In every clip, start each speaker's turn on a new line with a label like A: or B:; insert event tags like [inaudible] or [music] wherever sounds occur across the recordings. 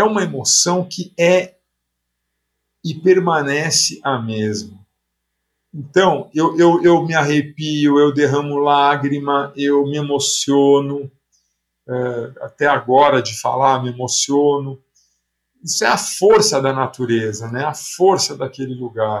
A: é uma emoção que é e permanece a mesma. Então, eu, eu, eu me arrepio, eu derramo lágrima, eu me emociono, é, até agora de falar, me emociono. Isso é a força da natureza, né? a força daquele lugar.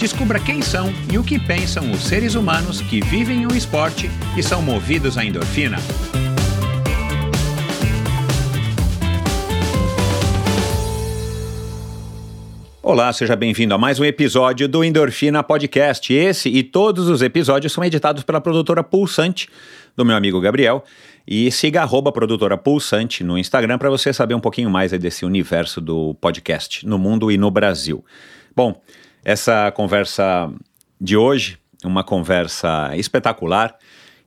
B: Descubra quem são e o que pensam os seres humanos que vivem o esporte e são movidos à endorfina. Olá, seja bem-vindo a mais um episódio do Endorfina Podcast. Esse e todos os episódios são editados pela produtora Pulsante, do meu amigo Gabriel. E siga arroba produtora Pulsante no Instagram para você saber um pouquinho mais desse universo do podcast no mundo e no Brasil. Bom, essa conversa de hoje, uma conversa espetacular.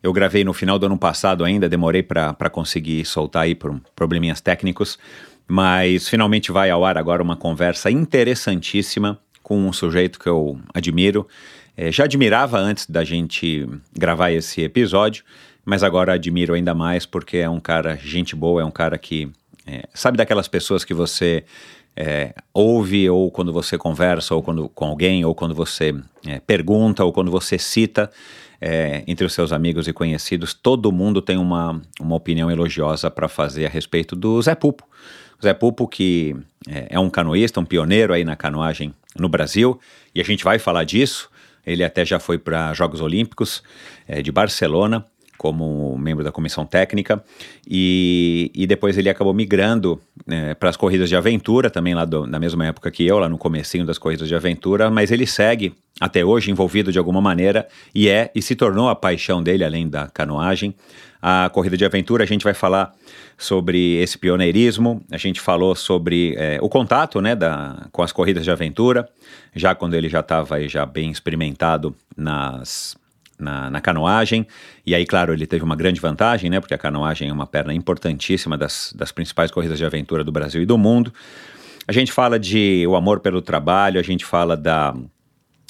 B: Eu gravei no final do ano passado ainda, demorei para conseguir soltar aí por probleminhas técnicos, mas finalmente vai ao ar agora uma conversa interessantíssima com um sujeito que eu admiro. É, já admirava antes da gente gravar esse episódio, mas agora admiro ainda mais porque é um cara gente boa, é um cara que é, sabe daquelas pessoas que você é, ouve, ou quando você conversa, ou quando, com alguém, ou quando você é, pergunta, ou quando você cita é, entre os seus amigos e conhecidos, todo mundo tem uma, uma opinião elogiosa para fazer a respeito do Zé Pupo. Zé Pupo, que é, é um canoísta, um pioneiro aí na canoagem no Brasil, e a gente vai falar disso. Ele até já foi para Jogos Olímpicos é, de Barcelona como membro da comissão técnica e, e depois ele acabou migrando né, para as corridas de aventura, também lá do, na mesma época que eu, lá no comecinho das corridas de aventura, mas ele segue até hoje envolvido de alguma maneira e é e se tornou a paixão dele, além da canoagem. A corrida de aventura, a gente vai falar sobre esse pioneirismo, a gente falou sobre é, o contato né, da, com as corridas de aventura, já quando ele já estava já bem experimentado nas na, na, canoagem. E aí, claro, ele teve uma grande vantagem, né? Porque a canoagem é uma perna importantíssima das, das principais corridas de aventura do Brasil e do mundo. A gente fala de o amor pelo trabalho, a gente fala da,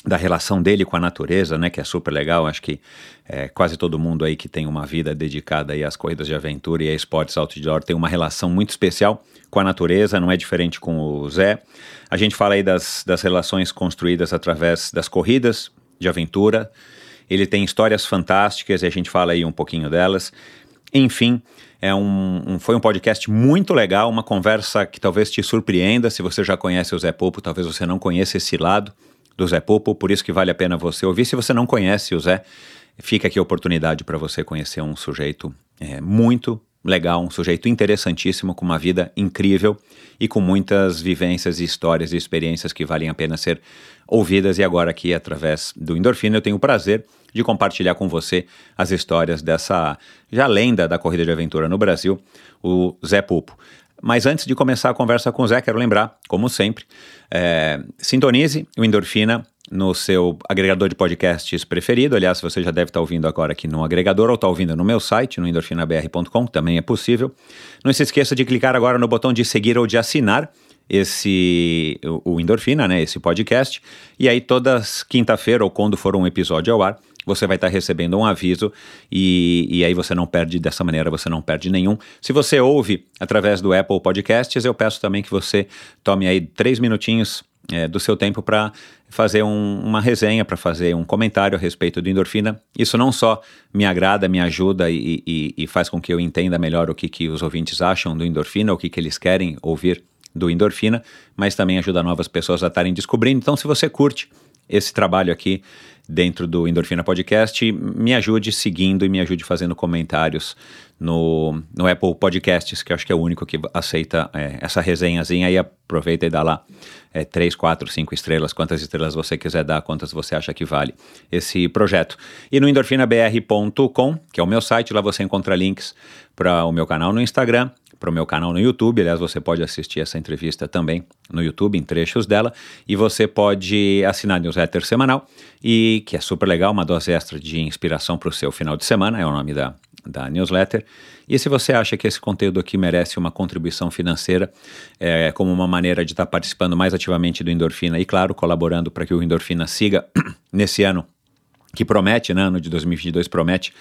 B: da relação dele com a natureza, né? Que é super legal. Acho que é, quase todo mundo aí que tem uma vida dedicada aí às corridas de aventura e a esportes outdoor tem uma relação muito especial com a natureza, não é diferente com o Zé. A gente fala aí das, das relações construídas através das corridas de aventura, ele tem histórias fantásticas e a gente fala aí um pouquinho delas. Enfim, é um, um, foi um podcast muito legal, uma conversa que talvez te surpreenda. Se você já conhece o Zé Popo, talvez você não conheça esse lado do Zé Popo, por isso que vale a pena você ouvir. Se você não conhece o Zé, fica aqui a oportunidade para você conhecer um sujeito é, muito legal, um sujeito interessantíssimo, com uma vida incrível e com muitas vivências, histórias e experiências que valem a pena ser ouvidas. E agora, aqui, através do Endorfina, eu tenho o prazer de compartilhar com você as histórias dessa já lenda da corrida de aventura no Brasil, o Zé Pupo. Mas antes de começar a conversa com o Zé, quero lembrar, como sempre, é, sintonize o Endorfina no seu agregador de podcasts preferido. Aliás, você já deve estar ouvindo agora aqui no agregador ou está ouvindo no meu site, no endorfinabr.com, também é possível. Não se esqueça de clicar agora no botão de seguir ou de assinar esse o, o Endorfina, né, esse podcast. E aí toda quinta-feira ou quando for um episódio ao ar, você vai estar recebendo um aviso e, e aí você não perde dessa maneira, você não perde nenhum. Se você ouve através do Apple Podcasts, eu peço também que você tome aí três minutinhos é, do seu tempo para fazer um, uma resenha, para fazer um comentário a respeito do endorfina. Isso não só me agrada, me ajuda e, e, e faz com que eu entenda melhor o que, que os ouvintes acham do endorfina, o que, que eles querem ouvir do endorfina, mas também ajuda novas pessoas a estarem descobrindo. Então, se você curte esse trabalho aqui dentro do Endorfina Podcast, me ajude seguindo e me ajude fazendo comentários no, no Apple Podcasts, que eu acho que é o único que aceita é, essa resenhazinha. Aí aproveita e dá lá é, 3, 4, 5 estrelas, quantas estrelas você quiser dar, quantas você acha que vale esse projeto. E no endorfinabr.com, que é o meu site, lá você encontra links para o meu canal no Instagram para o meu canal no YouTube. Aliás, você pode assistir essa entrevista também no YouTube, em trechos dela. E você pode assinar a newsletter semanal, e que é super legal, uma dose extra de inspiração para o seu final de semana, é o nome da, da newsletter. E se você acha que esse conteúdo aqui merece uma contribuição financeira, é, como uma maneira de estar tá participando mais ativamente do Endorfina e, claro, colaborando para que o Endorfina siga [clears throat] nesse ano que promete, né, ano de 2022 promete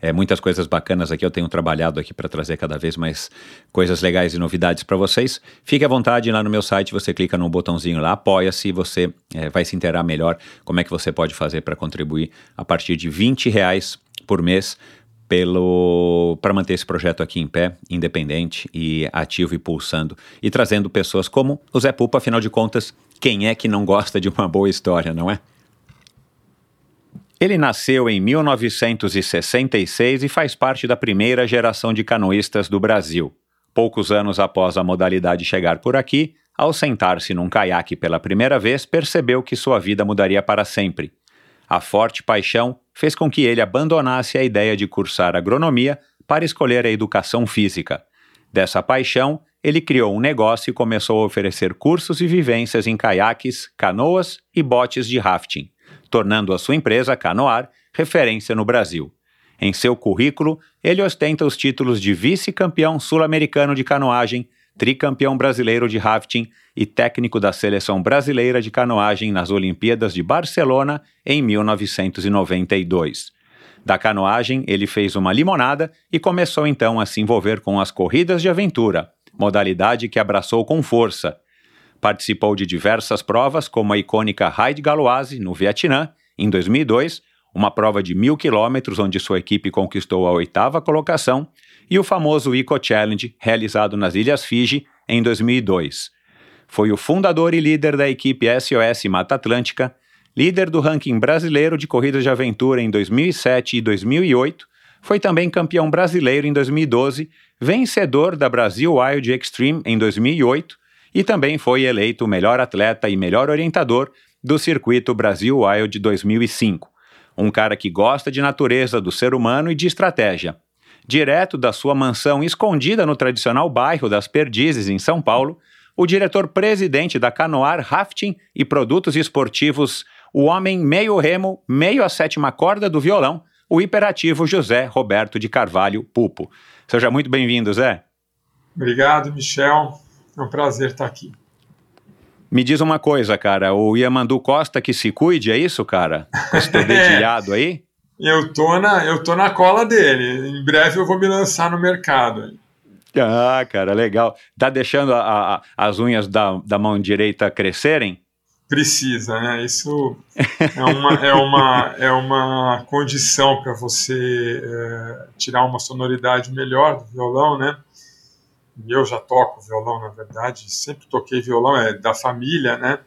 B: é, muitas coisas bacanas aqui. Eu tenho trabalhado aqui para trazer cada vez mais coisas legais e novidades para vocês. Fique à vontade lá no meu site, você clica no botãozinho lá, apoia-se você é, vai se inteirar melhor como é que você pode fazer para contribuir a partir de 20 reais por mês pelo para manter esse projeto aqui em pé, independente e ativo e pulsando e trazendo pessoas como o Zé Pupa, afinal de contas, quem é que não gosta de uma boa história, não é? Ele nasceu em 1966 e faz parte da primeira geração de canoístas do Brasil. Poucos anos após a modalidade chegar por aqui, ao sentar-se num caiaque pela primeira vez, percebeu que sua vida mudaria para sempre. A forte paixão fez com que ele abandonasse a ideia de cursar agronomia para escolher a educação física. Dessa paixão, ele criou um negócio e começou a oferecer cursos e vivências em caiaques, canoas e botes de rafting tornando a sua empresa, Canoar, referência no Brasil. Em seu currículo, ele ostenta os títulos de vice-campeão sul-americano de canoagem, tricampeão brasileiro de rafting e técnico da seleção brasileira de canoagem nas Olimpíadas de Barcelona em 1992. Da canoagem, ele fez uma limonada e começou então a se envolver com as corridas de aventura, modalidade que abraçou com força, Participou de diversas provas, como a icônica Raid Galoise, no Vietnã, em 2002, uma prova de mil quilômetros onde sua equipe conquistou a oitava colocação, e o famoso Eco Challenge, realizado nas Ilhas Fiji, em 2002. Foi o fundador e líder da equipe SOS Mata Atlântica, líder do ranking brasileiro de corridas de aventura em 2007 e 2008, foi também campeão brasileiro em 2012, vencedor da Brasil Wild Extreme em 2008 e também foi eleito melhor atleta e melhor orientador do circuito Brasil Wild 2005. Um cara que gosta de natureza, do ser humano e de estratégia. Direto da sua mansão escondida no tradicional bairro das Perdizes, em São Paulo, o diretor-presidente da Canoar Rafting e Produtos Esportivos, o homem meio remo, meio a sétima corda do violão, o hiperativo José Roberto de Carvalho Pupo. Seja muito bem-vindo, Zé.
A: Obrigado, Michel. É um prazer estar aqui.
B: Me diz uma coisa, cara, o Yamandu Costa que se cuide, é isso, cara? Esse teu [laughs] dedilhado aí?
A: Eu tô, na, eu tô na cola dele. Em breve eu vou me lançar no mercado.
B: Ah, cara, legal. Tá deixando a, a, as unhas da, da mão direita crescerem?
A: Precisa, né? Isso é uma, é uma, é uma condição para você é, tirar uma sonoridade melhor do violão, né? E eu já toco violão, na verdade, sempre toquei violão, é da família, né?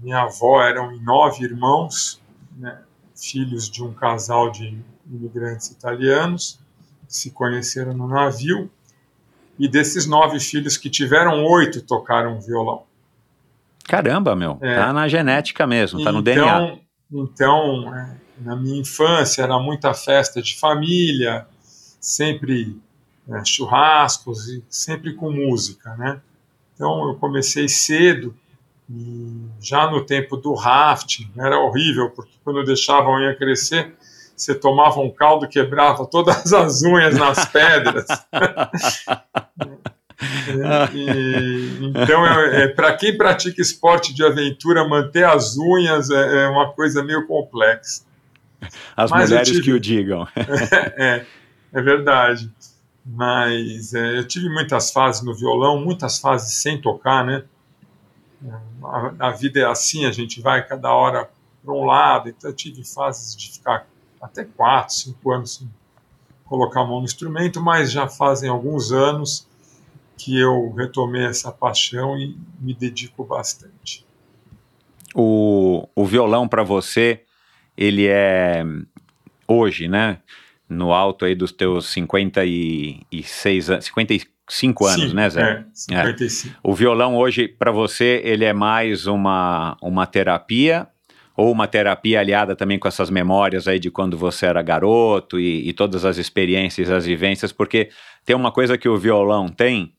A: Minha avó eram nove irmãos, né? filhos de um casal de imigrantes italianos, se conheceram no navio, e desses nove filhos que tiveram, oito tocaram violão.
B: Caramba, meu, é, tá na genética mesmo, tá no DNA.
A: Então, então é, na minha infância era muita festa de família, sempre né, churrascos e sempre com música, né? Então eu comecei cedo e já no tempo do rafting era horrível porque quando deixava a unha crescer você tomava um caldo quebrava todas as unhas nas [laughs] pedras. e, então, é, é para quem pratica esporte de aventura, manter as unhas é, é uma coisa meio complexa.
B: As Mas mulheres tive, que o digam. [laughs]
A: é, é verdade. Mas é, eu tive muitas fases no violão, muitas fases sem tocar, né? A, a vida é assim, a gente vai cada hora para um lado, então eu tive fases de ficar até quatro, cinco anos sem colocar a mão no instrumento, mas já fazem alguns anos que eu retomei essa paixão e me dedico bastante.
B: o, o violão para você, ele é hoje, né? No alto aí dos teus 56 anos, 55 anos,
A: Sim,
B: né, Zé?
A: É, 55.
B: O violão hoje, para você, ele é mais uma, uma terapia ou uma terapia aliada também com essas memórias aí de quando você era garoto e, e todas as experiências, as vivências, porque tem uma coisa que o violão tem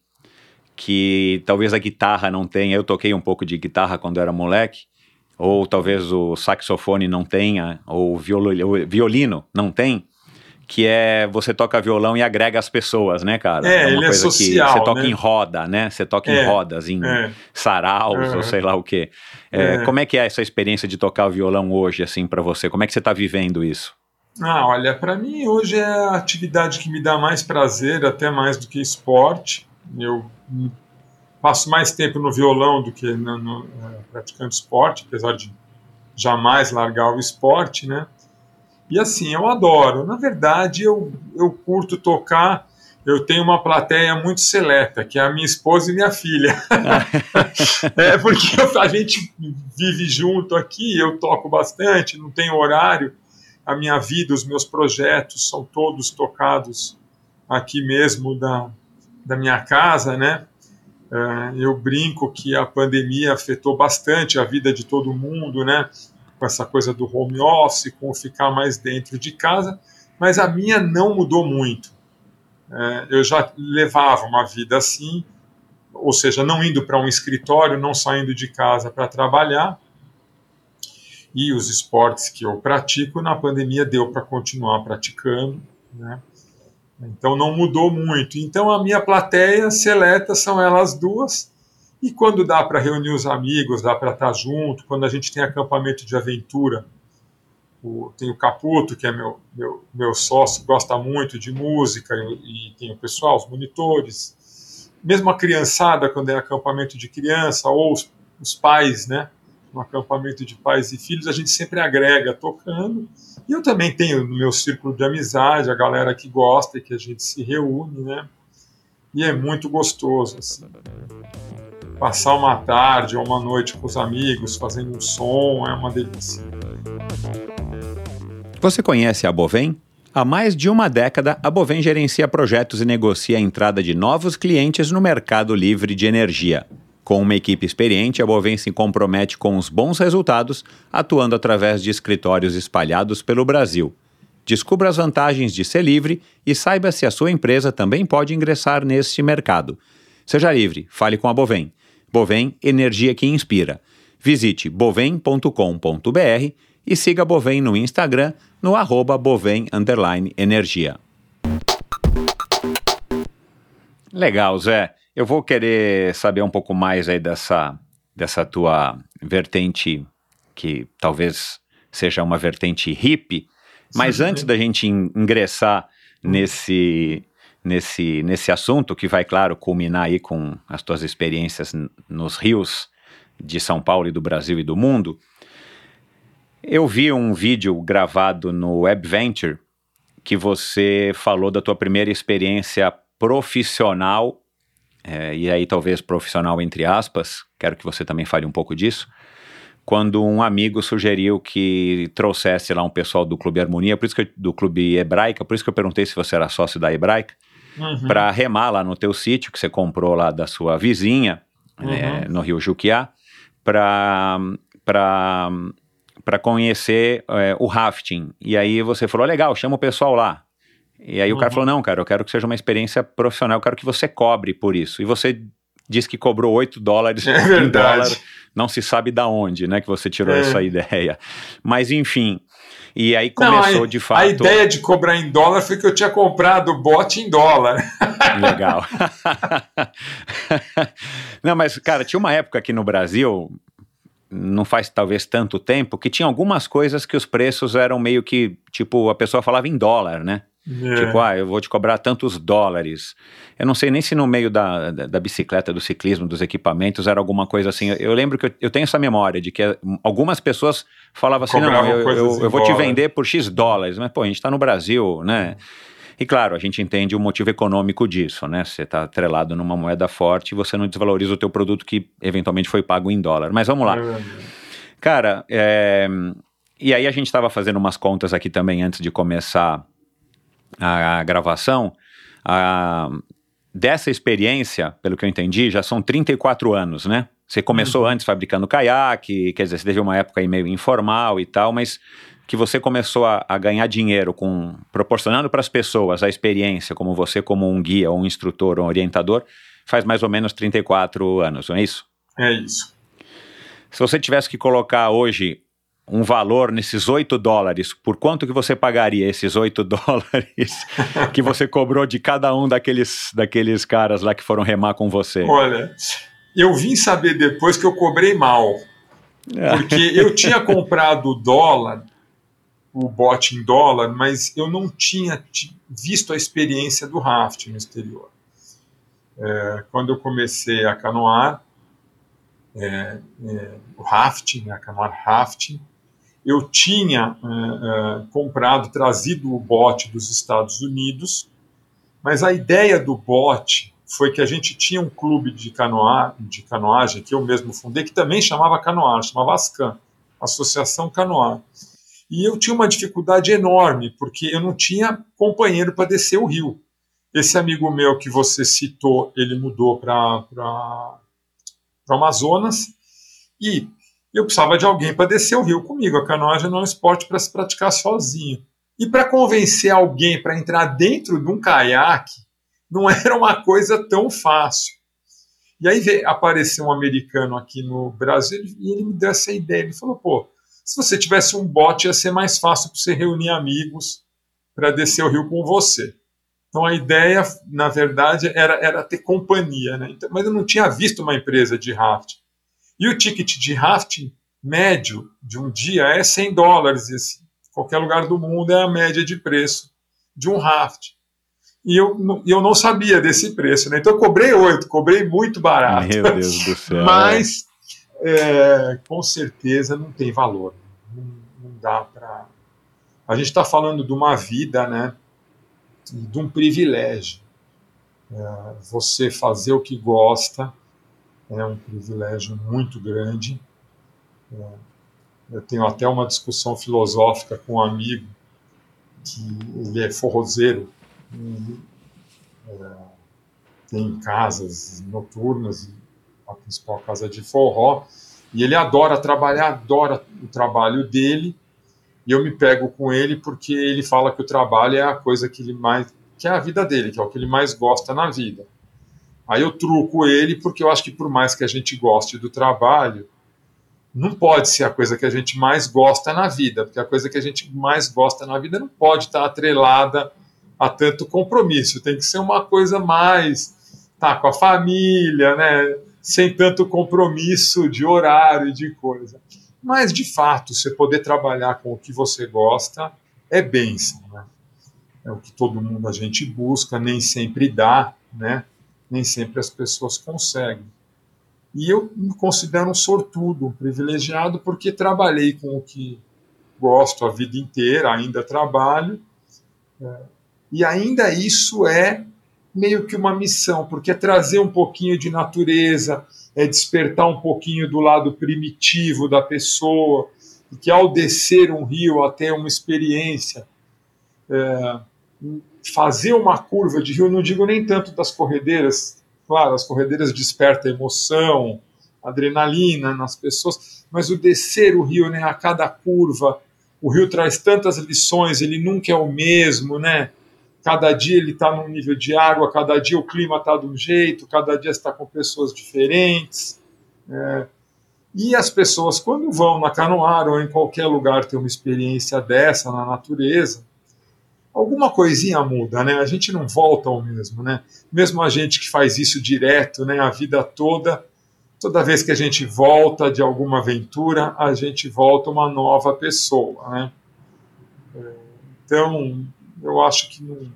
B: que talvez a guitarra não tenha. Eu toquei um pouco de guitarra quando era moleque, ou talvez o saxofone não tenha, ou o violino não tem, que é você toca violão e agrega as pessoas, né, cara?
A: É,
B: uma
A: ele é
B: coisa
A: social,
B: que você toca
A: né?
B: em roda, né? Você toca em
A: É,
B: rodas, em
A: É.
B: saraus,
A: É.
B: ou sei lá o quê. É,
A: É.
B: Como é que é essa experiência de tocar o violão hoje, assim, pra você? Como é que você tá vivendo isso?
A: Ah, olha, para mim hoje é a atividade que me dá mais prazer, até mais do que esporte. Eu passo mais tempo no violão do que no, no, praticando esporte, apesar de jamais largar o esporte, né? E assim, eu adoro. Na verdade, eu, eu curto tocar. Eu tenho uma plateia muito seleta, que é a minha esposa e minha filha. [laughs] é porque a gente vive junto aqui, eu toco bastante, não tenho horário a minha vida, os meus projetos são todos tocados aqui mesmo da, da minha casa, né? Eh, eu brinco que a pandemia afetou bastante a vida de todo mundo, né? Com essa coisa do home office, com ficar mais dentro de casa, mas a minha não mudou muito. Eh, eu já levava uma vida assim, ou seja, não indo para um escritório, não saindo de casa para trabalhar, e os esportes que eu pratico na pandemia deu para continuar praticando, né? Então não mudou muito. Então a minha plateia seleta são elas duas. E quando dá para reunir os amigos, dá para estar junto, quando a gente tem acampamento de aventura, o, tem o Caputo, que é meu, meu, meu sócio, gosta muito de música, e, e tem o pessoal, os monitores. Mesmo a criançada, quando é acampamento de criança, ou os, os pais, né? um acampamento de pais e filhos, a gente sempre agrega tocando. E eu também tenho no meu círculo de amizade a galera que gosta e que a gente se reúne, né? E é muito gostoso, assim. Passar uma tarde ou uma noite com os amigos, fazendo um som, é uma delícia.
B: Você conhece a Bovem? Há mais de uma década, a Bovem gerencia projetos e negocia a entrada de novos clientes no mercado livre de energia. Com uma equipe experiente, a Bovem se compromete com os bons resultados, atuando através de escritórios espalhados pelo Brasil. Descubra as vantagens de ser livre e saiba se a sua empresa também pode ingressar neste mercado. Seja livre, fale com a Bovem. Bovem, energia que inspira. Visite bovem.com.br e siga Bovem no Instagram no arroba Bovem underline energia. Legal, Zé. Eu vou querer saber um pouco mais aí dessa, dessa tua vertente, que talvez seja uma vertente hippie, mas
A: Sim.
B: antes da gente in- ingressar nesse, nesse, nesse assunto, que vai, claro, culminar aí com as tuas experiências nos rios de São Paulo e do Brasil e do mundo, eu vi um vídeo gravado no WebVenture que você falou da tua primeira experiência profissional, eh, e aí talvez profissional entre aspas, quero que você também fale um pouco disso, quando um amigo sugeriu que trouxesse lá um pessoal do Clube Harmonia, por isso que eu- do Clube Hebraica, por isso que eu perguntei se você era sócio da Hebraica,
A: Uhum.
B: para remar lá no teu sítio que você comprou lá da sua vizinha, eh, no Rio Juquiá, para para para conhecer eh, o rafting. E aí você falou, legal, chama o pessoal lá. E aí o cara
A: Uhum.
B: falou, não, cara, eu quero que seja uma experiência profissional, eu quero que você cobre por isso. E você disse que cobrou 8 dólares
A: É verdade.
B: dólar, não se sabe da onde, né, que você tirou
A: É.
B: essa [laughs] ideia. Mas enfim, e aí
A: Não,
B: começou
A: a,
B: de fato...
A: a ideia de cobrar em dólar foi que eu tinha comprado o bote em dólar. [laughs]
B: Legal. não, mas, cara, tinha uma época aqui no Brasil, não faz talvez tanto tempo, que tinha algumas coisas que os preços eram meio que, tipo, a pessoa falava em dólar, né?
A: É.
B: Tipo, ah, eu vou te cobrar tantos dólares. Eu não sei nem se no meio da, da, da bicicleta, do ciclismo, dos equipamentos, era alguma coisa assim. Eu lembro que eu, eu tenho essa memória de que eh, algumas pessoas falavam assim: não, eu, eu, eu vou te vender por X dólares. Mas, pô, a gente está no Brasil, né? E claro, a gente entende o motivo econômico disso, né? Você está atrelado numa moeda forte e você não desvaloriza o teu produto que eventualmente foi pago em dólar. Mas vamos lá.
A: É.
B: Cara, é, e aí a gente estava fazendo umas contas aqui também antes de começar a, gravação. A, dessa experiência, pelo que eu entendi, já são 34 anos, né? Você começou
A: Uhum.
B: antes fabricando caiaque, quer dizer, você teve uma época aí meio informal e tal, mas que você começou a, a ganhar dinheiro com proporcionando para as pessoas a experiência, como você, como um guia, ou um instrutor, ou um orientador, faz mais ou menos 34 anos, não é isso?
A: É isso.
B: Se você tivesse que colocar hoje um valor nesses 8 dólares, por quanto que você pagaria esses 8 [laughs] dólares que você cobrou de cada um daqueles, daqueles caras lá que foram remar com você?
A: Olha, eu vim saber depois que eu cobrei mal. Porque eu tinha comprado o dólar, o bot em dólar, mas eu não tinha ti- visto a experiência do raft no exterior. É, quando eu comecei a canoar, é, é, o rafting, né, a canoar rafting, eu tinha é, é, comprado, trazido o bote dos Estados Unidos, mas a ideia do bote foi que a gente tinha um clube de, canoa, de canoagem que eu mesmo fundei, que também chamava Canoar, chamava ASCAN, Associação Canoar. E eu tinha uma dificuldade enorme, porque eu não tinha companheiro para descer o rio. Esse amigo meu que você citou, ele mudou para o Amazonas, e eu precisava de alguém para descer o rio comigo. A canoagem não é um esporte para se praticar sozinho. E para convencer alguém para entrar dentro de um caiaque, não [laughs] era uma coisa tão fácil. E aí veio, apareceu um americano aqui no Brasil e ele me deu essa ideia. Ele falou: pô, se você tivesse um bote, ia ser mais fácil para você reunir amigos para descer o rio com você. Então a ideia, na verdade, era, era ter companhia, né? Então, mas eu não tinha visto uma empresa de rafting. E o ticket de rafting médio de um dia é 100 dólares. Esse, qualquer lugar do mundo é a média de preço de um raft. E eu, não- eu não sabia desse preço, né? Então eu cobrei oito, cobrei muito barato.
B: Meu Deus do [laughs] céu.
A: Mas é, com certeza não tem valor. Não, não dá para. A gente está falando de uma vida, né? De um privilégio. É, você fazer o que gosta é um privilégio muito grande. É, eu tenho até uma discussão filosófica com um amigo que ele é forrozeiro, e, é, tem casas noturnas, a principal casa de forró, e ele adora trabalhar, adora o trabalho dele, e eu me pego com ele porque ele fala que o trabalho é a coisa que ele mais, que é a vida dele, que é o que ele mais gosta na vida. Aí eu truco ele porque eu acho que por mais que a gente goste do trabalho, não pode ser a coisa que a gente mais gosta na vida, porque a coisa que a gente mais gosta na vida não pode estar atrelada a tanto compromisso, tem que ser uma coisa mais tá com a família, né, sem tanto compromisso de horário e de coisa. Mas de fato, você poder trabalhar com o que você gosta é bênção, né? É o que todo mundo a gente busca, nem sempre dá, né? Nem sempre as pessoas conseguem. E eu me considero um sortudo, um privilegiado, porque trabalhei com o que gosto a vida inteira, ainda trabalho, é, e ainda isso é meio que uma missão, porque é trazer um pouquinho de natureza, é despertar um pouquinho do lado primitivo da pessoa, porque ao descer um rio, até uma experiência, é, fazer uma curva de rio, não digo nem tanto das corredeiras, claro, as corredeiras despertam emoção, adrenalina nas pessoas, mas o descer o rio, né, a cada curva, o rio traz tantas lições, ele nunca é o mesmo, né? Cada dia ele está num nível de água, cada dia o clima está de um jeito, cada dia está com pessoas diferentes. É, e as pessoas, quando vão na canoar ou em qualquer lugar ter uma experiência dessa na natureza, alguma coisinha muda, né? A gente não volta ao mesmo, né? Mesmo a gente que faz isso direto, né? A vida toda, toda vez que a gente volta de alguma aventura, a gente volta uma nova pessoa, né? Então, eu acho que não,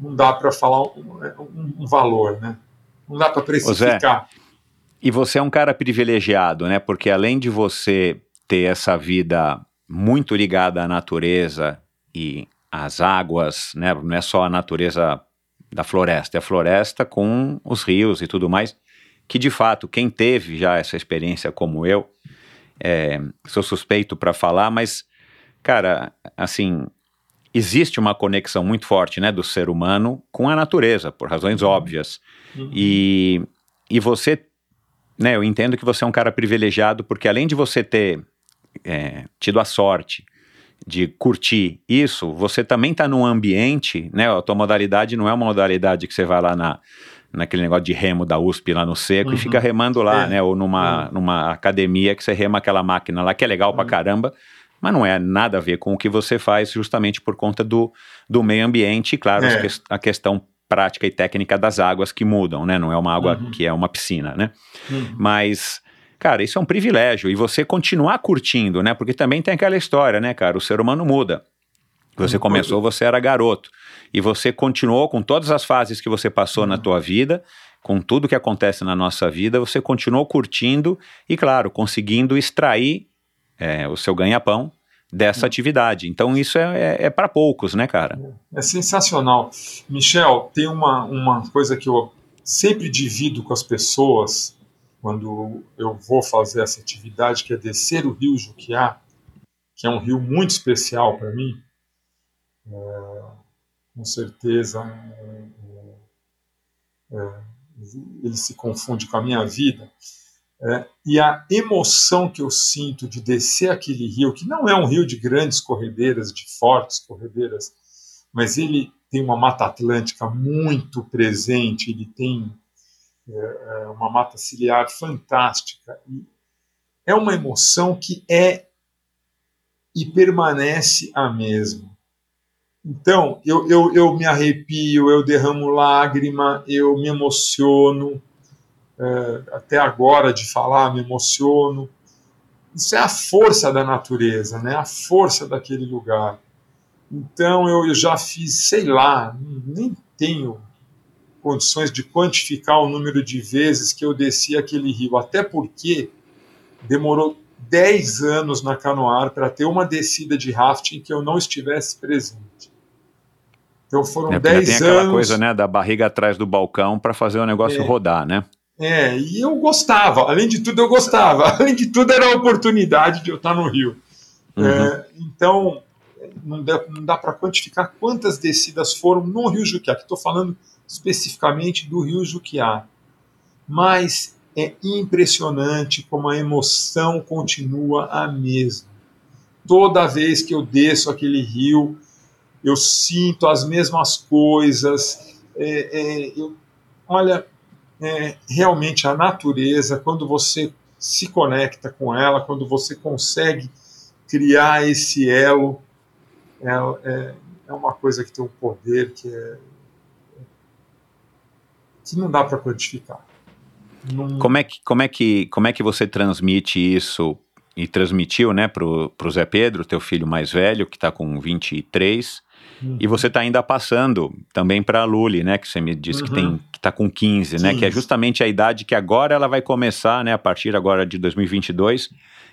A: não dá para falar um, um, um, valor, né? Não dá para precificar.
B: E você é um cara privilegiado, né? Porque além de você ter essa vida muito ligada à natureza e às águas, né? Não é só a natureza da floresta, é a floresta com os rios e tudo mais, que de fato, quem teve já essa experiência como eu, é, sou suspeito para falar, mas, cara, assim, existe uma conexão muito forte, né, do ser humano com a natureza, por razões uhum. óbvias. Uhum. E, e você, né, eu entendo que você é um cara privilegiado, porque além de você ter é, tido a sorte de curtir isso, você também está num ambiente, né? A tua modalidade não é uma modalidade que você vai lá na, naquele negócio de remo da USP lá no seco uhum. e fica remando lá, é. né? Ou numa, uhum. numa academia que você rema aquela máquina lá, que é legal uhum. pra caramba, mas não é nada a ver com o que você faz justamente por conta do, do meio ambiente e, claro, é. a questão prática e técnica das águas que mudam, né? Não é uma água uhum. que é uma piscina, né? Uhum. Mas Cara, isso é um privilégio e você continuar curtindo, né? Porque também tem aquela história, né, cara? O ser humano muda. Você começou, você era garoto e você continuou com todas as fases que você passou uhum. na tua vida, com tudo que acontece na nossa vida, você continuou curtindo e, claro, conseguindo extrair é, o seu ganha-pão dessa uhum. atividade. Então isso é, é, é para poucos, né, cara?
A: É sensacional. Michel, tem uma, uma coisa que eu sempre divido com as pessoas quando eu vou fazer essa atividade, que é descer o rio Juquiá, que é um rio muito especial para mim, é, com certeza é, é, ele se confunde com a minha vida. É, e a emoção que eu sinto de descer aquele rio, que não é um rio de grandes corredeiras, de fortes corredeiras, mas ele tem uma mata atlântica muito presente, ele tem é, é uma mata ciliar fantástica. E é uma emoção que é e permanece a mesma. Então, eu, eu, eu me arrepio, eu derramo lágrima, eu me emociono, é, até agora de falar, me emociono. Isso é a força da natureza, né? a força daquele lugar. Então, eu, eu já fiz, sei lá, nem tenho condições de quantificar o número de vezes que eu desci aquele rio, até porque demorou 10 anos na Canoar para ter uma descida de rafting que eu não estivesse presente.
B: Então foram é, 10 tem aquela coisa, né, da barriga atrás do balcão para fazer o negócio é, rodar, né?
A: É, e eu gostava, além de tudo eu gostava, [laughs] além de tudo era a oportunidade de eu estar no Rio. Uhum. É, então, não dá, não dá para quantificar quantas descidas foram no Rio Juquiá, que estou falando especificamente do rio Juquiá. Mas é impressionante como a emoção continua a mesma. Toda vez que eu desço aquele rio, eu sinto as mesmas coisas. É, é, eu, olha, é, realmente a natureza, quando você se conecta com ela, quando você consegue criar esse elo, é, é, é uma coisa que tem um poder que é que não dá para.
B: Não... Como, é que, como, é que, como é que você transmite isso e transmitiu né, para o Zé Pedro, teu filho mais velho, que está com 23, uhum. e você está ainda passando também para a Luli, né, que você me disse uhum. que tem que está com 15, 15, né, que é justamente a idade que agora ela vai começar, né, a partir agora de 2022,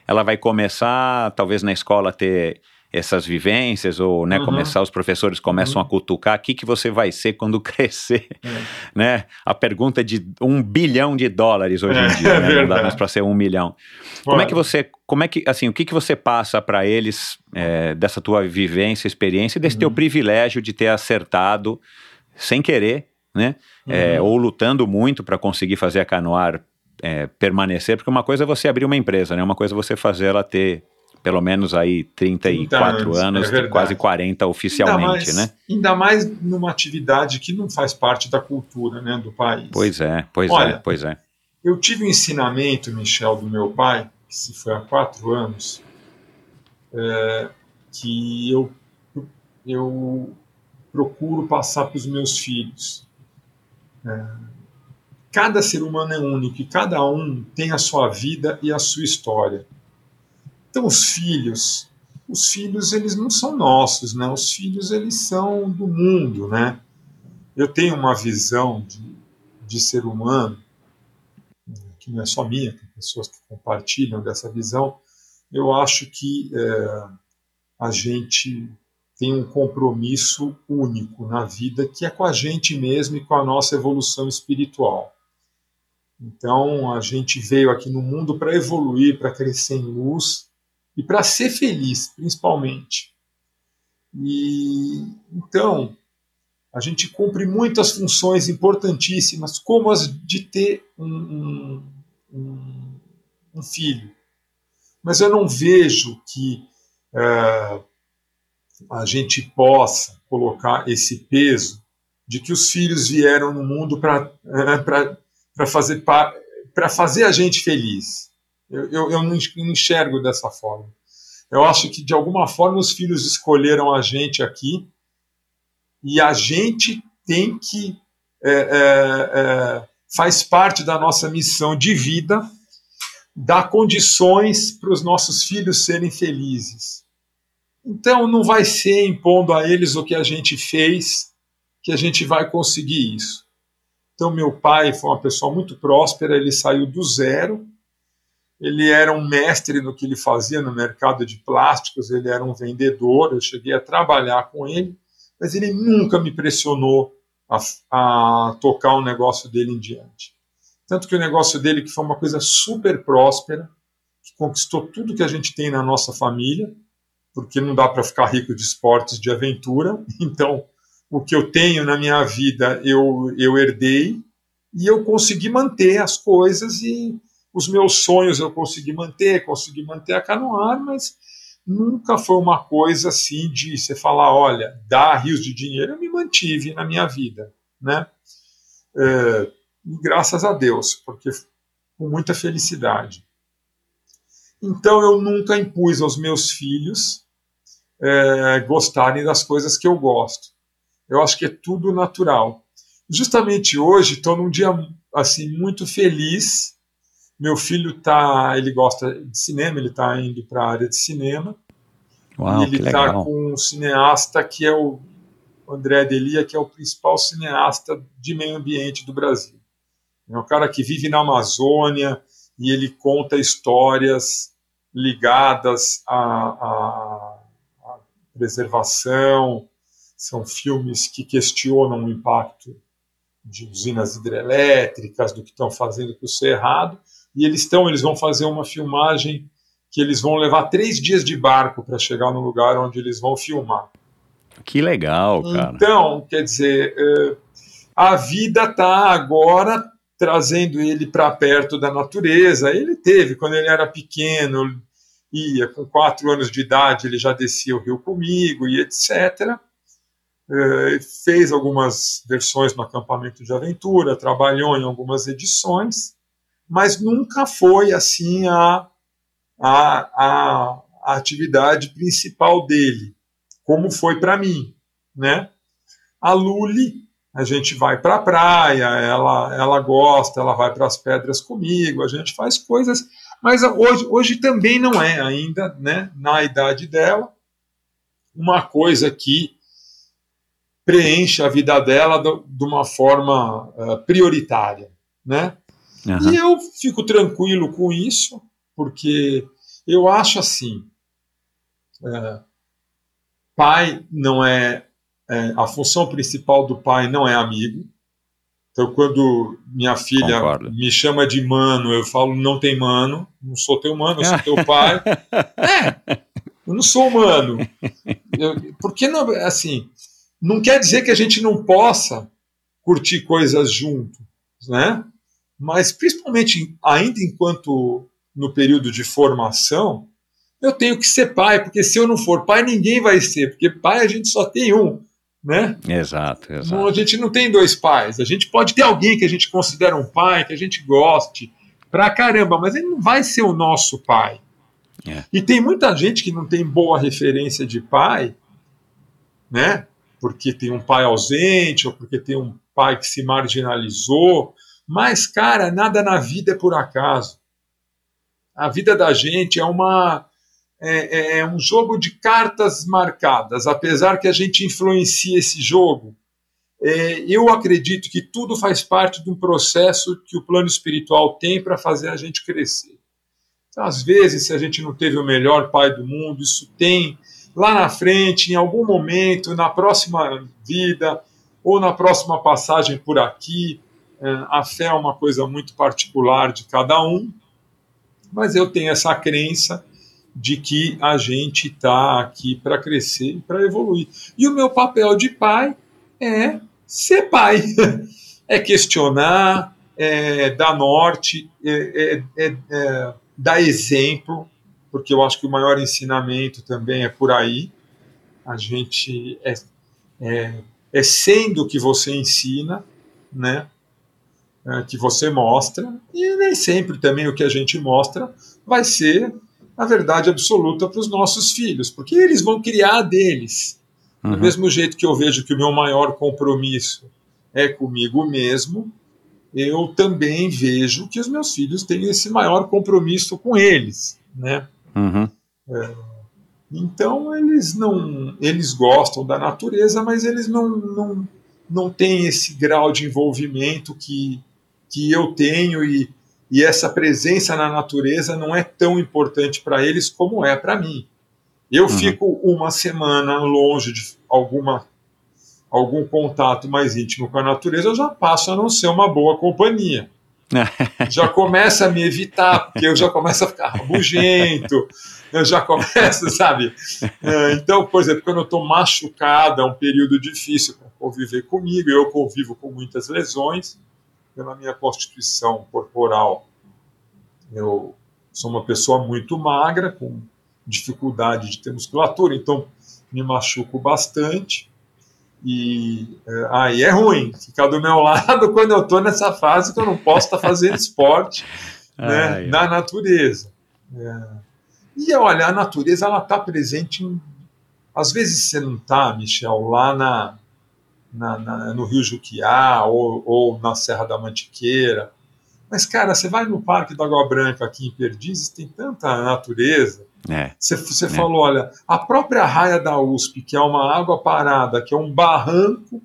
B: ela vai começar, talvez na escola, ter essas vivências, ou né, uhum. começar, os professores começam uhum. a cutucar, o que, que você vai ser quando [laughs] crescer? É. Né? A pergunta é de um bilhão de dólares hoje em é, dia, né? não dá mais para ser um milhão. Como é que você, como é que, assim, o que, que você passa para eles é, dessa tua vivência, experiência, desse uhum. teu privilégio de ter acertado sem querer, né? É, uhum. ou lutando muito para conseguir fazer a Canoar é, permanecer, porque uma coisa é você abrir uma empresa, né? Uma coisa é você fazer ela ter pelo menos aí 34 anos, é quase 40 oficialmente,
A: ainda mais,
B: né?
A: Ainda mais numa atividade que não faz parte da cultura né, do país.
B: Pois é, pois é, Olha, é, pois é.
A: Eu tive um ensinamento, Michel, do meu pai, que se foi há quatro anos, é, que eu, eu procuro passar para os meus filhos. É, cada ser humano é único e cada um tem a sua vida e a sua história. Então os filhos, os filhos eles não são nossos, né? Os filhos eles são do mundo, né? Eu tenho uma visão de, de ser humano que não é só minha, tem pessoas que compartilham dessa visão. Eu acho que é, a gente tem um compromisso único na vida que é com a gente mesmo e com a nossa evolução espiritual. Então a gente veio aqui no mundo para evoluir, para crescer em luz e para ser feliz, principalmente. E então a gente cumpre muitas funções importantíssimas, como as de ter um, um, um filho. Mas eu não vejo que é, a gente possa colocar esse peso de que os filhos vieram no mundo para é, fazer, fazer a gente feliz. Eu, eu, eu não enxergo dessa forma. Eu acho que, de alguma forma, os filhos escolheram a gente aqui e a gente tem que. É, é, é, faz parte da nossa missão de vida dar condições para os nossos filhos serem felizes. Então, não vai ser impondo a eles o que a gente fez que a gente vai conseguir isso. Então, meu pai foi uma pessoa muito próspera, ele saiu do zero, ele era um mestre no que ele fazia no mercado de plásticos, ele era um vendedor, eu cheguei a trabalhar com ele, mas ele nunca me pressionou a, a tocar o negócio dele em diante. Tanto que o negócio dele, que foi uma coisa super próspera, que conquistou tudo que a gente tem na nossa família, porque não dá para ficar rico de esportes de aventura, [laughs] então o que eu tenho na minha vida eu, eu herdei e eu consegui manter as coisas e os meus sonhos eu consegui manter, consegui manter a canoar, mas nunca foi uma coisa assim de você falar, olha, dá rios de dinheiro, eu me mantive na minha vida, né? É, graças a Deus, porque com muita felicidade. Então eu nunca impus aos meus filhos é, gostarem das coisas que eu gosto. Eu acho que é tudo natural. Justamente hoje estou num dia assim muito feliz meu filho tá, ele gosta de cinema, ele está indo para a área de cinema.
B: Uau,
A: e ele está com um cineasta que é o André Delia, que é o principal cineasta de meio ambiente do Brasil. É um cara que vive na Amazônia e ele conta histórias ligadas à, à, à preservação. São filmes que questionam o impacto de usinas hidrelétricas, do que estão fazendo com o cerrado e eles estão, eles vão fazer uma filmagem que eles vão levar três dias de barco para chegar no lugar onde eles vão filmar.
B: Que legal, cara.
A: Então, quer dizer, é, a vida está agora trazendo ele para perto da natureza. Ele teve, quando ele era pequeno, ia com quatro anos de idade, ele já descia o rio comigo e etc. É, fez algumas versões no acampamento de aventura, trabalhou em algumas edições mas nunca foi assim a, a, a, a atividade principal dele, como foi para mim, né? A Luli, a gente vai para a praia, ela, ela gosta, ela vai para as pedras comigo, a gente faz coisas, mas hoje, hoje também não é ainda, né, na idade dela, uma coisa que preenche a vida dela de uma forma uh, prioritária, né? Uhum. E eu fico tranquilo com isso, porque eu acho assim: é, pai não é, é, A função principal do pai não é amigo. Então, quando minha filha Concordo. me chama de mano, eu falo: não tem mano, não sou teu mano, eu sou teu pai. [laughs] é, eu não sou humano. Eu, porque não, assim, não quer dizer que a gente não possa curtir coisas juntos, né? Mas principalmente ainda enquanto no período de formação, eu tenho que ser pai, porque se eu não for pai, ninguém vai ser, porque pai a gente só tem um, né?
B: Exato, exato.
A: Não, a gente não tem dois pais, a gente pode ter alguém que a gente considera um pai, que a gente goste, pra caramba, mas ele não vai ser o nosso pai. É. E tem muita gente que não tem boa referência de pai, né? Porque tem um pai ausente, ou porque tem um pai que se marginalizou, mas, cara, nada na vida é por acaso. A vida da gente é uma é, é, é um jogo de cartas marcadas, apesar que a gente influencia esse jogo. É, eu acredito que tudo faz parte de um processo que o plano espiritual tem para fazer a gente crescer. Então, às vezes, se a gente não teve o melhor pai do mundo, isso tem lá na frente, em algum momento, na próxima vida ou na próxima passagem por aqui, a fé é uma coisa muito particular de cada um, mas eu tenho essa crença de que a gente está aqui para crescer e para evoluir. E o meu papel de pai é ser pai, [laughs] é questionar, é dar norte, é, é, é, é dar exemplo, porque eu acho que o maior ensinamento também é por aí. A gente é, é, é sendo que você ensina, né? É, que você mostra, e nem sempre também o que a gente mostra vai ser a verdade absoluta para os nossos filhos, porque eles vão criar deles. Uhum. Do mesmo jeito que eu vejo que o meu maior compromisso é comigo mesmo, eu também vejo que os meus filhos têm esse maior compromisso com eles, né?
B: Uhum.
A: É, então eles não, eles gostam da natureza, mas eles não, não, não têm esse grau de envolvimento que, que eu tenho e, e essa presença na natureza não é tão importante para eles como é para mim. Eu uhum. fico uma semana longe de alguma algum contato mais íntimo com a natureza, eu já passo a não ser uma boa companhia. [laughs] já começa a me evitar, porque eu já começo a ficar rabugento, eu já começo, sabe? É, então, por exemplo, quando eu estou machucado, é um período difícil para conviver comigo, eu convivo com muitas lesões, pela minha constituição corporal, eu sou uma pessoa muito magra, com dificuldade de ter musculatura, então me machuco bastante. E é, aí é ruim ficar do meu [laughs] lado quando eu estou nessa fase que eu não posso estar tá fazendo esporte [laughs] né, ai, na natureza. É. E olha, a natureza ela está presente em. Às vezes você não está, Michel, lá na, na, na, no Rio Juquiá ou, ou na Serra da Mantiqueira. Mas, cara, você vai no Parque da Água Branca aqui em Perdizes, tem tanta natureza.
B: É,
A: você, você é. falou, olha, a própria raia da USP, que é uma água parada, que é um barranco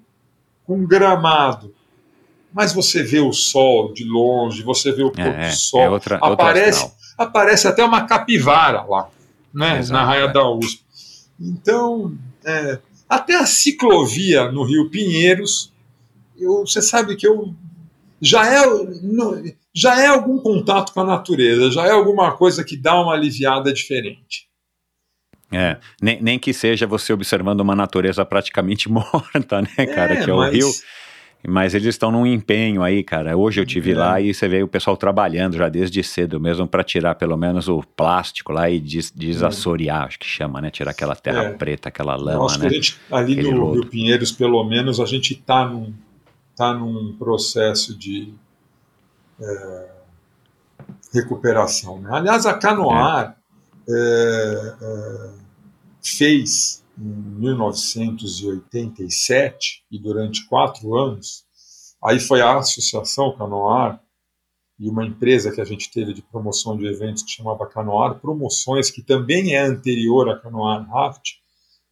A: com gramado, mas você vê o sol de longe, você vê o pôr do
B: é,
A: sol,
B: é outra,
A: aparece,
B: outra
A: aparece até uma capivara lá, né, Exato, na raia é. da USP. Então, é, até a ciclovia no Rio Pinheiros, eu, você sabe que eu já é, já é algum contato com a natureza, já é alguma coisa que dá uma aliviada diferente.
B: É, nem, nem que seja você observando uma natureza praticamente [laughs] morta, né, cara?
A: É,
B: que é
A: mas...
B: o rio. Mas eles estão num empenho aí, cara. Hoje eu tive é. lá e você vê o pessoal trabalhando já desde cedo mesmo para tirar pelo menos o plástico lá e des desassorear, acho que chama, né? Tirar aquela terra é. preta, aquela lama,
A: acho
B: né?
A: A gente, ali Aquele no. Rio Pinheiros, pelo menos, a gente está num, tá num processo de é, recuperação. Né? Aliás, a Canoar é. É, fez em 1987 e durante quatro anos, aí foi a Associação Canoar e uma empresa que a gente teve de promoção de eventos que chamava Canoar Promoções, que também é anterior a Canoar Raft,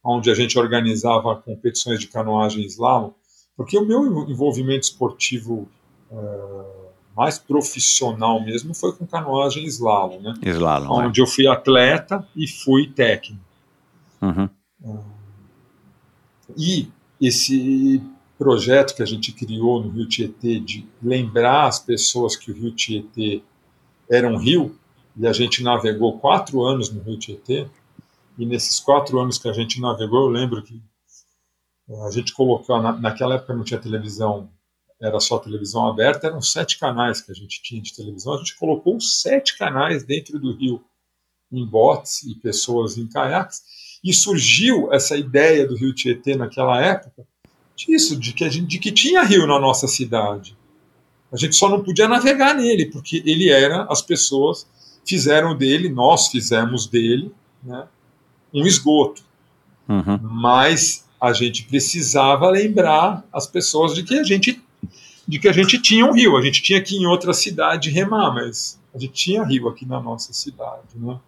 A: onde a gente organizava competições de canoagem slalom, porque o meu envolvimento esportivo uh, mais profissional mesmo foi com canoagem slalom, né?
B: Slalom,
A: onde é. eu fui atleta e fui técnico.
B: Uhum.
A: E esse projeto que a gente criou no Rio Tietê de lembrar as pessoas que o Rio Tietê era um rio, e a gente navegou quatro anos no Rio Tietê, e nesses quatro anos que a gente navegou, eu lembro que a gente colocou, na, naquela época não tinha televisão, era só televisão aberta, eram sete canais que a gente tinha de televisão, a gente colocou sete canais dentro do rio, em botes e pessoas em caiaques, e surgiu essa ideia do Rio Tietê naquela época, disso, de que, a gente, de que tinha rio na nossa cidade. A gente só não podia navegar nele, porque ele era, as pessoas fizeram dele, nós fizemos dele, né, um esgoto.
B: Uhum.
A: Mas a gente precisava lembrar as pessoas de que a gente de que a gente tinha um rio. A gente tinha que ir em outra cidade remar, mas a gente tinha rio aqui na nossa cidade, né?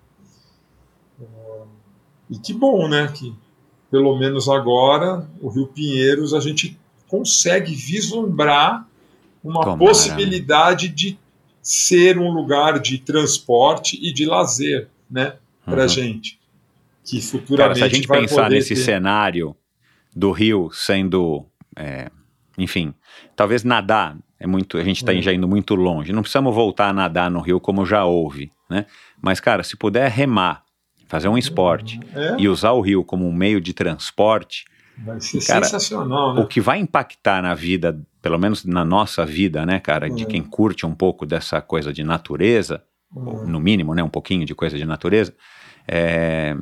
A: E que bom, né? Que pelo menos agora o Rio Pinheiros a gente consegue vislumbrar uma Tomara. possibilidade de ser um lugar de transporte e de lazer, né, para uhum. gente, que futuramente
B: Cara, se a gente
A: vai
B: pensar nesse
A: ter...
B: cenário do rio sendo, é, enfim, talvez nadar é muito, a gente está
A: Hum.
B: já indo muito longe. Não precisamos voltar a nadar no rio como já houve, né? Mas, cara, se puder remar, fazer um esporte
A: É,
B: e usar o rio como um meio de transporte,
A: vai ser
B: Cara,
A: sensacional, né?
B: o que vai impactar na vida, pelo menos na nossa vida, né, cara, de
A: É.
B: quem curte um pouco dessa coisa de natureza, ou no mínimo, né, um pouquinho de coisa de natureza, é,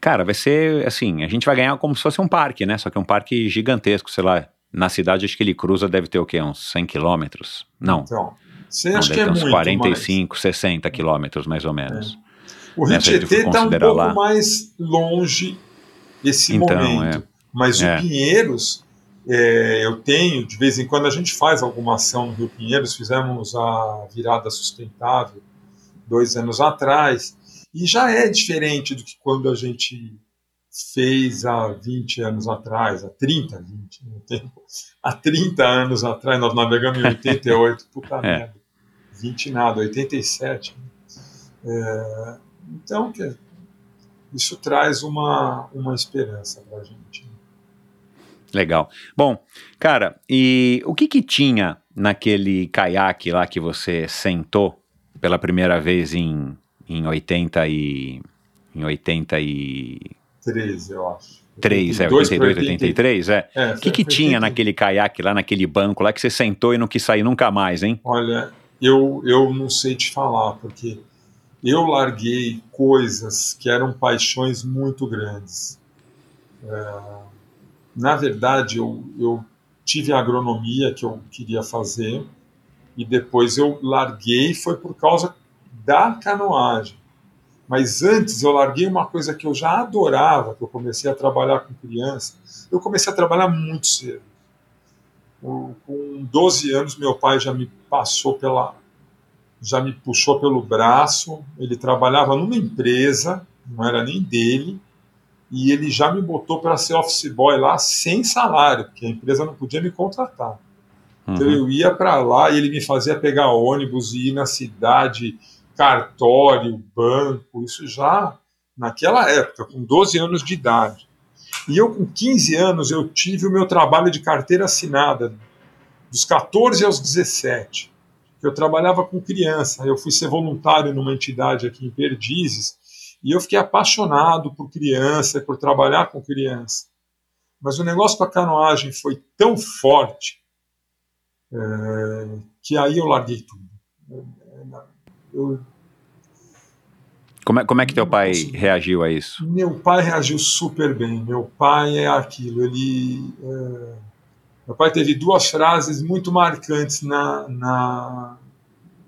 B: cara, vai ser assim, a gente vai ganhar como se fosse um parque, né, só que um parque gigantesco, sei lá, na cidade acho que ele cruza, deve ter o quê, uns 100 quilômetros? Não,
A: Então, você acha que é
B: uns
A: muito,
B: 45, 60 quilômetros, mais ou menos.
A: O Rio
B: né,
A: Tietê está um pouco
B: lá.
A: mais longe desse
B: Então,
A: momento. Mas
B: É.
A: o Pinheiros, é, eu tenho, de vez em quando a gente faz alguma ação no Rio Pinheiros, fizemos a virada sustentável dois anos atrás, e já é diferente do que quando a gente fez há 20 anos atrás, há 30, 20, no tempo, há 30 anos atrás, nós navegamos em 88, puta [laughs]
B: É.
A: merda, 20 nada, 87. É, então, que- isso traz uma, uma esperança para a gente.
B: Legal. Bom, cara, e o que que tinha naquele caiaque lá que você sentou pela primeira vez em, em 80 e em 83,
A: 13, eu acho.
B: é,
A: 82
B: 82,
A: pra 80.
B: 83, é.
A: É,
B: O que que
A: foi
B: tinha
A: 80.
B: naquele caiaque lá, naquele banco lá que você sentou e não quis sair nunca mais, hein?
A: Olha, eu, eu não sei te falar, porque eu larguei coisas que eram paixões muito grandes. É, na verdade, eu, eu tive a agronomia que eu queria fazer e depois eu larguei foi por causa da canoagem. Mas antes eu larguei uma coisa que eu já adorava, que eu comecei a trabalhar com criança. Eu comecei a trabalhar muito cedo. Com com 12 anos, meu pai já me passou pela. Já me puxou pelo braço. Ele trabalhava numa empresa, não era nem dele, e ele já me botou para ser office boy lá sem salário, porque a empresa não podia me contratar. Então
B: Uhum.
A: eu ia para lá e ele me fazia pegar ônibus e ir na cidade, cartório, banco, isso já naquela época, com 12 anos de idade. E eu, com 15 anos, eu tive o meu trabalho de carteira assinada, dos 14 aos 17. Eu trabalhava com criança, eu fui ser voluntário numa entidade aqui em Perdizes, e eu fiquei apaixonado por criança, por trabalhar com criança. Mas o negócio com a canoagem foi tão forte é, que aí eu larguei tudo. Eu,
B: Como é, como é que teu pai reagiu a isso?
A: meu pai reagiu super bem. Meu pai é aquilo. Ele, é, meu pai teve duas frases muito marcantes na, na,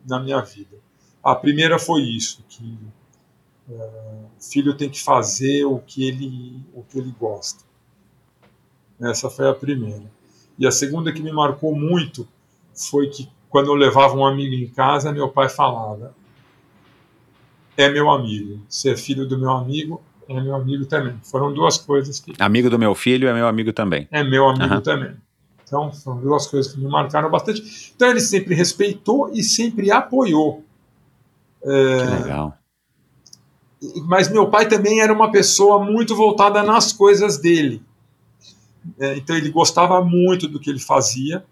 A: na minha vida. A primeira foi isso, que o filho tem que fazer o que ele, o que ele gosta. Essa foi a primeira. E a segunda que me marcou muito foi que quando eu levava um amigo em casa, meu pai falava: é meu amigo. Se é filho do meu amigo, é meu amigo também. Foram duas coisas que
B: Amigo do meu filho é meu amigo também.
A: é meu amigo
B: Aham.
A: também. Então, foram duas coisas que me marcaram bastante. Então, ele sempre respeitou e sempre apoiou.
B: Que legal.
A: Mas meu pai também era uma pessoa muito voltada nas coisas dele. É, então, ele gostava muito do que ele fazia.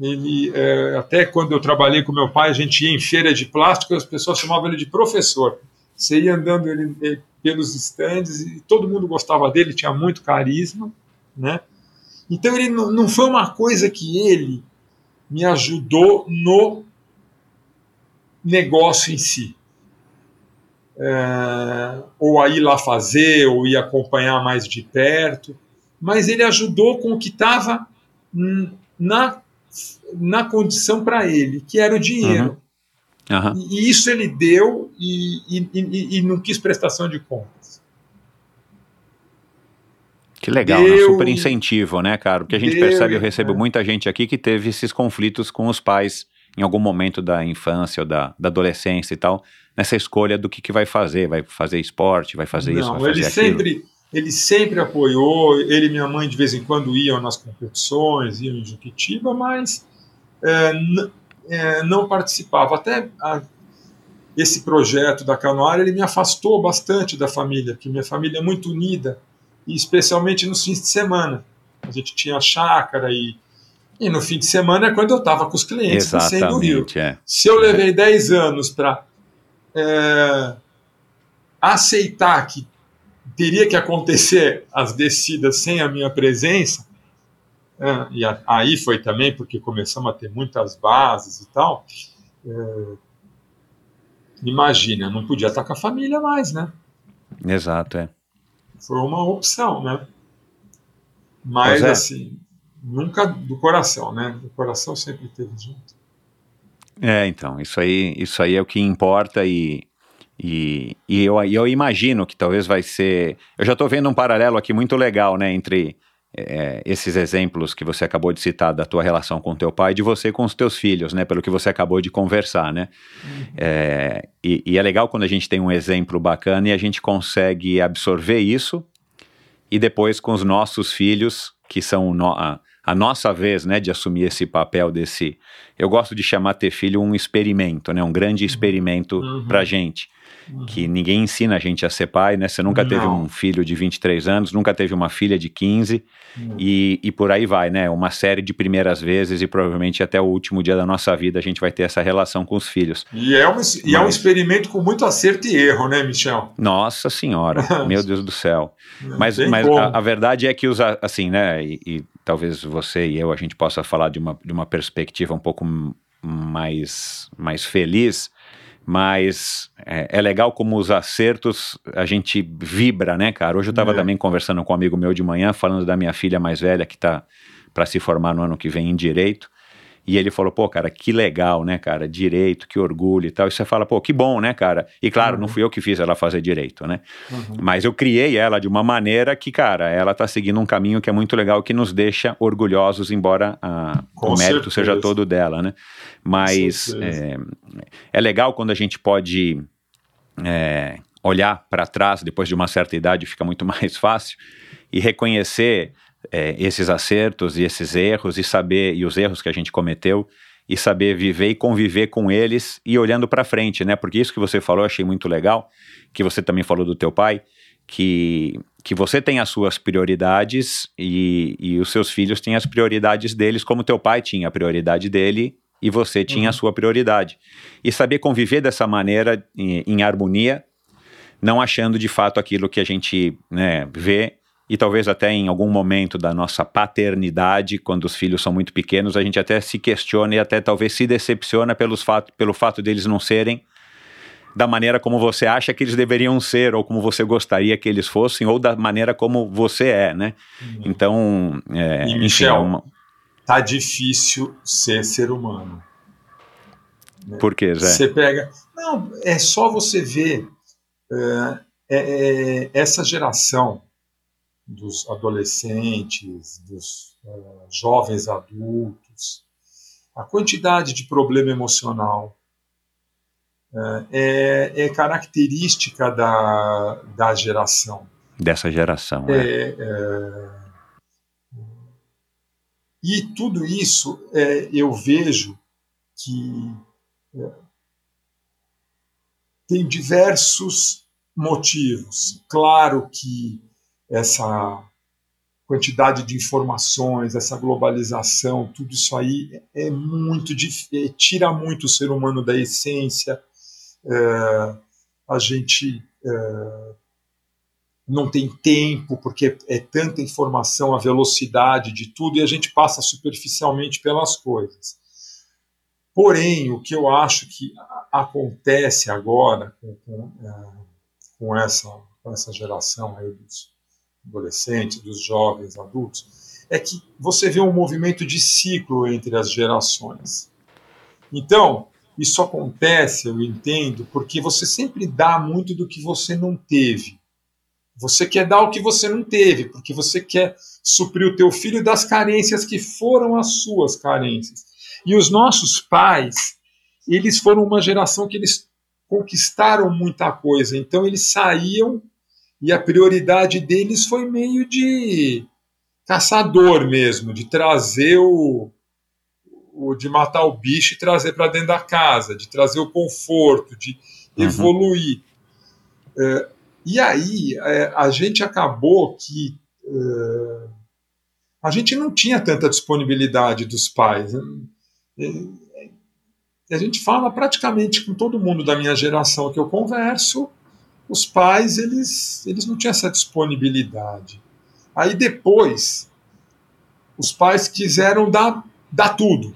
A: Ele, é, até quando eu trabalhei com meu pai, a gente ia em feira de plástico, as pessoas chamavam ele de professor. Você ia andando ele, ele pelos estandes e todo mundo gostava dele, tinha muito carisma, né? Então ele não, não foi uma coisa que ele me ajudou no negócio em si. É, ou a ir lá fazer, ou ir acompanhar mais de perto, mas ele ajudou com o que estava na, na condição para ele, que era o dinheiro.
B: Aham.
A: E, e isso ele deu e, e- e- e não quis prestação de contas.
B: Que legal, né?
A: Deu
B: super incentivo, né, cara? Porque a gente percebe, eu recebo
A: é.
B: muita gente aqui que teve esses conflitos com os pais em algum momento da infância ou da, da adolescência e tal, nessa escolha do que, que vai fazer, vai fazer esporte, vai fazer isso,
A: Não,
B: vai
A: ele
B: fazer aquilo.
A: sempre, ele sempre apoiou. Ele e minha mãe de vez em quando iam nas competições, iam em Juquitiba, mas é, é, não participava. Até a- esse projeto da Canoara ele me afastou bastante da família, porque minha família é muito unida, e especialmente nos fins de semana. A gente tinha chácara e E no fim de semana é quando eu estava com os clientes descendo o rio.
B: Exatamente, é.
A: Se eu levei 10 anos para é, aceitar que teria que acontecer as descidas sem a minha presença, é, e a- aí foi também porque começamos a ter muitas bases e tal. é, imagina, não podia estar com a família mais, né?
B: Exato, é.
A: Foi uma opção, né? Mas
B: é.
A: assim, nunca do coração, né? Do coração sempre teve junto.
B: É, então, isso aí, isso aí é o que importa e, e, e eu, eu imagino que talvez vai ser. Eu já estou vendo um paralelo aqui muito legal, né, entre é, esses exemplos que você acabou de citar da tua relação com teu pai de você com os teus filhos, né, pelo que você acabou de conversar, né. É, e, e é legal quando a gente tem um exemplo bacana e a gente consegue absorver isso e depois com os nossos filhos, que são no- a, a nossa vez, né, de assumir esse papel desse. Eu gosto de chamar ter filho um experimento, né, um grande experimento
A: Uhum.
B: pra gente. Que ninguém ensina a gente a ser pai, né? Você nunca teve
A: Não.
B: um filho de 23 anos, nunca teve uma filha de 15,
A: Não.
B: e, e por aí vai, né? Uma série de primeiras vezes, e provavelmente até o último dia da nossa vida a gente vai ter essa relação com os filhos.
A: E é, um, e é um
B: Mas-
A: experimento com muito acerto e erro, né, Michel?
B: Nossa senhora, [laughs] meu Deus do céu.
A: Não
B: Mas, mas a, a verdade é que os, a- assim, né, e, e talvez você e eu a gente possa falar de uma, de uma perspectiva um pouco mais, mais feliz, mas é, é legal como os acertos a gente vibra, né, cara? Hoje eu estava
A: É.
B: também conversando com um amigo meu de manhã, falando da minha filha mais velha que está para se formar no ano que vem em Direito, e ele falou, pô, cara, que legal, né, cara? Direito, que orgulho e tal. E você fala, pô, que bom, né, cara? E claro, não
A: Uhum.
B: fui eu que fiz ela fazer direito, né?
A: Uhum.
B: Mas eu criei ela de uma maneira que, cara, ela tá seguindo um caminho que é muito legal, que nos deixa orgulhosos, embora a-
A: Com
B: o mérito
A: certeza.
B: seja todo dela, né? Mas é, é legal quando a gente pode é, olhar para trás depois de uma certa idade, fica muito [laughs] mais fácil, e reconhecer é, esses acertos e esses erros, e saber, e os erros que a gente cometeu, e saber viver e conviver com eles e olhando para frente, né? Porque isso que você falou eu achei muito legal, que você também falou do teu pai, que, que você tem as suas prioridades e, e os seus filhos têm as prioridades deles, como teu pai tinha a prioridade dele e você tinha a sua prioridade. E saber conviver dessa maneira, em, em harmonia, não achando de fato aquilo que a gente né, vê e talvez até em algum momento da nossa paternidade, quando os filhos são muito pequenos, a gente até se questiona e até talvez se decepciona pelos fato, pelo fato deles não serem da maneira como você acha que eles deveriam ser, ou como você gostaria que eles fossem, ou da maneira como você é, né? Então, é,
A: E,
B: enfim,
A: Michel,
B: é uma...
A: Tá difícil ser ser humano.
B: por quê, Zé?
A: Você pega. Não, é só você ver é, é, é, essa geração dos adolescentes, dos é, jovens adultos, a quantidade de problema emocional é, é, é característica da, da geração.
B: Dessa geração, né?
A: É, é, e tudo isso é, eu vejo que é, tem diversos motivos. Claro que essa quantidade de informações, essa globalização, tudo isso aí é muito difícil, tira muito o ser humano da essência. É, a gente é, não tem tempo, porque é tanta informação, a velocidade de tudo, e a gente passa superficialmente pelas coisas. Porém, o que eu acho que acontece agora com, com, com, essa, com essa geração aí dos adolescentes, dos jovens, adultos, é que você vê um movimento de ciclo entre as gerações. Então, isso acontece, eu entendo, porque você sempre dá muito do que você não teve. Você quer dar o que você não teve, porque você quer suprir o teu filho das carências que foram as suas carências. E os nossos pais, eles foram uma geração que eles conquistaram muita coisa, então eles saíam e a prioridade deles foi meio de caçador mesmo, de trazer o, o de matar o bicho e trazer para dentro da casa, de trazer o conforto, de uhum. evoluir. É, e aí é, a gente acabou que é, a gente não tinha tanta disponibilidade dos pais. Né? E a gente fala praticamente com todo mundo da minha geração que eu converso, os pais eles, eles não tinham essa disponibilidade. Aí depois, os pais quiseram dar, dar tudo.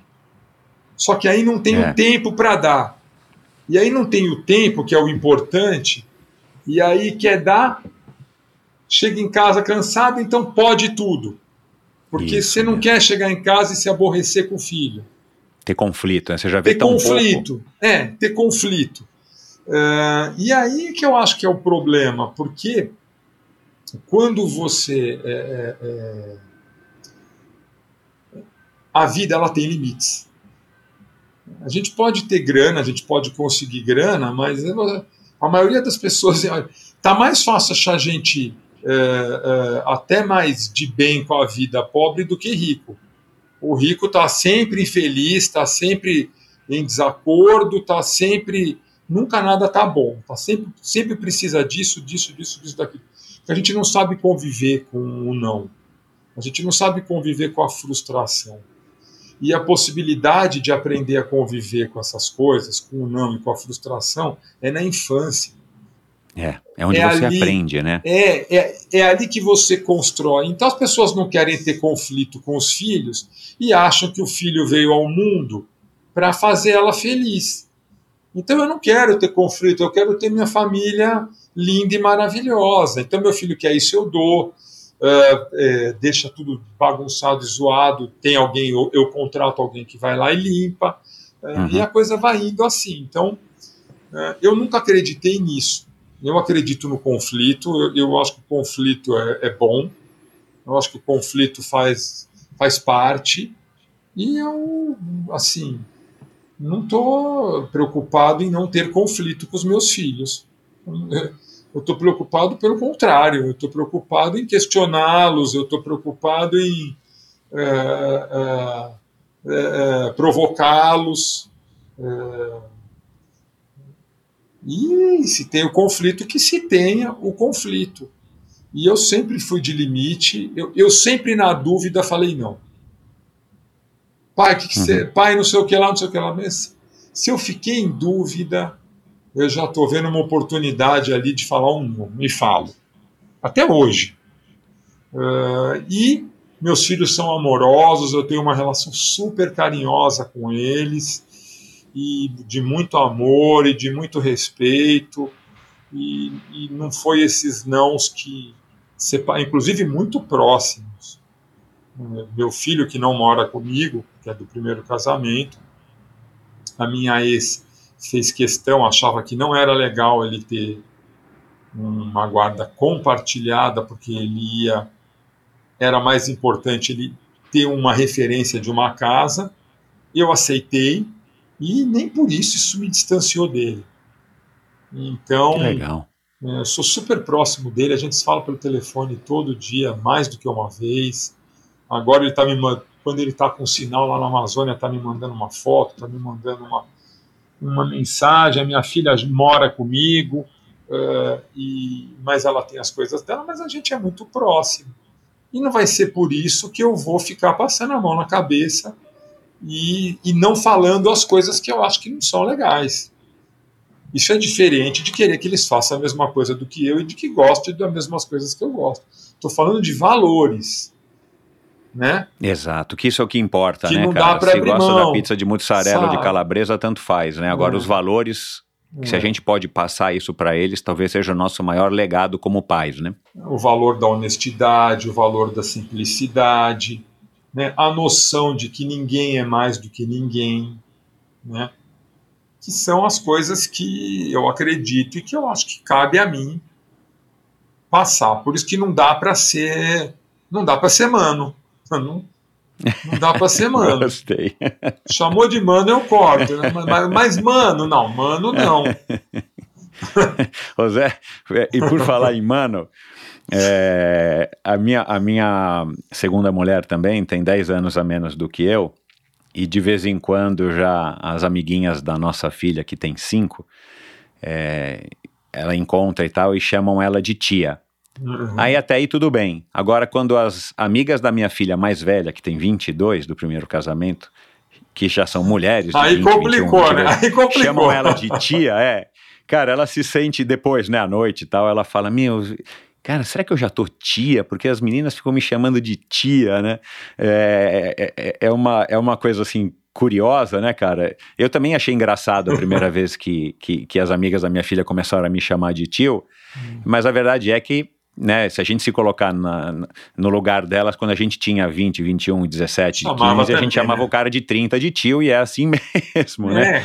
A: Só que aí não tem o
B: É.
A: um tempo para dar. E aí não tem o tempo, que é o importante, e aí quer dar, chega em casa cansado, então pode tudo. Porque
B: Isso
A: você não
B: mesmo.
A: quer chegar em casa e se aborrecer com o filho.
B: Ter conflito, né? Você já vê
A: Ter
B: tão
A: conflito. É, ter conflito. É, e aí que eu acho que é o problema, porque quando você. é, é, é, a vida ela tem limites. A gente pode ter grana, a gente pode conseguir grana, mas a maioria das pessoas. Está [laughs] mais fácil achar gente é, é, até mais de bem com a vida pobre do que rico. O rico está sempre infeliz, está sempre em desacordo, está sempre. Nunca nada está bom, tá sempre, sempre precisa disso, disso, disso, disso, daquilo. A gente não sabe conviver com o não. A gente não sabe conviver com a frustração. E a possibilidade de aprender a conviver com essas coisas, com o não e com a frustração, é na infância.
B: É, é onde
A: É
B: você
A: ali-
B: aprende, né?
A: É, é, é ali que você constrói. Então as pessoas não querem ter conflito com os filhos e acham que o filho veio ao mundo para fazer ela feliz. Então eu não quero ter conflito, eu quero ter minha família linda e maravilhosa. Então meu filho quer isso, eu dou. É, é, deixa tudo bagunçado e zoado. Tem alguém, eu, eu contrato alguém que vai lá e limpa. É,
B: Uhum.
A: E a coisa vai indo assim. Então é, eu nunca acreditei nisso. Eu acredito no conflito, eu, eu acho que o conflito é, é bom, eu acho que o conflito faz, faz parte, e eu, assim, não estou preocupado em não ter conflito com os meus filhos. Eu estou preocupado pelo contrário, eu estou preocupado em questioná-los, eu estou preocupado em é, é, é, é, provocá-los. é, e se tem o conflito, que se tenha o conflito. E eu sempre fui de limite, eu, eu sempre na dúvida falei não. Pai, que que cê- pai, não sei o que lá, não sei o que lá. Mas se eu fiquei em dúvida, eu já estou vendo uma oportunidade ali de falar um não, e falo. Até hoje. Ah, e meus filhos são amorosos, eu tenho uma relação super carinhosa com eles e de muito amor e de muito respeito e, e não foi esses nãos que inclusive muito próximos meu filho que não mora comigo que é do primeiro casamento a minha ex fez questão achava que não era legal ele ter uma guarda compartilhada porque ele ia era mais importante ele ter uma referência de uma casa eu aceitei e nem por isso isso me distanciou dele. Então,
B: Que legal.
A: é, eu sou super próximo dele, a gente se fala pelo telefone todo dia, mais do que uma vez. Agora ele tá me quando ele está com sinal lá na Amazônia, está me mandando uma foto, está me mandando uma, uma mensagem. A minha filha mora comigo, é, e, mas ela tem as coisas dela, mas a gente é muito próximo. E não vai ser por isso que eu vou ficar passando a mão na cabeça e, e não falando as coisas que eu acho que não são legais. Isso é diferente de querer que eles façam a mesma coisa do que eu e de que gostem das mesmas coisas que eu gosto. Estou falando de valores, né?
B: Exato, que isso é o que importa,
A: Que
B: né, cara? Se gosta
A: mão,
B: da pizza de mussarela ou de calabresa, tanto faz, né? Agora,
A: É.
B: os valores, se a
A: É.
B: gente pode passar isso para eles, talvez seja o nosso maior legado como pais, né?
A: o valor da honestidade, o valor da simplicidade, né? a noção de que ninguém é mais do que ninguém, né? que são as coisas que eu acredito e que eu acho que cabe a mim passar. Por isso que não dá para ser, não dá para ser mano, não, não dá para ser mano. [laughs]
B: Gostei.
A: Chamou de mano eu corto, né? mas, mas mano não, mano não. [laughs]
B: Zé, é, e por falar em mano, é, a, minha, a minha segunda mulher também tem 10 anos a menos do que eu, e de vez em quando já as amiguinhas da nossa filha, que tem 5, ela encontra e tal, e chamam ela de tia.
A: Uhum.
B: Aí até aí tudo bem. Agora, quando as amigas da minha filha mais velha, que tem 22 do primeiro casamento, que já são mulheres, de
A: Aí
B: 20,
A: complicou,
B: 21,
A: né? Aí complicou.
B: chamam ela de tia, é. Cara, ela se sente depois, né, à noite e tal, ela fala, meu, cara, será que eu já tô tia? Porque as meninas ficam me chamando de tia, né? É, é, é uma, é uma coisa assim curiosa, né, cara? Eu também achei engraçado a primeira [laughs] vez que, que, que as amigas da minha filha começaram a me chamar de tio, mas a verdade é que né, se a gente se colocar na, no lugar delas, quando a gente tinha 20, 21, 17,
A: Chamava
B: 15, a gente chamava
A: né?
B: o cara de 30 de tio e é assim [laughs] mesmo, né?
A: É.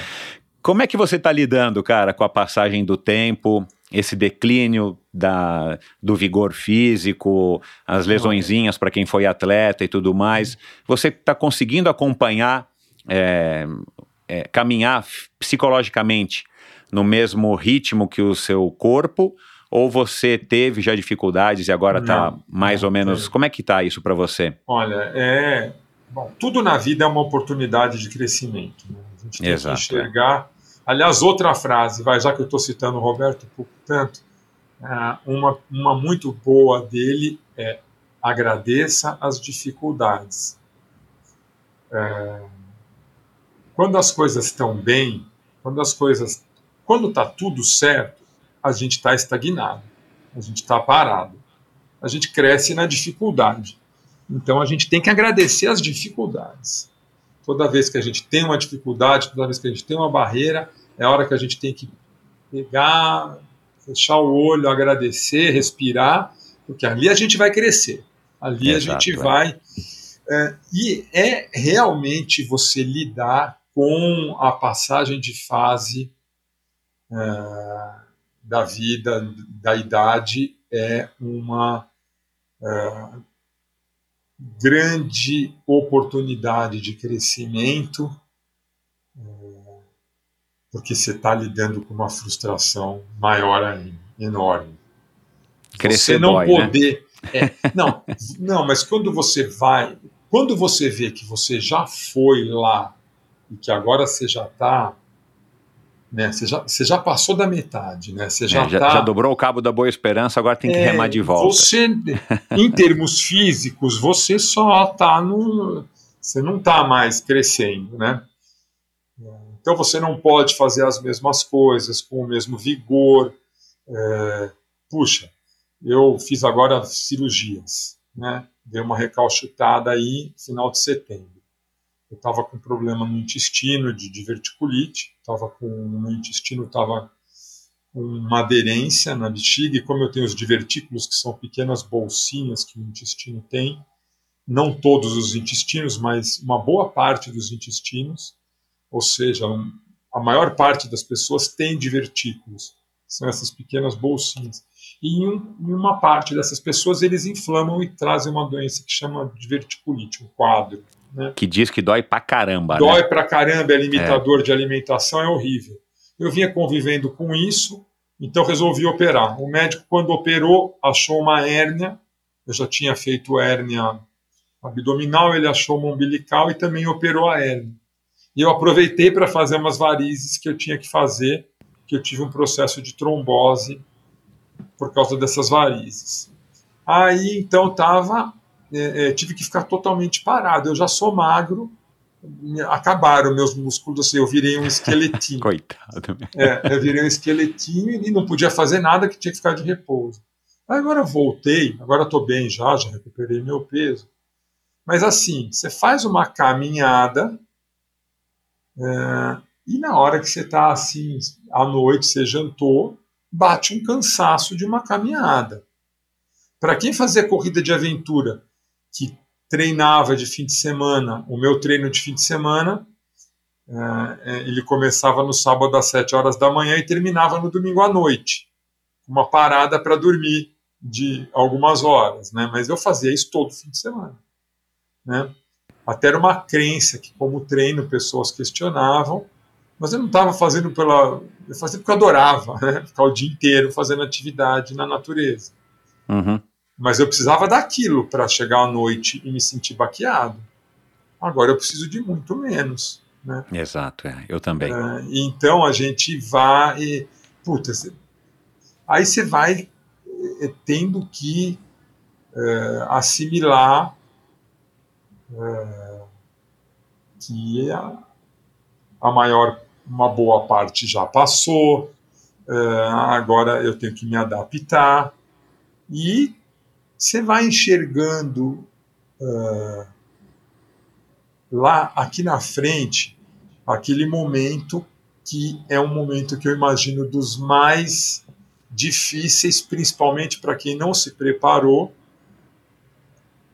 B: Como é que você está lidando, cara, com a passagem do tempo, esse declínio da, do vigor físico, as lesõezinhas para quem foi atleta e tudo mais? Você está conseguindo acompanhar, é, é, caminhar psicologicamente no mesmo ritmo que o seu corpo? Ou você teve já dificuldades e agora está mais
A: não,
B: ou menos. Como é que tá isso para você?
A: Olha, é. Bom, tudo na vida é uma oportunidade de crescimento. né? A gente tem
B: Exato, é.
A: que enxergar. Aliás, outra frase, vai, já que eu estou citando o Roberto por tanto, ah, uma, uma muito boa dele é agradeça as dificuldades. É, quando as coisas estão bem, quando as coisas. Quando está tudo certo, a gente está estagnado, a gente está parado, a gente cresce na dificuldade. Então a gente tem que agradecer as dificuldades. Toda vez que a gente tem uma dificuldade, toda vez que a gente tem uma barreira, é a hora que a gente tem que pegar, fechar o olho, agradecer, respirar, porque ali a gente vai crescer. Ali
B: Exato,
A: a gente
B: é.
A: vai. é, e é realmente você lidar com a passagem de fase é, da vida, da idade, é uma é, grande oportunidade de crescimento, é, porque você está lidando com uma frustração maior ainda, enorme.
B: Crescer
A: você não
B: dói, né?
A: poder. é, não, não, mas quando você vai, quando você vê que você já foi lá e que agora você já está, né, você, já, você já passou da metade, né, você já
B: É, já,
A: está
B: já dobrou o cabo da boa esperança, agora tem que
A: é,
B: remar de volta.
A: Você, em [laughs] termos físicos, você só está no. Você não está mais crescendo, né? Então você não pode fazer as mesmas coisas com o mesmo vigor. É, puxa, eu fiz agora cirurgias, né? Dei uma recalchutada aí final de setembro. Eu estava com problema no intestino de diverticulite, estava com o intestino estava uma aderência na bexiga, e como eu tenho os divertículos, que são pequenas bolsinhas que o intestino tem, não todos os intestinos, mas uma boa parte dos intestinos, ou seja, a maior parte das pessoas tem divertículos, são essas pequenas bolsinhas. E em, um, em uma parte dessas pessoas eles inflamam e trazem uma doença que chama diverticulite, um quadro. Né?
B: Que diz que dói pra caramba,
A: Dói
B: né?
A: pra caramba, é limitador de alimentação, é horrível. Eu vinha convivendo com isso, então resolvi operar. O médico, quando operou, achou uma hérnia. Eu já tinha feito hérnia abdominal, ele achou uma umbilical e também operou a hérnia. E eu aproveitei para fazer umas varizes que eu tinha que fazer, que eu tive um processo de trombose por causa dessas varizes. Aí então tava, é, é, tive que ficar totalmente parado. Eu já sou magro, acabaram meus músculos, assim, eu virei um [laughs] esqueletinho.
B: Coitado.
A: É, eu virei um esqueletinho e não podia fazer nada que tinha que ficar de repouso. Agora voltei, agora estou bem já, já recuperei meu peso. Mas assim, você faz uma caminhada é, e na hora que você está assim, à noite, você jantou, bate um cansaço de uma caminhada. Para quem fazia corrida de aventura, que treinava de fim de semana, o meu treino de fim de semana, é, ele começava no sábado às 7 horas da manhã e terminava no domingo à noite. Uma parada para dormir de algumas horas, né? Mas eu fazia isso todo fim de semana, né? Até era uma crença que, como treino, pessoas questionavam, mas eu não estava fazendo pela. Eu fazia porque eu adorava, né? Ficar o dia inteiro fazendo atividade na natureza.
B: Uhum.
A: Mas eu precisava daquilo para chegar à noite e me sentir baqueado. Agora eu preciso de muito menos. Né?
B: Exato, é. eu também.
A: É, então a gente vai. E, puta, cê, aí você vai é, tendo que é, assimilar é, que a, a maior, uma boa parte já passou, é, agora eu tenho que me adaptar e você vai enxergando é, lá aqui na frente aquele momento que é um momento que eu imagino dos mais difíceis, principalmente para quem não se preparou,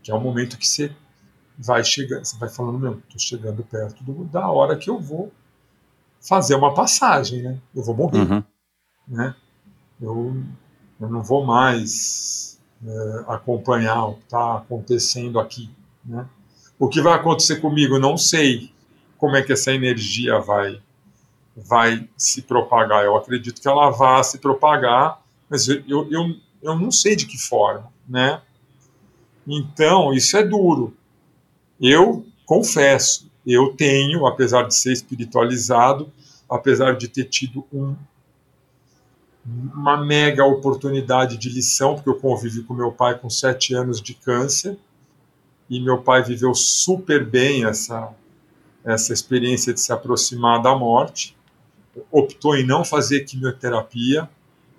A: que é o momento que você vai chegando, você vai falando, meu, estou chegando perto do, da hora que eu vou fazer uma passagem, né? Eu vou morrer, uhum. né? Eu, eu não vou mais é, acompanhar o que está acontecendo aqui, né? O que vai acontecer comigo, não sei como é que essa energia vai vai se propagar. Eu acredito que ela vá se propagar, mas eu, eu, eu, eu não sei de que forma, né? Então, isso é duro. Eu confesso, eu tenho, apesar de ser espiritualizado, apesar de ter tido um, uma mega oportunidade de lição, porque eu convivi com meu pai com sete anos de câncer, e meu pai viveu super bem essa, essa experiência de se aproximar da morte optou em não fazer quimioterapia,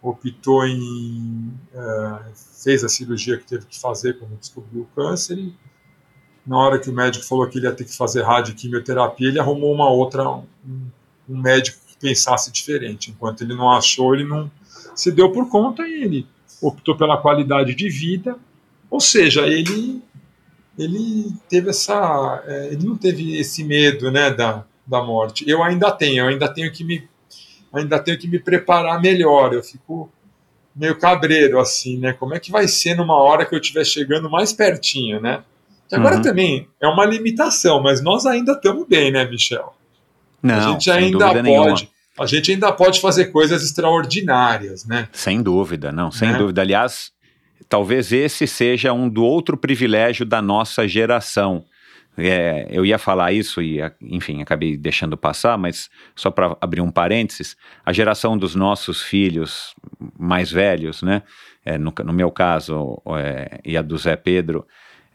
A: optou em é, fez a cirurgia que teve que fazer quando descobriu o câncer e na hora que o médico falou que ele ia ter que fazer radioquimioterapia, ele arrumou uma outra um, um médico que pensasse diferente. Enquanto ele não achou, ele não se deu por conta e ele optou pela qualidade de vida, ou seja, ele ele teve essa é, ele não teve esse medo, né, da da morte. Eu ainda tenho, eu ainda tenho que me ainda tenho que me preparar melhor. Eu fico meio cabreiro assim, né? Como é que vai ser numa hora que eu estiver chegando mais pertinho, né? Que agora uhum. também é uma limitação, mas nós ainda estamos bem, né, Michel?
B: Não,
A: a gente ainda pode, nenhuma. A gente ainda pode fazer coisas extraordinárias, né?
B: Sem dúvida, não, sem né? dúvida. Aliás, talvez esse seja um do outro privilégio da nossa geração é, eu ia falar isso e, enfim, acabei deixando passar, mas só para abrir um parênteses, a geração dos nossos filhos mais velhos, né? É, no, no, meu caso, é, e a do Zé Pedro,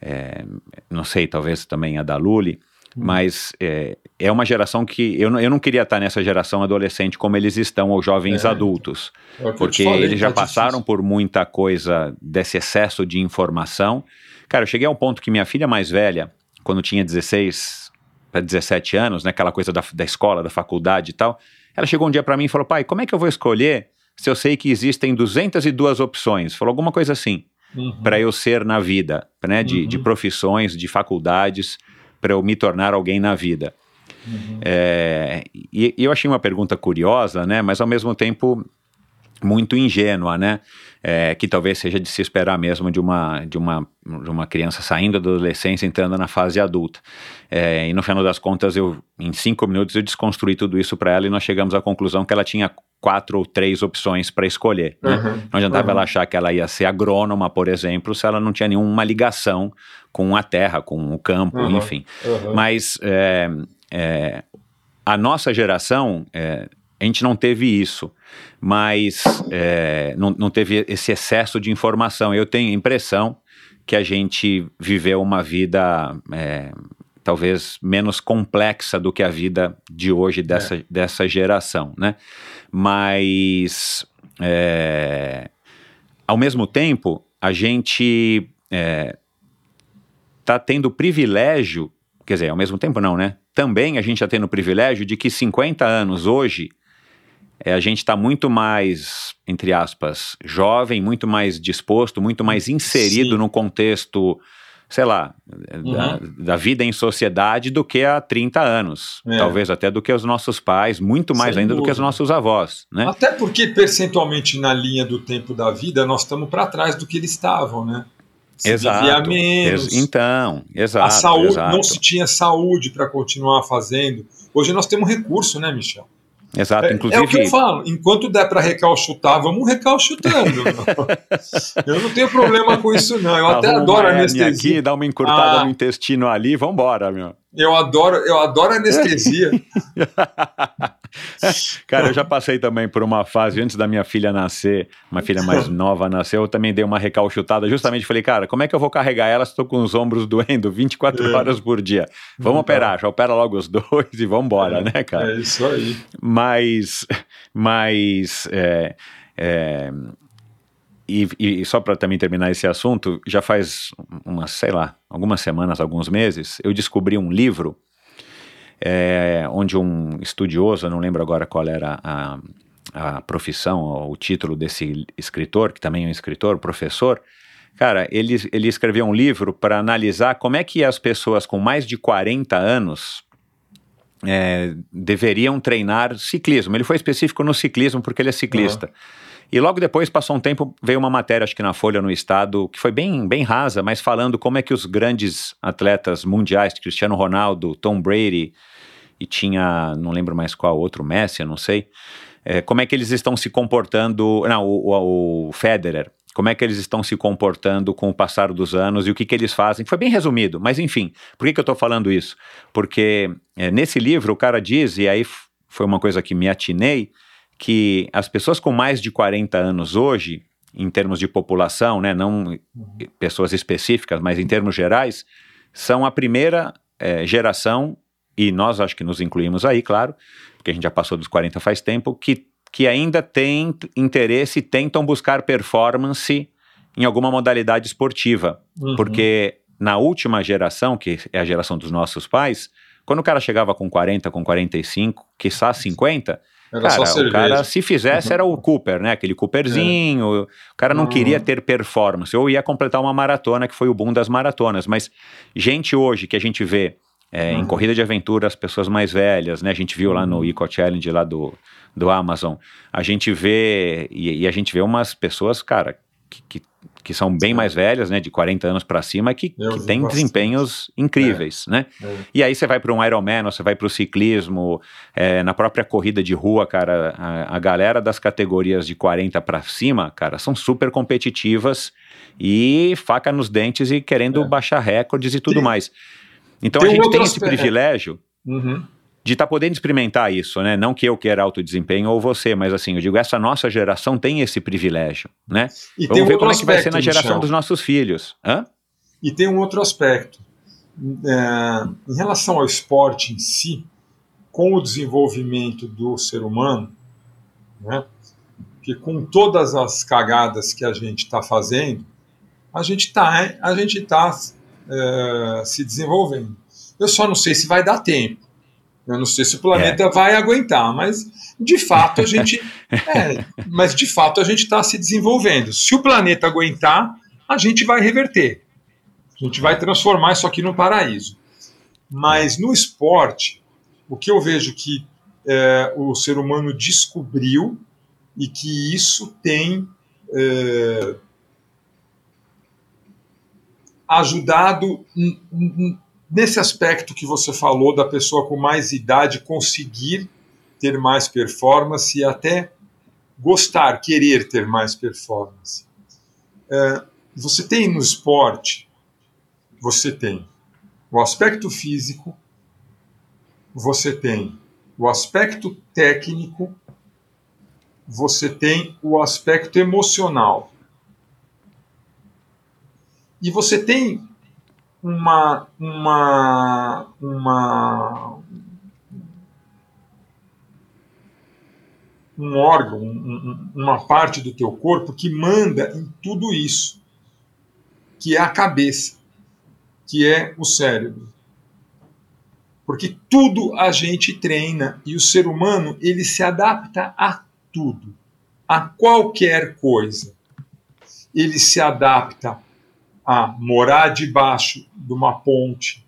B: é, não sei, talvez também a da Luli. Mas é, é, uma geração que eu não, eu não queria estar nessa geração adolescente como eles estão, ou jovens é. adultos, é porque falei, eles já passaram difícil. por muita coisa desse excesso de informação. Cara, eu cheguei a um ponto que minha filha mais velha, quando tinha 16 para 17 anos, né, aquela coisa da, da escola, da faculdade e tal, ela chegou um dia para mim e falou: pai, como é que eu vou escolher se eu sei que existem 202 opções? Falou alguma coisa assim, uhum. para eu ser na vida, né, de, uhum. de profissões, de faculdades, para eu me tornar alguém na vida. Uhum. É, e, e, eu achei uma pergunta curiosa, né, mas ao mesmo tempo muito ingênua, né? É, que talvez seja de se esperar mesmo de uma, de uma, de uma criança saindo da adolescência entrando na fase adulta. É, e no final das contas, eu, em cinco minutos, eu desconstruí tudo isso para ela e nós chegamos à conclusão que ela tinha quatro ou três opções para escolher. Né? Uhum, não adiantava uhum. ela achar que ela ia ser agrônoma, por exemplo, se ela não tinha nenhuma ligação com a terra, com o campo, uhum, enfim. Mas é, é, a nossa geração, é, a gente não teve isso mas é, não, não teve esse excesso de informação. Eu tenho a impressão que a gente viveu uma vida é, talvez menos complexa do que a vida de hoje dessa, é. dessa geração, né? Mas é, ao mesmo tempo a gente está tendo o privilégio, quer dizer, ao mesmo tempo não, né? Também a gente está tendo o privilégio de que 50 anos hoje é, a gente está muito mais, entre aspas, jovem, muito mais disposto, muito mais inserido Sim. no contexto, sei lá, uhum. da, da, vida em sociedade do que há 30 anos. É. Talvez até do que os nossos pais, muito mais Sem ainda dúvida. do que os nossos avós. Né?
A: Até porque, percentualmente, na linha do tempo da vida, nós estamos para trás do que eles estavam, né?
B: Se exato. menos. Ex então, exato.
A: A saúde,
B: exato.
A: não se tinha saúde para continuar fazendo. Hoje nós temos recurso, né, Michel?
B: Exato,
A: é,
B: inclusive.
A: É o que eu falo, enquanto der para recalchutar, vamos recalchutando. [laughs] eu não tenho problema com isso, não. Eu até adoro anestesia.
B: aqui, dá uma encurtada ah, no intestino ali, vambora, meu.
A: Eu adoro, eu adoro anestesia. [laughs]
B: Cara, eu já passei também por uma fase antes da minha filha nascer, uma filha mais nova nasceu, eu também dei uma recalchutada, justamente falei, cara, como é que eu vou carregar ela se estou com os ombros doendo 24 é. horas por dia? Vamos operar, já opera logo os dois e vamos embora,
A: é,
B: né, cara?
A: É isso aí.
B: Mas, mas é, é, e, e, só para também terminar esse assunto, já faz umas, sei lá, algumas semanas, alguns meses, eu descobri um livro é, onde um estudioso, não lembro agora qual era a, a profissão, o título desse escritor, que também é um escritor, professor, cara, ele, ele escreveu um livro para analisar como é que as pessoas com mais de 40 anos é, deveriam treinar ciclismo. Ele foi específico no ciclismo porque ele é ciclista. Uhum. E logo depois, passou um tempo, veio uma matéria, acho que na Folha, no Estado, que foi bem, bem rasa, mas falando como é que os grandes atletas mundiais, Cristiano Ronaldo, Tom Brady, e tinha, não lembro mais qual outro, Messi, eu não sei, é, como é que eles estão se comportando, não, o, o, o Federer, como é que eles estão se comportando com o passar dos anos e o que, que eles fazem. Foi bem resumido, mas enfim, por que, que eu estou falando isso? Porque é, nesse livro o cara diz, e aí foi uma coisa que me atinei, que as pessoas com mais de 40 anos hoje, em termos de população, né, não pessoas específicas, mas em termos gerais, são a primeira é, geração, e nós acho que nos incluímos aí, claro, porque a gente já passou dos 40 faz tempo, que, que ainda tem interesse e tentam buscar performance em alguma modalidade esportiva. Uhum. Porque na última geração, que é a geração dos nossos pais, quando o cara chegava com 40, com 45, quiçá 50, era cara, o cara, se fizesse, era o Cooper, né? Aquele Cooperzinho. É. O cara não uhum. queria ter performance. Ou ia completar uma maratona, que foi o boom das maratonas. Mas gente hoje que a gente vê é, uhum. em corrida de aventura, as pessoas mais velhas, né? A gente viu lá no uhum. Eco Challenge lá do, do Amazon. A gente vê, e, e a gente vê umas pessoas, cara, que, que que são bem Sim. mais velhas, né, de 40 anos para cima, que, que têm desempenhos incríveis, é. né? É. E aí você vai para um Ironman, você vai para o ciclismo, é, na própria corrida de rua, cara, a, a galera das categorias de 40 para cima, cara, são super competitivas e faca nos dentes e querendo é. baixar recordes e tudo tem, mais. Então a gente tem esse privilégio. Uhum de estar tá podendo experimentar isso, né? Não que eu queira alto desempenho ou você, mas assim, eu digo, essa nossa geração tem esse privilégio, né?
A: E Vamos ver como é
B: que vai ser na geração Michel. dos nossos filhos. Hã?
A: E tem um outro aspecto. É, em relação ao esporte em si, com o desenvolvimento do ser humano, né? Que com todas as cagadas que a gente está fazendo, a gente está a gente tá, é, se desenvolvendo. Eu só não sei se vai dar tempo eu não sei se o planeta é. vai aguentar, mas de fato a gente. [laughs] é, mas de fato a gente está se desenvolvendo. Se o planeta aguentar, a gente vai reverter. A gente vai transformar isso aqui num paraíso. Mas no esporte, o que eu vejo que é, o ser humano descobriu e que isso tem é, ajudado Nesse aspecto que você falou da pessoa com mais idade conseguir ter mais performance e até gostar, querer ter mais performance. É, você tem no esporte, você tem o aspecto físico, você tem o aspecto técnico, você tem o aspecto emocional. E você tem uma, uma, uma um órgão, um, uma parte do teu corpo que manda em tudo isso, que é a cabeça, que é o cérebro. Porque tudo a gente treina e o ser humano ele se adapta a tudo, a qualquer coisa. Ele se adapta a morar debaixo de uma ponte,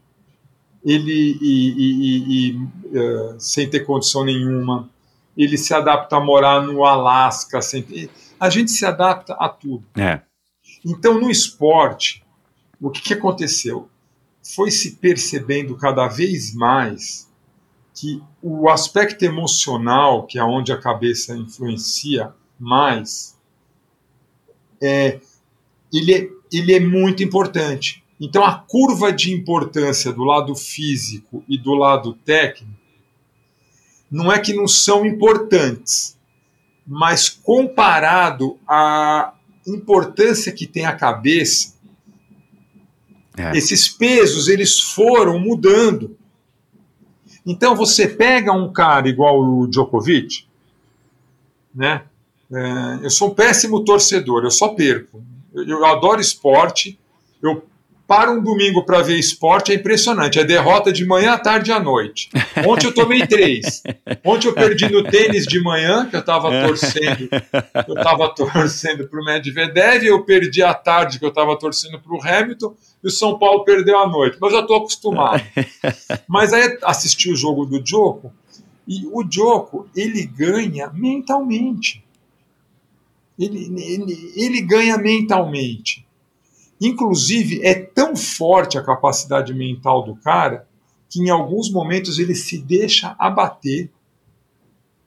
A: ele e, e, e, uh, sem ter condição nenhuma, ele se adapta a morar no Alasca, sem, a gente se adapta a tudo.
B: É.
A: Então, no esporte, o que, que aconteceu? Foi se percebendo cada vez mais que o aspecto emocional, que é onde a cabeça influencia mais, é, ele é ele é muito importante. Então, a curva de importância do lado físico e do lado técnico não é que não são importantes, mas comparado à importância que tem a cabeça, é. esses pesos eles foram mudando. Então você pega um cara igual o Djokovic, né? É, eu sou um péssimo torcedor, eu só perco. Eu, adoro esporte, eu para um domingo para ver esporte é impressionante. É derrota de manhã, à tarde e à noite. Ontem eu tomei três. Ontem eu perdi no tênis de manhã, que eu estava torcendo. Eu estava torcendo para o Medvedev, eu perdi à tarde, que eu estava torcendo para o Hamilton, e o São Paulo perdeu à noite. Mas eu já estou acostumado. [laughs] Mas aí assisti o jogo do Djoko, e o Djoko, ele ganha mentalmente. Ele, ele, ele ganha mentalmente. Inclusive, é tão forte a capacidade mental do cara que em alguns momentos ele se deixa abater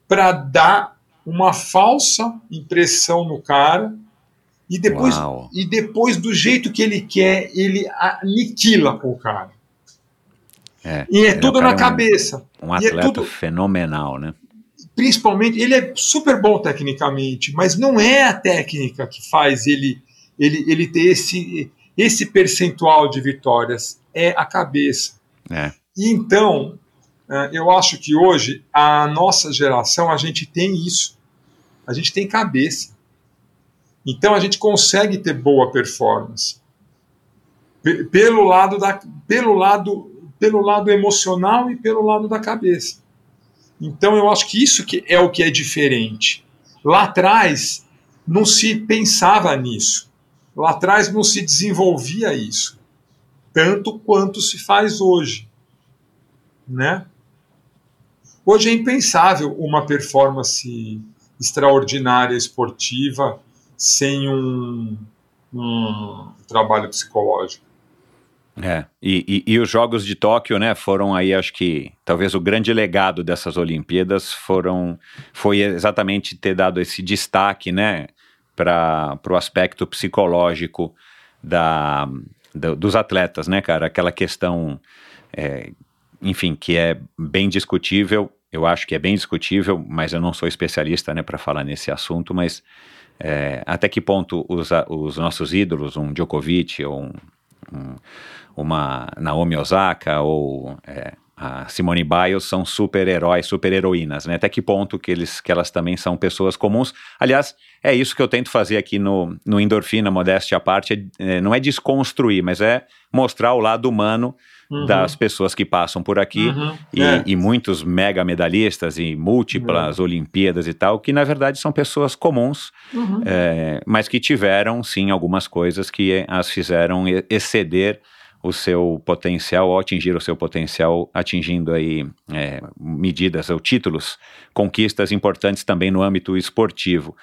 A: para dar uma falsa impressão no cara e depois, e depois do jeito que ele quer, ele aniquila o cara. É, e é tudo na um, cabeça.
B: Um é atleta é tudo, fenomenal, né?
A: Principalmente, ele é super bom tecnicamente, mas não é a técnica que faz ele ele, ele ter esse, esse percentual de vitórias, é a cabeça.
B: É.
A: Então, é, eu acho que hoje, a nossa geração, a gente tem isso. A gente tem cabeça. Então a gente consegue ter boa performance. pelo lado, da, pelo, lado, pelo lado emocional e pelo lado da cabeça. Então eu acho que isso que é o que é diferente. Lá atrás não se pensava nisso. Lá atrás não se desenvolvia isso, tanto quanto se faz hoje. Né? Hoje é impensável uma performance extraordinária esportiva sem um, um trabalho psicológico.
B: É, e, e, e, os Jogos de Tóquio, né, foram aí, acho que, talvez o grande legado dessas Olimpíadas foram, foi exatamente ter dado esse destaque, né, para o aspecto psicológico da, da, dos atletas, né, cara? Aquela questão, é, enfim, que é bem discutível. Eu acho que é bem discutível, mas eu não sou especialista, né, para falar nesse assunto. Mas é, até que ponto os, os nossos ídolos, um Djokovic ou um, um, uma Naomi Osaka ou é, a Simone Biles são super-heróis, super-heroínas, né? Até que ponto que, eles, que elas também são pessoas comuns. Aliás, é isso que eu tento fazer aqui no, no Endorfina, modéstia à parte, é, é, não é desconstruir, mas é mostrar o lado humano uhum. das pessoas que passam por aqui uhum. e, é. e, muitos mega medalhistas e múltiplas uhum. Olimpíadas e tal, que na verdade são pessoas comuns, uhum. é, mas que tiveram sim algumas coisas que as fizeram exceder o seu potencial ou atingir o seu potencial, atingindo aí é, medidas ou títulos, conquistas importantes também no âmbito esportivo.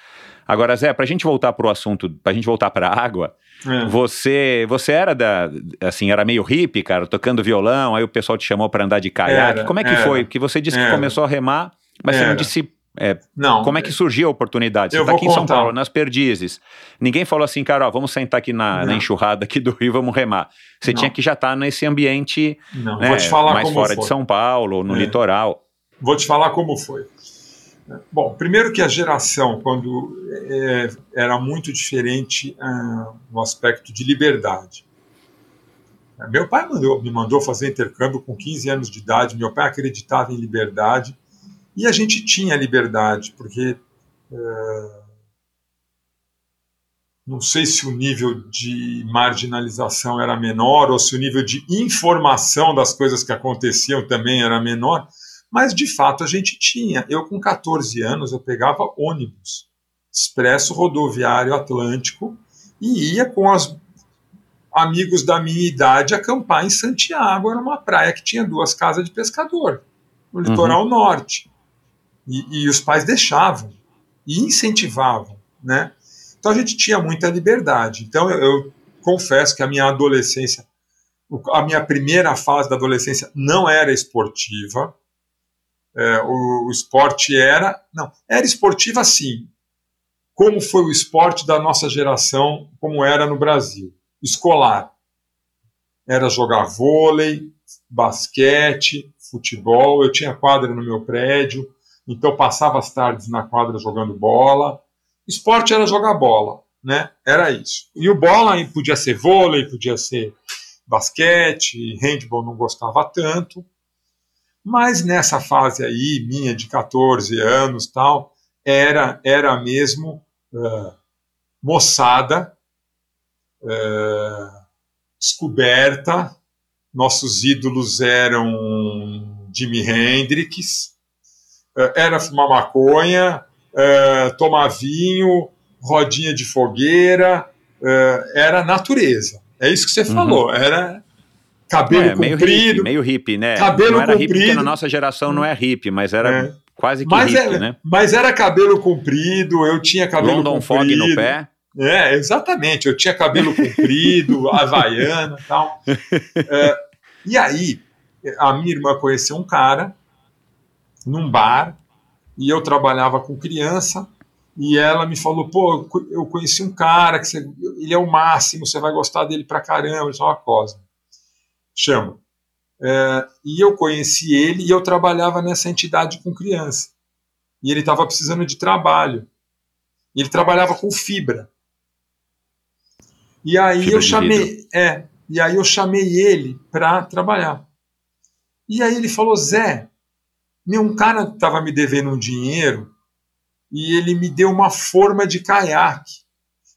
B: Agora, Zé, para a gente voltar para o assunto, para a gente voltar para a água, é. você você era da assim era meio hippie, cara, tocando violão, aí o pessoal te chamou para andar de caiaque. Como é que era, foi? Porque você disse era. que começou a remar, mas era. você não disse é, não, como é que surgiu a oportunidade? Você está aqui em São Paulo, nas Perdizes. Ninguém falou assim, cara, ó, vamos sentar aqui na, na, enxurrada aqui do Rio, vamos remar. Você não. tinha que já estar tá nesse ambiente
A: não, né, mais
B: fora
A: foi.
B: de São Paulo, no é. litoral.
A: Vou te falar como foi. Bom, primeiro que a geração, quando é, era muito diferente ah, no aspecto de liberdade. Meu pai mandou, me mandou fazer intercâmbio com 15 anos de idade, meu pai acreditava em liberdade, e a gente tinha liberdade, porque é, não sei se o nível de marginalização era menor ou se o nível de informação das coisas que aconteciam também era menor, mas de fato a gente tinha. Eu com 14 anos eu pegava ônibus, expresso rodoviário Atlântico e ia com os amigos da minha idade acampar em Santiago, era uma praia que tinha duas casas de pescador, no litoral uhum. norte. E, e os pais deixavam e incentivavam, né? Então a gente tinha muita liberdade. Então eu, eu confesso que a minha adolescência, a minha primeira fase da adolescência não era esportiva. É, o, o, esporte era. Não, era esportiva sim. Como foi o esporte da nossa geração, como era no Brasil? Escolar. Era jogar vôlei, basquete, futebol, eu tinha quadra no meu prédio, então passava as tardes na quadra jogando bola. Esporte era jogar bola, né? Era isso. E o bola podia ser vôlei, podia ser basquete, handball não gostava tanto. Mas nessa fase aí, minha de 14 anos tal, era, era mesmo uh, moçada, uh, descoberta. Nossos ídolos eram Jimi Hendrix, era fumar maconha, tomar vinho, rodinha de fogueira, era natureza. É isso que você uhum. falou. Era cabelo é,
B: meio
A: comprido.
B: Hippie, meio hippie, né?
A: Cabelo
B: não era
A: comprido.
B: hippie, porque na nossa geração não é hippie, mas era é. quase que mas hippie,
A: era,
B: né?
A: Mas era cabelo comprido, eu tinha cabelo
B: London
A: comprido.
B: Fog no pé.
A: É, exatamente. Eu tinha cabelo comprido, [laughs] havaiana e tal. É, e aí, a minha irmã conheceu um cara num bar e eu trabalhava com criança e ela me falou, pô, eu conheci um cara que você, ele é o máximo, você vai gostar dele pra caramba, é uma cosa. Chama. É, e eu conheci ele e eu trabalhava nessa entidade com criança. E ele estava precisando de trabalho. Ele trabalhava com fibra. E aí fibra eu chamei, é, e aí eu chamei ele para trabalhar. E aí ele falou, Zé, meu, um cara estava me devendo um dinheiro e ele me deu uma forma de caiaque.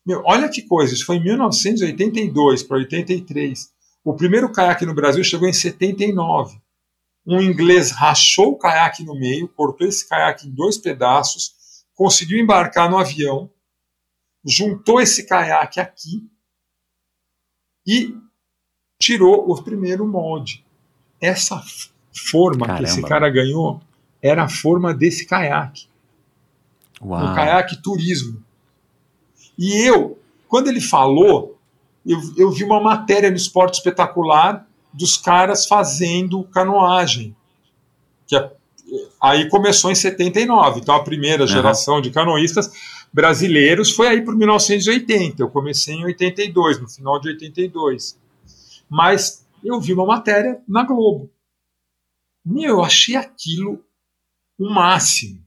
A: Meu, olha que coisa, isso foi em 1982 para 83. O primeiro caiaque no Brasil chegou em 79. Um inglês rachou o caiaque no meio, cortou esse caiaque em dois pedaços, conseguiu embarcar no avião, juntou esse caiaque aqui e tirou o primeiro molde. Essa forma Caramba. que esse cara ganhou era a forma desse caiaque. Uau. Um caiaque turismo. E eu, quando ele falou, eu, eu vi uma matéria no Esporte Espetacular dos caras fazendo canoagem. Que é, aí começou em 79. Então a primeira geração uhum. de canoístas brasileiros foi aí por 1980. Eu comecei em 82, no final de 82. Mas eu vi uma matéria na Globo. Meu, eu achei aquilo o máximo.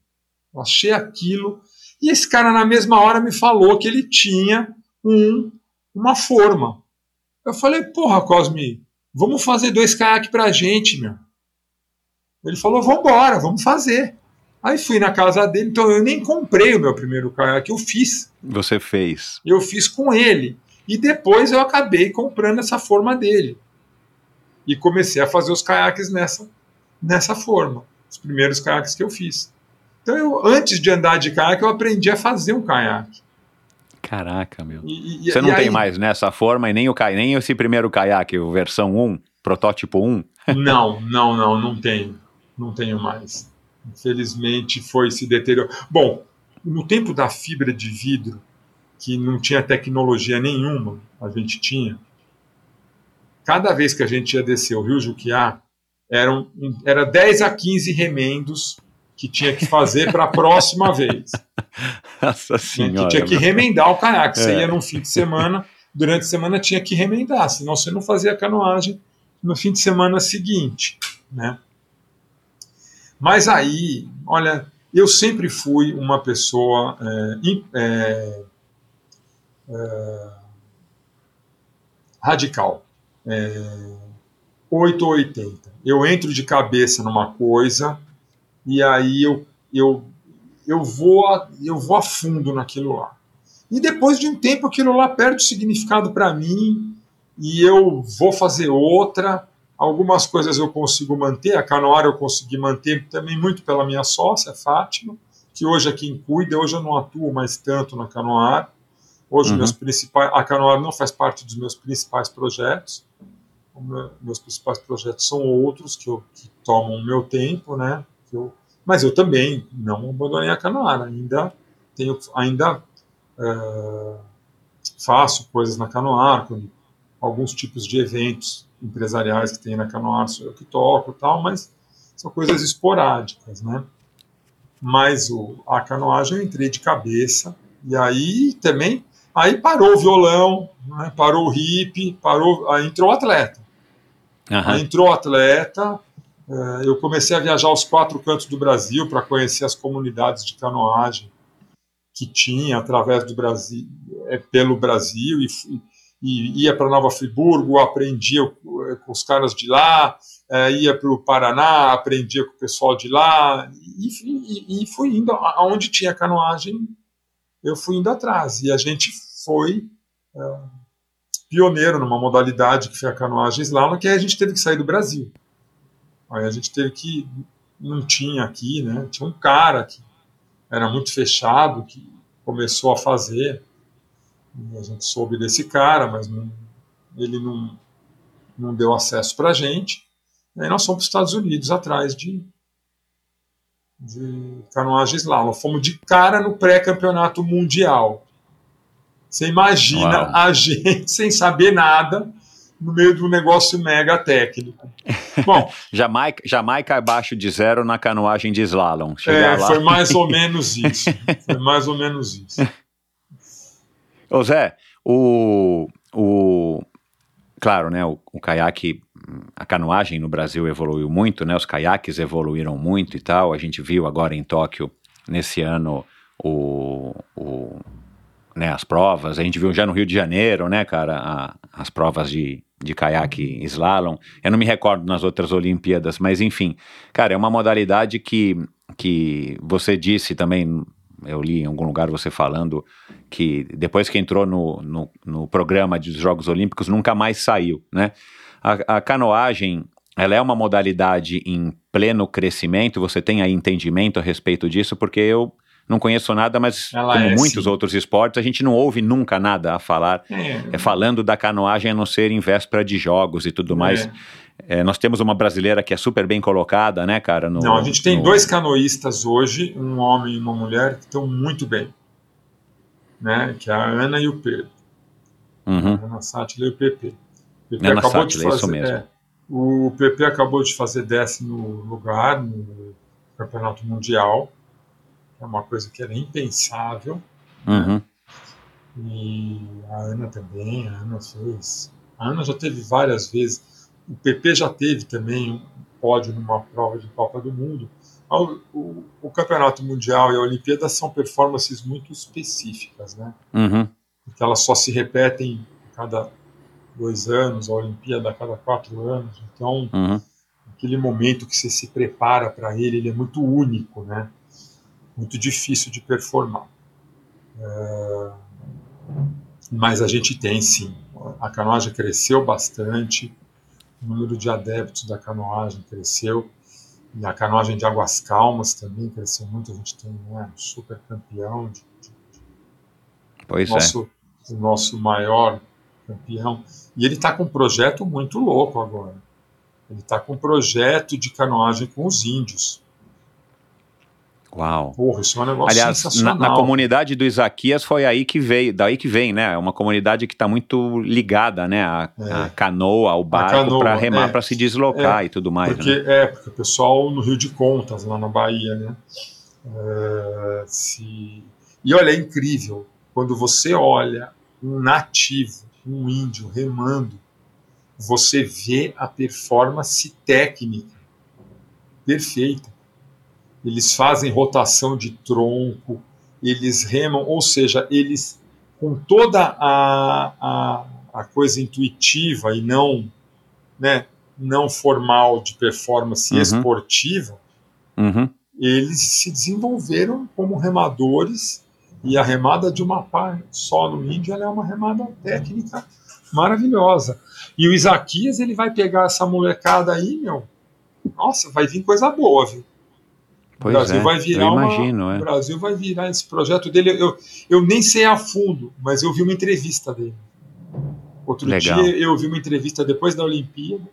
A: Eu achei aquilo. E esse cara, na mesma hora, me falou que ele tinha um, uma forma. Eu falei, porra, Cosme, vamos fazer dois caiaques pra gente, meu. Ele falou, vambora, vamos fazer. Aí fui na casa dele, então eu nem comprei o meu primeiro caiaque, eu fiz.
B: Você fez.
A: Eu fiz com ele. E depois eu acabei comprando essa forma dele. E comecei a fazer os caiaques nessa, nessa forma. Os primeiros caiaques que eu fiz. Então, eu, antes de andar de caiaque, eu aprendi a fazer um caiaque.
B: Caraca, meu. E, e, Você não tem aí... mais nessa forma e nem, o, nem esse primeiro caiaque, o versão 1, protótipo 1? [laughs]
A: não, não, não, não tenho. Não tenho mais. Infelizmente foi se deteriorou. Bom, no tempo da fibra de vidro, que não tinha tecnologia nenhuma, a gente tinha. Cada vez que a gente ia descer o Rio Juquiá, eram, era 10 a 15 remendos que tinha que fazer para a próxima vez. [laughs]
B: Nossa senhora.
A: Que tinha que remendar o caiaque. Você é. ia num fim de semana, durante a semana tinha que remendar, senão você não fazia canoagem no fim de semana seguinte. Né? Mas aí, olha, eu sempre fui uma pessoa é, é, é, radical. É, 8 ou 80. Eu entro de cabeça numa coisa e aí eu, eu, eu, vou, a, eu vou a fundo naquilo lá. E depois de um tempo aquilo lá perde o significado para mim e eu vou fazer outra. Algumas coisas eu consigo manter, a Canoara eu consegui manter também muito pela minha sócia, Fátima, que hoje é quem cuida, hoje eu não atuo mais tanto na Canoara. Hoje uhum. meus principais, a Canoara não faz parte dos meus principais projetos. Meus principais projetos são outros que, eu, que tomam o meu tempo, né? eu, mas eu também não abandonei a canoara, ainda tenho, ainda é, faço coisas na canoara, alguns tipos de eventos empresariais que tem na canoara sou eu que toco tal, mas são coisas esporádicas, né? Mas o, a canoagem eu entrei de cabeça e aí também aí parou o violão, né? parou o hip, parou, aí entrou o atleta. Uhum. Entrou atleta, É, eu comecei a viajar aos quatro cantos do Brasil para conhecer as comunidades de canoagem que tinha através do Brasil, é, pelo Brasil e, e ia para Nova Friburgo, aprendia com os caras de lá, é, ia para o Paraná, aprendia com o pessoal de lá e, e, fui indo aonde tinha canoagem, eu fui indo atrás e a gente foi é, pioneiro numa modalidade que foi a canoagem slalom, que a gente teve que sair do Brasil. Aí a gente teve que não tinha aqui, né? Tinha um cara que era muito fechado que começou a fazer a gente soube desse cara, mas não, ele não, não deu acesso para a gente. Aí nós fomos para os Estados Unidos atrás de, de canoagem slalom. Fomos de cara no pré-campeonato mundial. Você imagina Uau. a gente [laughs] sem saber nada no meio de um negócio mega técnico. [laughs]
B: Bom, Jamaica, Jamaica abaixo de zero na canoagem de slalom.
A: é, lá. foi mais ou [laughs] menos isso. Foi mais ou menos isso.
B: Ô Zé, o, o claro, né, o, o caiaque, a canoagem no Brasil evoluiu muito, né, os caiaques evoluíram muito e tal, a gente viu agora em Tóquio, nesse ano, o, o né, as provas, a gente viu já no Rio de Janeiro, né, cara, a, as provas de, de caiaque slalom, eu não me recordo nas outras Olimpíadas, mas enfim, cara, é uma modalidade que, que você disse também eu li em algum lugar você falando que depois que entrou no, no, no programa dos Jogos Olímpicos nunca mais saiu, né? A, a, canoagem, ela é uma modalidade em pleno crescimento, você tem aí entendimento a respeito disso, porque eu não conheço nada, mas ela como é, muitos sim. outros esportes, a gente não ouve nunca nada a falar, é. É, falando da canoagem a não ser em véspera de jogos e tudo mais. É. É, nós temos uma brasileira que é super bem colocada, né, cara?
A: No, Não, a gente tem no... dois canoístas hoje, um homem e uma mulher, que estão muito bem. Né, que é a Ana e o Pedro. Uhum. A Ana Sátila e o PP.
B: O PP Ana acabou Sátila, de fazer, isso mesmo. É,
A: o PP acabou de fazer décimo lugar no Campeonato Mundial, é uma coisa que era impensável.
B: Uhum.
A: E a Ana também, a Ana fez. A Ana já teve várias vezes o PP já teve também um pódio numa prova de Copa do Mundo. O, o, o Campeonato Mundial e a Olimpíada são performances muito específicas, né?
B: Uhum.
A: Porque elas só se repetem a cada dois anos, a Olimpíada a cada quatro anos. Então,
B: uhum.
A: aquele momento que você se prepara para ele, ele é muito único, né? Muito difícil de performar. É... Mas a gente tem sim. A canoagem cresceu bastante o número de adeptos da canoagem cresceu, e a canoagem de águas calmas também cresceu muito. A gente tem né, um super campeão, de, de,
B: pois
A: nosso, é. o nosso maior campeão. E ele está com um projeto muito louco agora. Ele está com um projeto de canoagem com os índios.
B: Uau.
A: Porra, isso é um negócio
B: Aliás,
A: sensacional.
B: Na, na comunidade do Isaquias foi aí que veio, daí que vem, né? É uma comunidade que está muito ligada, né? A, é. a canoa, ao barco para remar, é. para se deslocar é. e tudo mais.
A: Porque,
B: né?
A: É, porque o pessoal no Rio de Contas, lá na Bahia, né? É, se... E olha, é incrível. Quando você olha um nativo, um índio remando, você vê a performance técnica perfeita eles fazem rotação de tronco, eles remam, ou seja, eles com toda a, a, a coisa intuitiva e não, né, não formal de performance uhum. esportiva,
B: uhum.
A: eles se desenvolveram como remadores e a remada de uma pá só no índio é uma remada técnica maravilhosa. E o Isaquias ele vai pegar essa molecada aí, meu, nossa, vai vir coisa boa, viu?
B: Pois o Brasil é, vai virar eu imagino,
A: uma,
B: é.
A: O Brasil vai virar esse projeto dele. Eu, eu nem sei a fundo, mas eu vi uma entrevista dele. Outro Legal. dia eu vi uma entrevista depois da Olimpíada,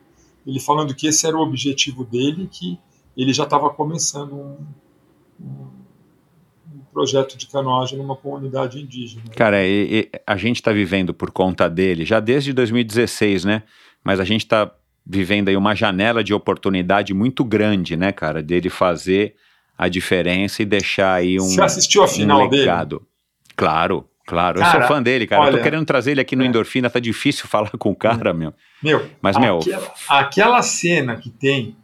A: ele falando que esse era o objetivo dele, que ele já estava começando um, um, projeto de canoagem numa comunidade indígena.
B: Cara, e, e a gente está vivendo por conta dele já desde 2016, né? Mas a gente está vivendo aí uma janela de oportunidade muito grande, né, cara, dele fazer a diferença e deixar aí um. Você
A: assistiu a final um legado.
B: dele? Claro, claro. Cara, eu sou fã dele, cara. Olha, eu tô querendo trazer ele aqui no é. Endorfina, tá difícil [laughs] falar com o cara, meu.
A: Meu,
B: mas,
A: meu. Aquela, aquela cena que tem,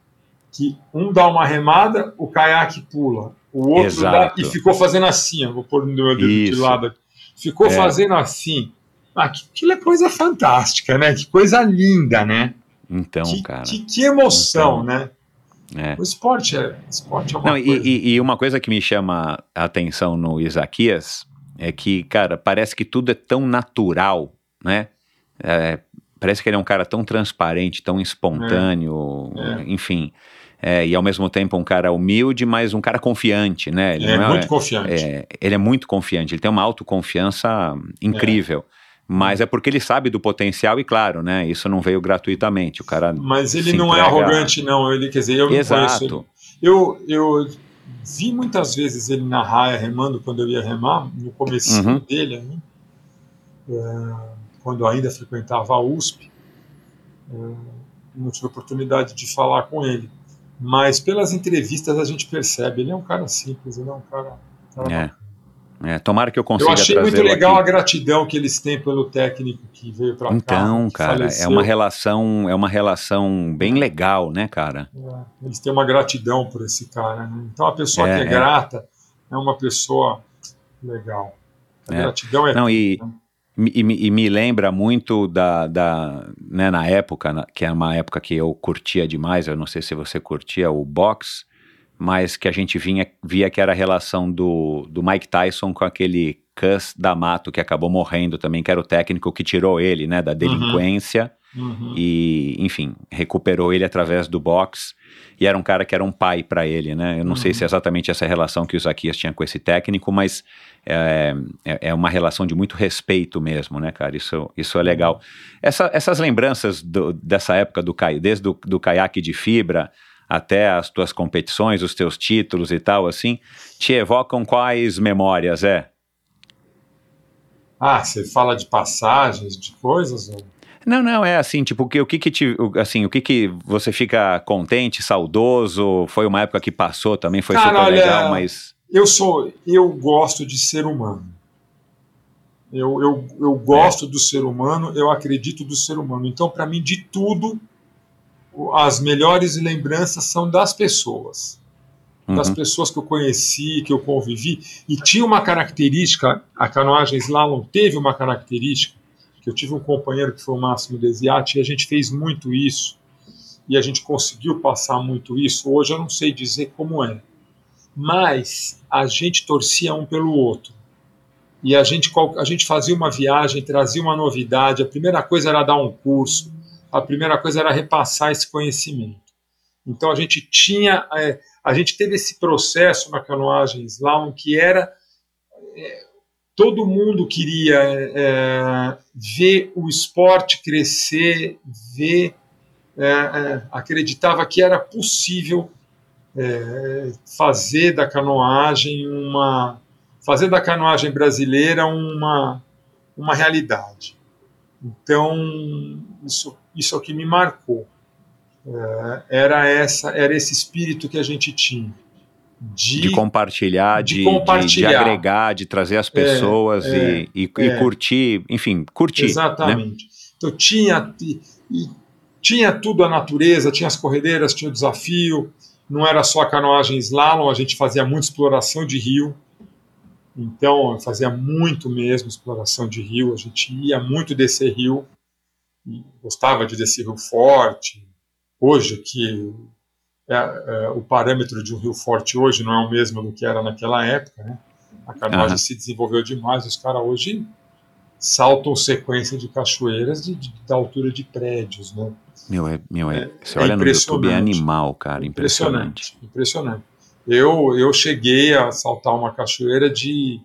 A: que um dá uma remada, o caiaque pula, o outro dá,
B: Exato.
A: e ficou fazendo assim, ó, vou pôr no meu dedo de
B: Isso.
A: lado aqui. Ficou
B: É.
A: fazendo assim. Ah, que- aquilo é coisa fantástica, né? Que coisa linda, né?
B: Então,
A: que,
B: cara.
A: que, que emoção,
B: Então,
A: né?
B: É.
A: O esporte é, esporte é uma
B: Não, e,
A: coisa.
B: e- e uma coisa que me chama a atenção no Isaquias é que, cara, parece que tudo é tão natural, né? É, parece que ele é um cara tão transparente, tão espontâneo,
A: É.
B: enfim. É, e ao mesmo tempo um cara humilde, mas um cara confiante, né? Ele
A: é
B: não
A: muito confiante.
B: é, ele é muito confiante, ele tem uma autoconfiança incrível. Mas é porque ele sabe do potencial e, claro, né? Isso não veio gratuitamente. O cara.
A: Mas ele não é
B: entrega-
A: arrogante, não. Ele, quer dizer, eu.
B: Exato.
A: Eu, eu vi muitas vezes ele na raia remando quando eu ia remar, no começo
B: Uhum.
A: dele? É, quando ainda frequentava a USP. É, não tive oportunidade de falar com ele. Mas pelas entrevistas a gente percebe, ele é um cara simples, ele é um cara. um cara
B: É. É, tomara que eu consiga
A: Eu achei muito legal
B: aqui.
A: a gratidão que eles têm pelo técnico que veio para cá.
B: Então, cara, é
A: faleceu.
B: uma relação, é uma relação bem legal, né, cara?
A: É, eles têm uma gratidão por esse cara. Né? Então, a pessoa
B: É,
A: que é,
B: é.
A: grata é uma pessoa legal. A
B: É.
A: gratidão é.
B: Não, e,
A: né?
B: e, e me lembra muito da, da né, na época, que é uma época que eu curtia demais, eu não sei se você curtia o boxe, mas que a gente vinha, via que era a relação do, do Mike Tyson com aquele Cus D'Amato, que acabou morrendo também, que era o técnico que tirou ele, né, da delinquência.
A: Uhum.
B: e, enfim, recuperou ele através do boxe e era um cara que era um pai para ele, né? Eu não sei
A: Uhum.
B: se é exatamente essa relação que o Zaquias tinha com esse técnico, mas é, é, é uma relação de muito respeito mesmo, né, cara? Isso, isso é legal. Essa- essas lembranças do- dessa época do desde o do caiaque de fibra até as tuas competições, os teus títulos e tal, assim, te evocam quais memórias, é?
A: Ah, você fala de passagens, de coisas? ou-
B: Não, não, é assim, tipo, que, o que que te, assim, o que que você fica contente, saudoso, foi uma época que passou também, foi
A: Cara,
B: super
A: olha,
B: legal, mas...
A: Eu sou, eu gosto de ser humano. Eu, eu, eu gosto do ser humano, eu acredito do ser humano. Então, para mim, de tudo, as melhores lembranças são das pessoas. das
B: Uhum.
A: pessoas que eu conheci, que eu convivi, e tinha uma característica, a canoagem slalom teve uma característica, que eu tive um companheiro que foi o Máximo Desiati, e a gente fez muito isso, e a gente conseguiu passar muito isso, hoje eu não sei dizer como é, mas a gente torcia um pelo outro, e a gente, a gente fazia uma viagem, trazia uma novidade, a primeira coisa era dar um curso, a primeira coisa era repassar esse conhecimento. Então a gente tinha... é, a gente teve esse processo na canoagem slalom que era é, todo mundo queria é, ver o esporte crescer, ver, é, é, acreditava que era possível é, fazer da canoagem uma fazer da canoagem brasileira uma uma realidade. Então isso isso é o que me marcou É, era essa era esse espírito que a gente tinha de,
B: De compartilhar,
A: de
B: de,
A: compartilhar.
B: de agregar, de trazer as pessoas
A: é,
B: e, e,
A: é.
B: e curtir, enfim, curtir. Né?
A: exatamente então tinha e- e tinha tudo a natureza tinha as corredeiras tinha o desafio não era só a canoagem slalom a gente fazia muita exploração de rio então eu fazia muito mesmo exploração de rio a gente ia muito descer rio e gostava de descer rio forte hoje que é, é, o parâmetro de um rio forte hoje não é o mesmo do que era naquela época, né? A canoagem
B: Aham.
A: se desenvolveu demais, os caras hoje saltam sequência de cachoeiras de, de- da altura de prédios, né?
B: Meu, é, meu, é, você
A: é
B: olha no YouTube, é
A: impressionante.
B: animal, cara, impressionante.
A: Impressionante. Eu, eu cheguei a saltar uma cachoeira de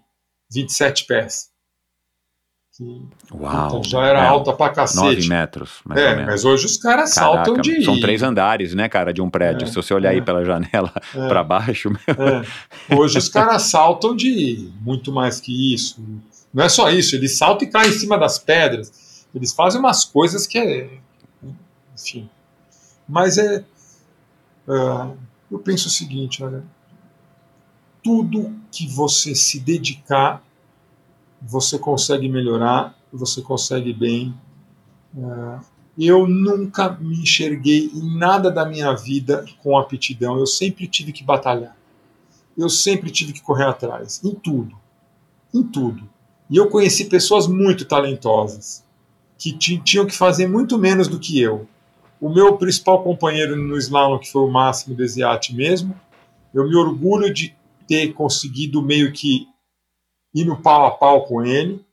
A: 27 pés. Que,
B: Uau.
A: então já era
B: é,
A: alta pra
B: 9
A: cacete.
B: metros, mais
A: É, mas hoje os caras
B: Caraca,
A: saltam de.
B: são três andares, né, cara, de um prédio.
A: É,
B: Se você olhar aí
A: é.
B: pela janela
A: É. [laughs]
B: pra baixo, meu,
A: É. Hoje os caras saltam de muito mais que isso. Não é só isso, eles saltam e caem em cima das pedras. Eles fazem umas coisas que é. Enfim. Mas é. é, eu penso o seguinte, olha. Tudo que você se dedicar, você consegue melhorar, você consegue bem. é, eu nunca me enxerguei em nada da minha vida com aptidão. Eu sempre tive que batalhar. Eu sempre tive que correr atrás, em tudo. Em tudo. E eu conheci pessoas muito talentosas, que tinham que fazer muito menos do que eu. O meu principal companheiro no slalom, que foi o Máximo Desiati mesmo, eu me orgulho de ter conseguido meio que ir no pau a pau com ele.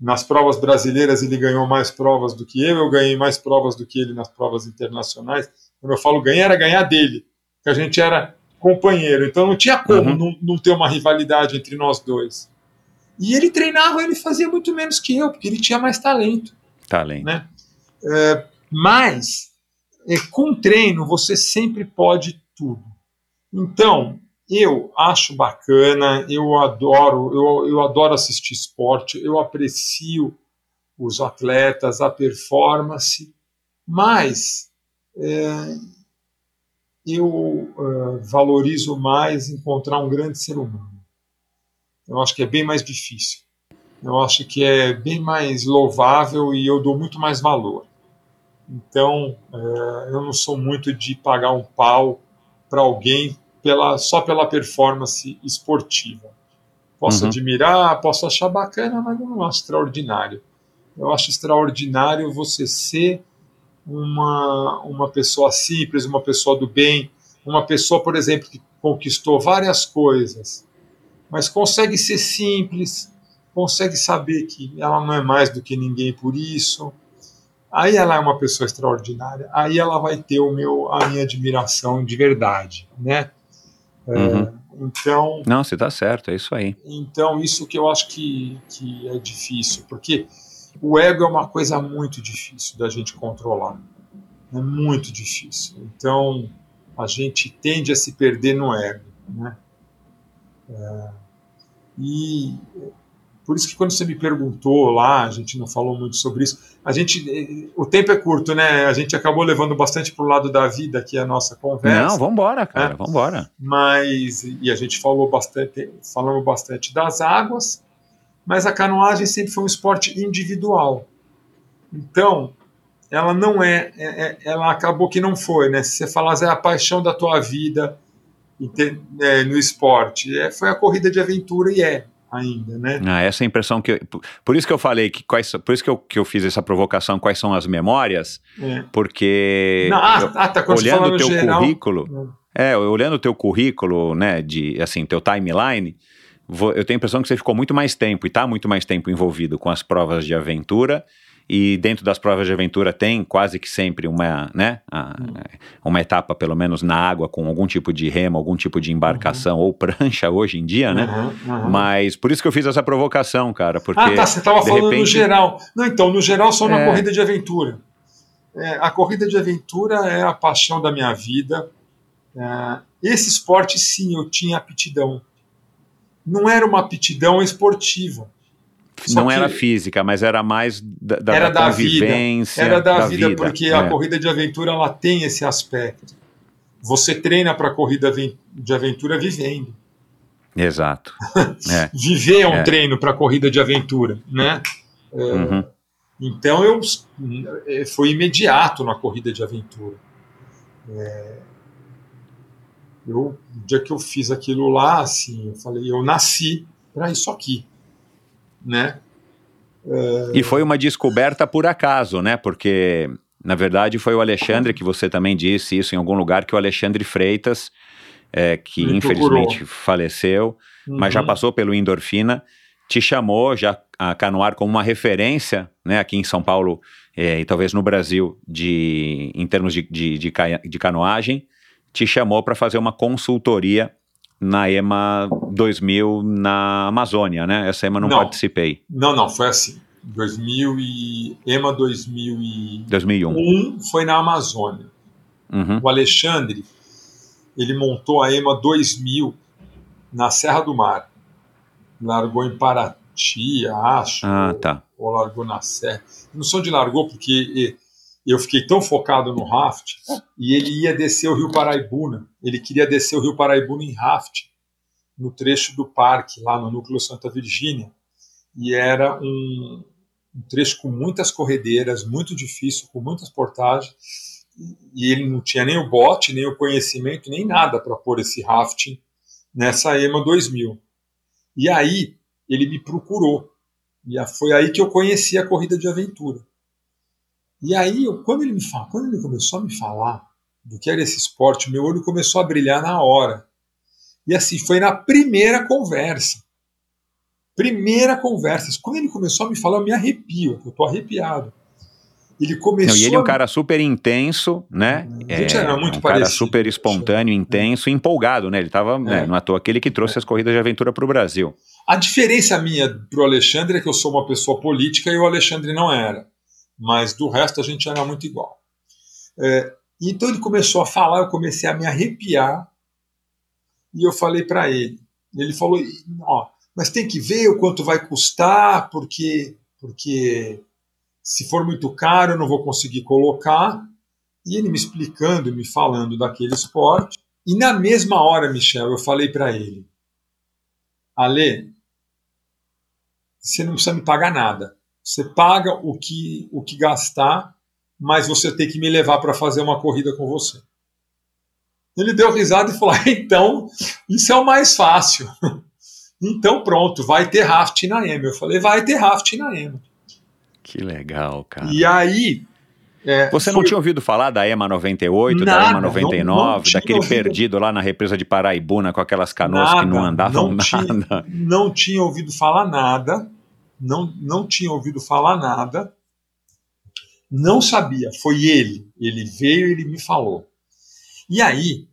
A: Nas provas brasileiras ele ganhou mais provas do que eu, eu ganhei mais provas do que ele nas provas internacionais. Quando eu falo ganhar, era ganhar dele, que a gente era companheiro, então não tinha como uhum. não, não ter uma rivalidade entre nós dois. E ele treinava, ele fazia muito menos que eu, porque ele tinha mais talento.
B: Talento.
A: Né? É, mas, é, com treino, você sempre pode tudo. Então, eu acho bacana, eu adoro, eu, eu adoro assistir esporte, eu aprecio os atletas, a performance, mas é, eu uh, valorizo mais encontrar um grande ser humano. Eu acho que é bem mais difícil. Eu acho que é bem mais louvável e eu dou muito mais valor. Então, uh, eu não sou muito de pagar um pau para alguém pela, só pela performance esportiva. Posso uhum. admirar, posso achar bacana, mas eu não acho extraordinário. Eu acho extraordinário você ser uma, uma pessoa simples, uma pessoa do bem, uma pessoa, por exemplo, que conquistou várias coisas, mas consegue ser simples, consegue saber que ela não é mais do que ninguém por isso. Aí ela é uma pessoa extraordinária. Aí ela vai ter o meu, a minha admiração de verdade, né?
B: Uhum. É, então. Não, você está certo, é isso aí.
A: Então, isso que eu acho que, que é difícil, porque o ego é uma coisa muito difícil da gente controlar. É muito difícil. Então, a gente tende a se perder no ego. Né? É, e por isso que quando você me perguntou lá, a gente não falou muito sobre isso. A gente, eh, o tempo é curto, né? A gente acabou levando bastante para o lado da vida aqui a nossa conversa.
B: Não, vamos embora, cara, né? vamos embora.
A: Mas e a gente falou bastante, falamos bastante das águas, mas a canoagem sempre foi um esporte individual. Então, ela não é, é, é ela acabou que não foi, né? Se você falar é a paixão da tua vida é, no esporte, é, foi a corrida de aventura e é ainda, né?
B: Ah, essa é a impressão que eu, por isso que eu falei que quais, por isso que eu, que eu fiz essa provocação, quais são as memórias? É. Porque
A: Não, ah, ah, tá,
B: olhando o teu geral, currículo, é. é, olhando o teu currículo, né, de assim, teu timeline, eu tenho a impressão que você ficou muito mais tempo e está muito mais tempo envolvido com as provas de aventura e dentro das provas de aventura tem quase que sempre uma, né, a, uma etapa pelo menos na água com algum tipo de remo, algum tipo de embarcação uhum. ou prancha hoje em dia, né? Uhum, uhum. Mas por isso que eu fiz essa provocação, cara, porque Ah,
A: tá, você estava falando repente... no geral. Não, então, no geral só na é... corrida de aventura. É, a corrida de aventura é a paixão da minha vida. É, esse esporte sim, eu tinha aptidão. Não era uma aptidão esportiva
B: não era física, mas era mais da, da, era da convivência.
A: Vida. Era da, da vida, vida, porque é. a corrida de aventura ela tem esse aspecto. Você treina para a corrida de aventura vivendo.
B: Exato. [laughs]
A: É. Viver é um é. treino para a corrida de aventura, né? É, uhum. Então eu é, foi imediato na corrida de aventura. É, eu, o dia que eu fiz aquilo lá, assim, eu falei, eu nasci para isso aqui né?
B: E foi uma descoberta por acaso, né? Porque, na verdade, foi o Alexandre que você também disse isso em algum lugar, que o Alexandre Freitas, é, que Me infelizmente procurou. faleceu, uhum. mas já uhum. passou pelo Endorfina, te chamou já a canoar como uma referência, né, aqui em São Paulo é, e talvez no Brasil, de, em termos de, de, de, de canoagem, te chamou para fazer uma consultoria na EMA 2000 na Amazônia, né? Essa EMA não, não participei.
A: Não, não, foi assim. 2000 e EMA 2000 e
B: 2001
A: foi na Amazônia. Uhum. O Alexandre ele montou a EMA 2000 na Serra do Mar. Largou em Paraty, acho.
B: Ah, tá.
A: Ou, ou largou na Serra. Não sou de largou porque eu fiquei tão focado no raft e ele ia descer o Rio Paraibuna. Ele queria descer o Rio Paraibuna em raft no trecho do parque lá no núcleo Santa Virgínia e era um, um trecho com muitas corredeiras, muito difícil, com muitas portagens, e ele não tinha nem o bote, nem o conhecimento, nem nada para pôr esse rafting nessa EMA 2000. E aí ele me procurou. E foi aí que eu conheci a corrida de aventura. E aí, quando ele me fala, quando ele começou a me falar do que era esse esporte, meu olho começou a brilhar na hora. E assim, foi na primeira conversa. Primeira conversa. Quando ele começou a me falar, eu me arrepio, eu tô arrepiado. Ele começou. Não,
B: e ele é um cara super intenso, né?
A: A gente é, era muito
B: um
A: parecido.
B: cara super espontâneo, intenso, empolgado, né? Ele tava, é. né, não é à toa aquele que trouxe é. as corridas de aventura para o Brasil.
A: A diferença minha pro Alexandre é que eu sou uma pessoa política e o Alexandre não era. Mas do resto a gente era muito igual. É, então ele começou a falar, eu comecei a me arrepiar e eu falei para ele. Ele falou: ó, mas tem que ver o quanto vai custar, porque, porque se for muito caro eu não vou conseguir colocar. E ele me explicando, me falando daquele esporte. E na mesma hora, Michel, eu falei para ele: Ale, você não precisa me pagar nada. Você paga o que, o que gastar, mas você tem que me levar para fazer uma corrida com você. Ele deu risada e falou: [laughs] ah, então, isso é o mais fácil. [laughs] então, pronto, vai ter raft na EMA. Eu falei: vai ter raft na EMA.
B: Que legal, cara.
A: E aí.
B: É, Você não foi... tinha ouvido falar da EMA 98, nada, da EMA 99, não, não daquele ouvido. perdido lá na represa de Paraibuna com aquelas canoas nada, que não andavam não
A: nada? Tinha, não tinha ouvido falar nada. Não, não tinha ouvido falar nada. Não sabia. Foi ele. Ele veio ele me falou. E aí,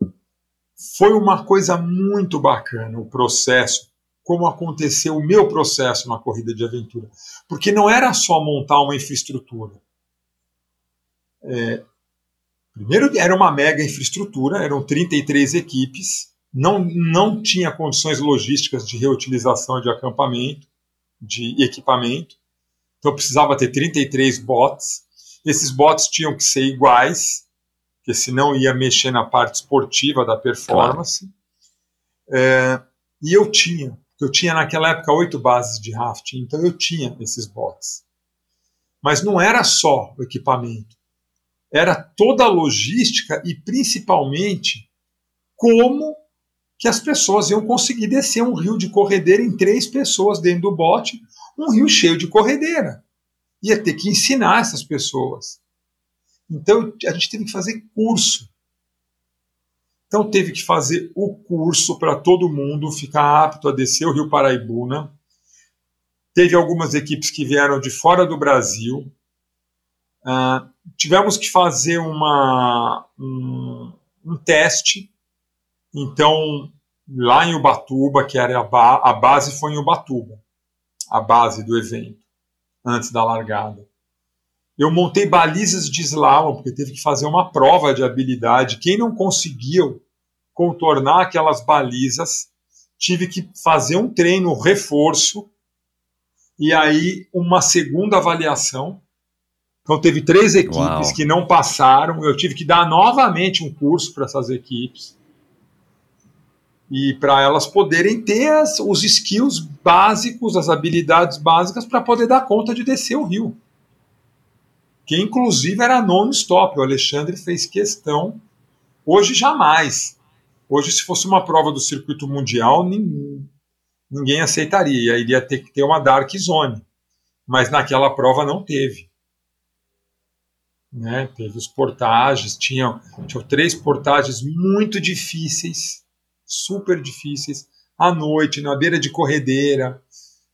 A: foi uma coisa muito bacana o processo, como aconteceu o meu processo na corrida de aventura. Porque não era só montar uma infraestrutura. É, primeiro, era uma mega infraestrutura, eram 33 equipes, não, não tinha condições logísticas de reutilização de acampamento, de equipamento, então precisava ter 33 bots. Esses bots tinham que ser iguais, porque senão ia mexer na parte esportiva da performance. Claro. É, e eu tinha, eu tinha naquela época oito bases de rafting, então eu tinha esses bots. Mas não era só o equipamento, era toda a logística e principalmente como que as pessoas iam conseguir descer um rio de corredeira em três pessoas dentro do bote, um rio cheio de corredeira. Ia ter que ensinar essas pessoas. Então a gente teve que fazer curso. Então teve que fazer o curso para todo mundo ficar apto a descer o Rio Paraibuna. Teve algumas equipes que vieram de fora do Brasil. Uh, tivemos que fazer uma, um, um, teste. Então, lá em Ubatuba, que era a, ba a base foi em Ubatuba, a base do evento, antes da largada. Eu montei balizas de slalom, porque teve que fazer uma prova de habilidade. Quem não conseguiu contornar aquelas balizas, tive que fazer um treino reforço e aí uma segunda avaliação. Então teve três equipes Uau. que não passaram, eu tive que dar novamente um curso para essas equipes. E para elas poderem ter as, os skills básicos, as habilidades básicas para poder dar conta de descer o rio que inclusive era non-stop. O Alexandre fez questão. Hoje, jamais. Hoje, se fosse uma prova do circuito mundial, ninguém, ninguém aceitaria. Iria ter que ter uma dark zone. Mas naquela prova não teve. Né? Teve os portagens, tinham, tinham três portagens muito difíceis, super difíceis, à noite, na beira de corredeira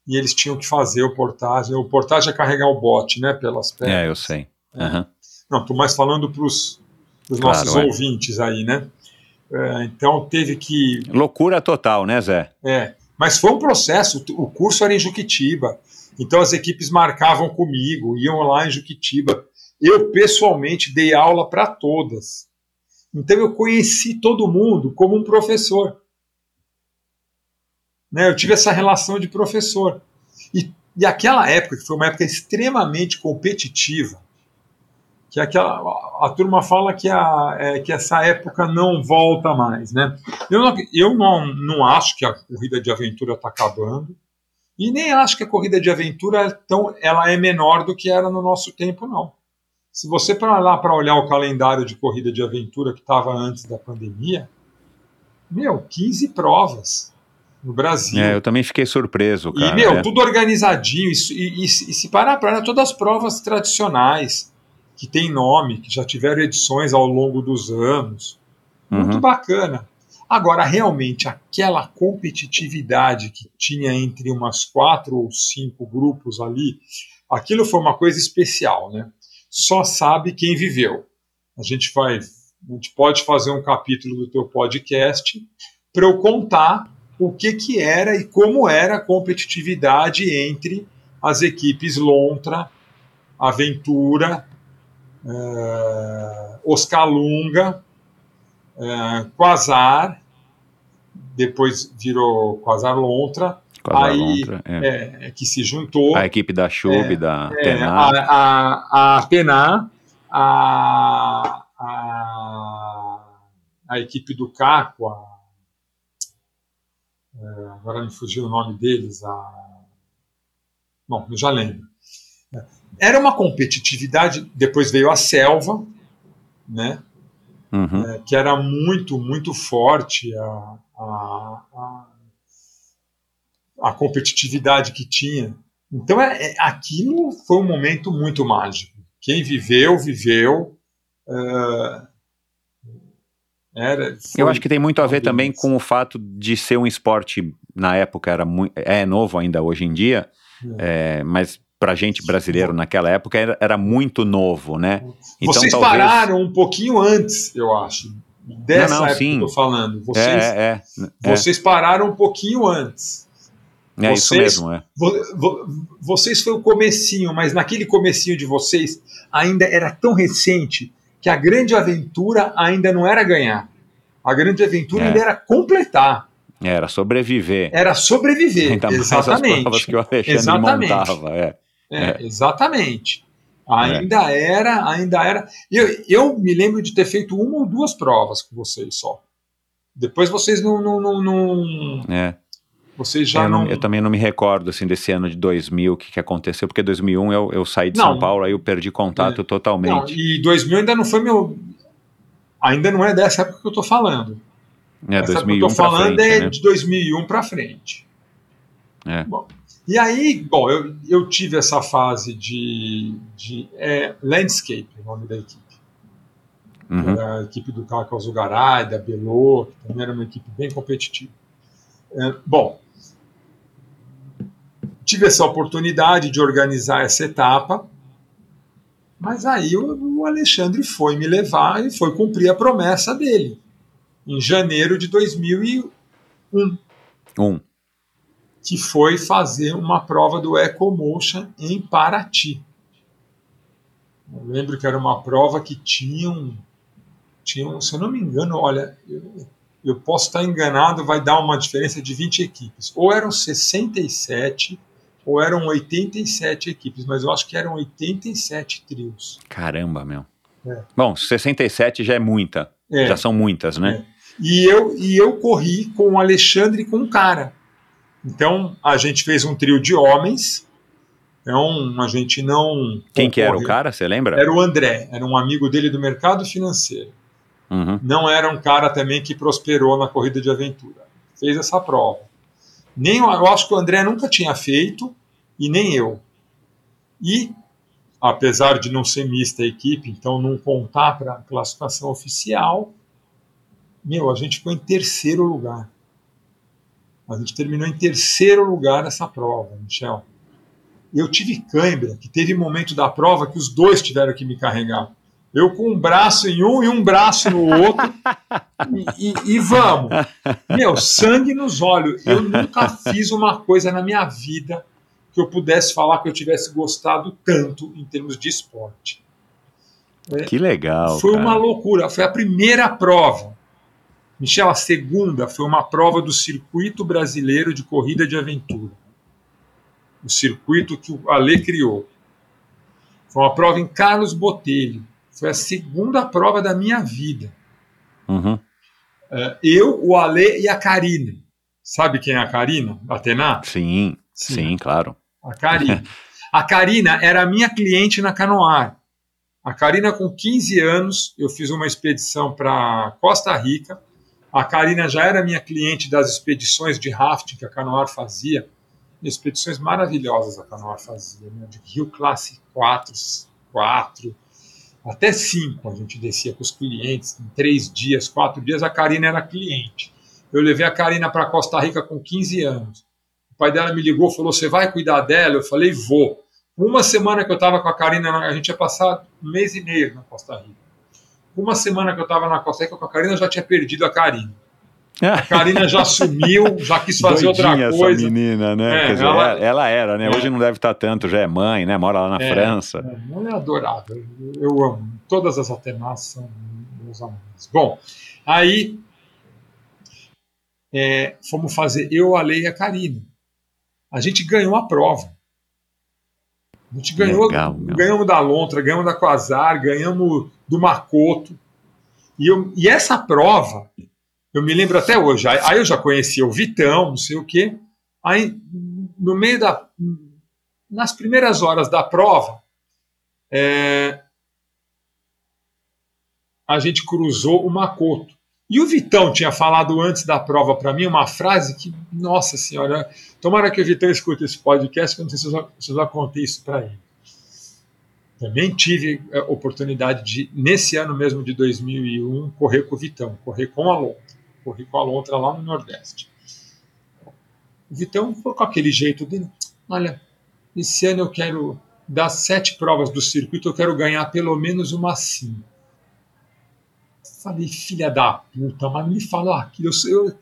A: e eles tinham que fazer o portagem. O portagem é carregar o bote, né, pelas pernas.
B: É, eu sei. Uhum.
A: Não, estou mais falando para os claro, nossos é. ouvintes aí, né? É, então teve que.
B: Loucura total, né, Zé?
A: É. Mas foi um processo. O curso era em Juquitiba. Então as equipes marcavam comigo, iam lá em Juquitiba. Eu pessoalmente dei aula para todas. Então eu conheci todo mundo como um professor. Né? Eu tive essa relação de professor. E, e aquela época, que foi uma época extremamente competitiva, que aquela, a turma fala que, a, é, que essa época não volta mais. Né? Eu, não, eu não, não acho que a corrida de aventura está acabando. E nem acho que a corrida de aventura é tão, ela é menor do que era no nosso tempo, não. Se você para lá para olhar o calendário de corrida de aventura que estava antes da pandemia, meu, 15 provas no Brasil.
B: É, eu também fiquei surpreso, cara.
A: E, meu,
B: é.
A: tudo organizadinho. E, e, e se parar para olhar, todas as provas tradicionais, que tem nome, que já tiveram edições ao longo dos anos. Muito
B: Uhum.
A: bacana. Agora, realmente, aquela competitividade que tinha entre umas quatro ou cinco grupos ali, aquilo foi uma coisa especial, né? Só sabe quem viveu. A gente vai, a gente pode fazer um capítulo do teu podcast para eu contar o que que era e como era a competitividade entre as equipes Lontra, Aventura, eh, Oscalunga, eh, Quasar, depois virou Quasar Lontra, aí,
B: lontra, é.
A: é, que se juntou.
B: A equipe da Chub, da
A: É,
B: Tenar.
A: a, a, a Penar, a, a, a equipe do Caco, a, é, agora me fugiu o nome deles, a, bom, eu já lembro. Era uma competitividade, depois veio a Selva, né,
B: Uhum.
A: é, que era muito, muito forte a, a, a, competitividade que tinha. Então, é, é- aquilo foi um momento muito mágico. Quem viveu, viveu. é, era,
B: Eu acho que tem muito a ver também com o fato de ser um esporte, na época era muito, é novo ainda hoje em dia, é, mas pra gente brasileiro naquela época era, era muito novo, né? Então
A: Vocês
B: talvez-
A: pararam um pouquinho antes, eu acho. Dessa
B: Não, não,
A: época
B: sim.
A: que eu tô falando. Vocês,
B: É, é, é,
A: vocês pararam um pouquinho antes.
B: É, é isso
A: vocês-
B: mesmo, é.
A: Vo- vo- Vocês foi o comecinho, mas naquele comecinho de vocês ainda era tão recente que a grande aventura ainda não era ganhar. A grande aventura
B: É.
A: ainda era completar,
B: Era sobreviver.
A: era sobreviver.
B: Ainda mais as
A: Exatamente.
B: provas que o Alexandre
A: Exatamente.
B: montava. É.
A: É, Exatamente. Ainda era, ainda era. Eu, eu me lembro de ter feito uma ou duas provas com vocês só. Depois vocês não. não, não, não-
B: É.
A: vocês já
B: eu,
A: não.
B: não- eu também não me recordo assim desse ano de 2000 o que, que aconteceu, porque 2001 eu, eu saí de
A: Não.
B: São Paulo, aí eu perdi contato
A: Não,
B: totalmente.
A: e 2000 ainda não foi meu. Ainda não é dessa época que eu tô falando.
B: é,
A: Essa
B: 2001
A: que eu tô falando
B: frente,
A: é
B: né?
A: de 2001 para frente.
B: É.
A: Bom, e aí, bom, eu, eu tive essa fase de, de é, landscape, o nome da equipe.
B: Uhum.
A: A equipe do Caco Zugaray, da Belo, que também era uma equipe bem competitiva. É, bom, tive essa oportunidade de organizar essa etapa, mas aí o, Alexandre foi me levar e foi cumprir a promessa dele, em janeiro de 2001
B: Um.
A: que foi fazer uma prova do EcoMotion em Paraty. Eu lembro que era uma prova que tinha um, tinha um se eu não me engano, olha, eu, eu posso estar enganado, vai dar uma diferença de 20 equipes. Ou eram 67 ou eram 87 equipes, mas eu acho que eram 87 trios.
B: Caramba, meu.
A: É.
B: Bom, 67 já é muita.
A: É.
B: Já são muitas, né?
A: E eu, e eu corri com o Alexandre e com um cara. Então, a gente fez um trio de homens. Então, a gente não.
B: Quem que era o cara, você lembra?
A: Era o André, era um amigo dele do mercado financeiro.
B: Uhum.
A: Não era um cara também que prosperou na corrida de aventura. Fez essa prova. Nem, eu acho que o André nunca tinha feito, e nem eu. E, apesar de não ser mista a equipe, então não contar para a classificação oficial, meu, a gente ficou em terceiro lugar. A gente terminou em terceiro lugar essa prova, Michel. Eu tive cãibra, que teve momento da prova que os dois tiveram que me carregar. Eu com um braço em um e um braço no outro. e, e- e vamos. Meu, sangue nos olhos. Eu nunca fiz uma coisa na minha vida que eu pudesse falar que eu tivesse gostado tanto em termos de esporte.
B: Que legal.
A: Foi
B: cara.
A: uma loucura. Foi a primeira prova. Michel, a segunda foi uma prova do Circuito Brasileiro de Corrida de Aventura. O circuito que o Ale criou. Foi uma prova em Carlos Botelho. Foi a segunda prova da minha vida.
B: Uhum.
A: É, eu, o Ale e a Karina. Sabe quem é a Karina? Atena?
B: Sim, Sim, claro.
A: A Karina. A Karina era minha cliente na Canoar. A Karina, com 15 anos, eu fiz uma expedição para Costa Rica. A Karina já era minha cliente das expedições de rafting que a Canoar fazia. Expedições maravilhosas a Canoar fazia, né? de Rio Classe 4, 4, até 5 a gente descia com os clientes, em três dias, quatro dias, a Karina era cliente. Eu levei a Karina para Costa Rica com 15 anos. O pai dela me ligou, falou: Você vai cuidar dela? Eu falei: Vou. Uma semana que eu estava com a Karina, a gente ia passar um mês e meio na Costa Rica. Uma semana que eu estava na Costa Rica com a Karina, eu já tinha perdido a Karina. [laughs] A Karina já sumiu, já quis fazer
B: Doidinha
A: outra coisa.
B: essa menina, né?
A: É,
B: Quer dizer,
A: ela-
B: ela, ela era, né?
A: É.
B: Hoje não deve estar tanto, já é mãe, né? Mora lá na
A: É,
B: França.
A: É, ela é adorável. Eu amo. Todas as Atenas são meus amores. Bom, aí é, fomos fazer eu, a Lei e a Karina. A gente ganhou a prova. A gente ganhou,
B: Legal,
A: ganhamos da Lontra, ganhamos da Quasar, ganhamos do Macoto. E, eu- e essa prova, eu me lembro até hoje. Aí, aí eu já conhecia o Vitão, não sei o quê. Aí, no meio da. Nas primeiras horas da prova, é, a gente cruzou o Macoto. E o Vitão tinha falado antes da prova para mim uma frase que, nossa senhora, tomara que o Vitão escute esse podcast, que eu não sei se eu já, se eu já contei isso para ele. Também tive a oportunidade de, nesse ano mesmo de 2001, correr com o Vitão, correr com a Lontra. Corri com a Lontra lá no Nordeste. O Vitão foi com aquele jeito dele. Olha, esse ano eu quero das sete provas do circuito, eu quero ganhar pelo menos uma cinco. Falei, filha da puta, mas me fala aquilo. Eu, sou- eu,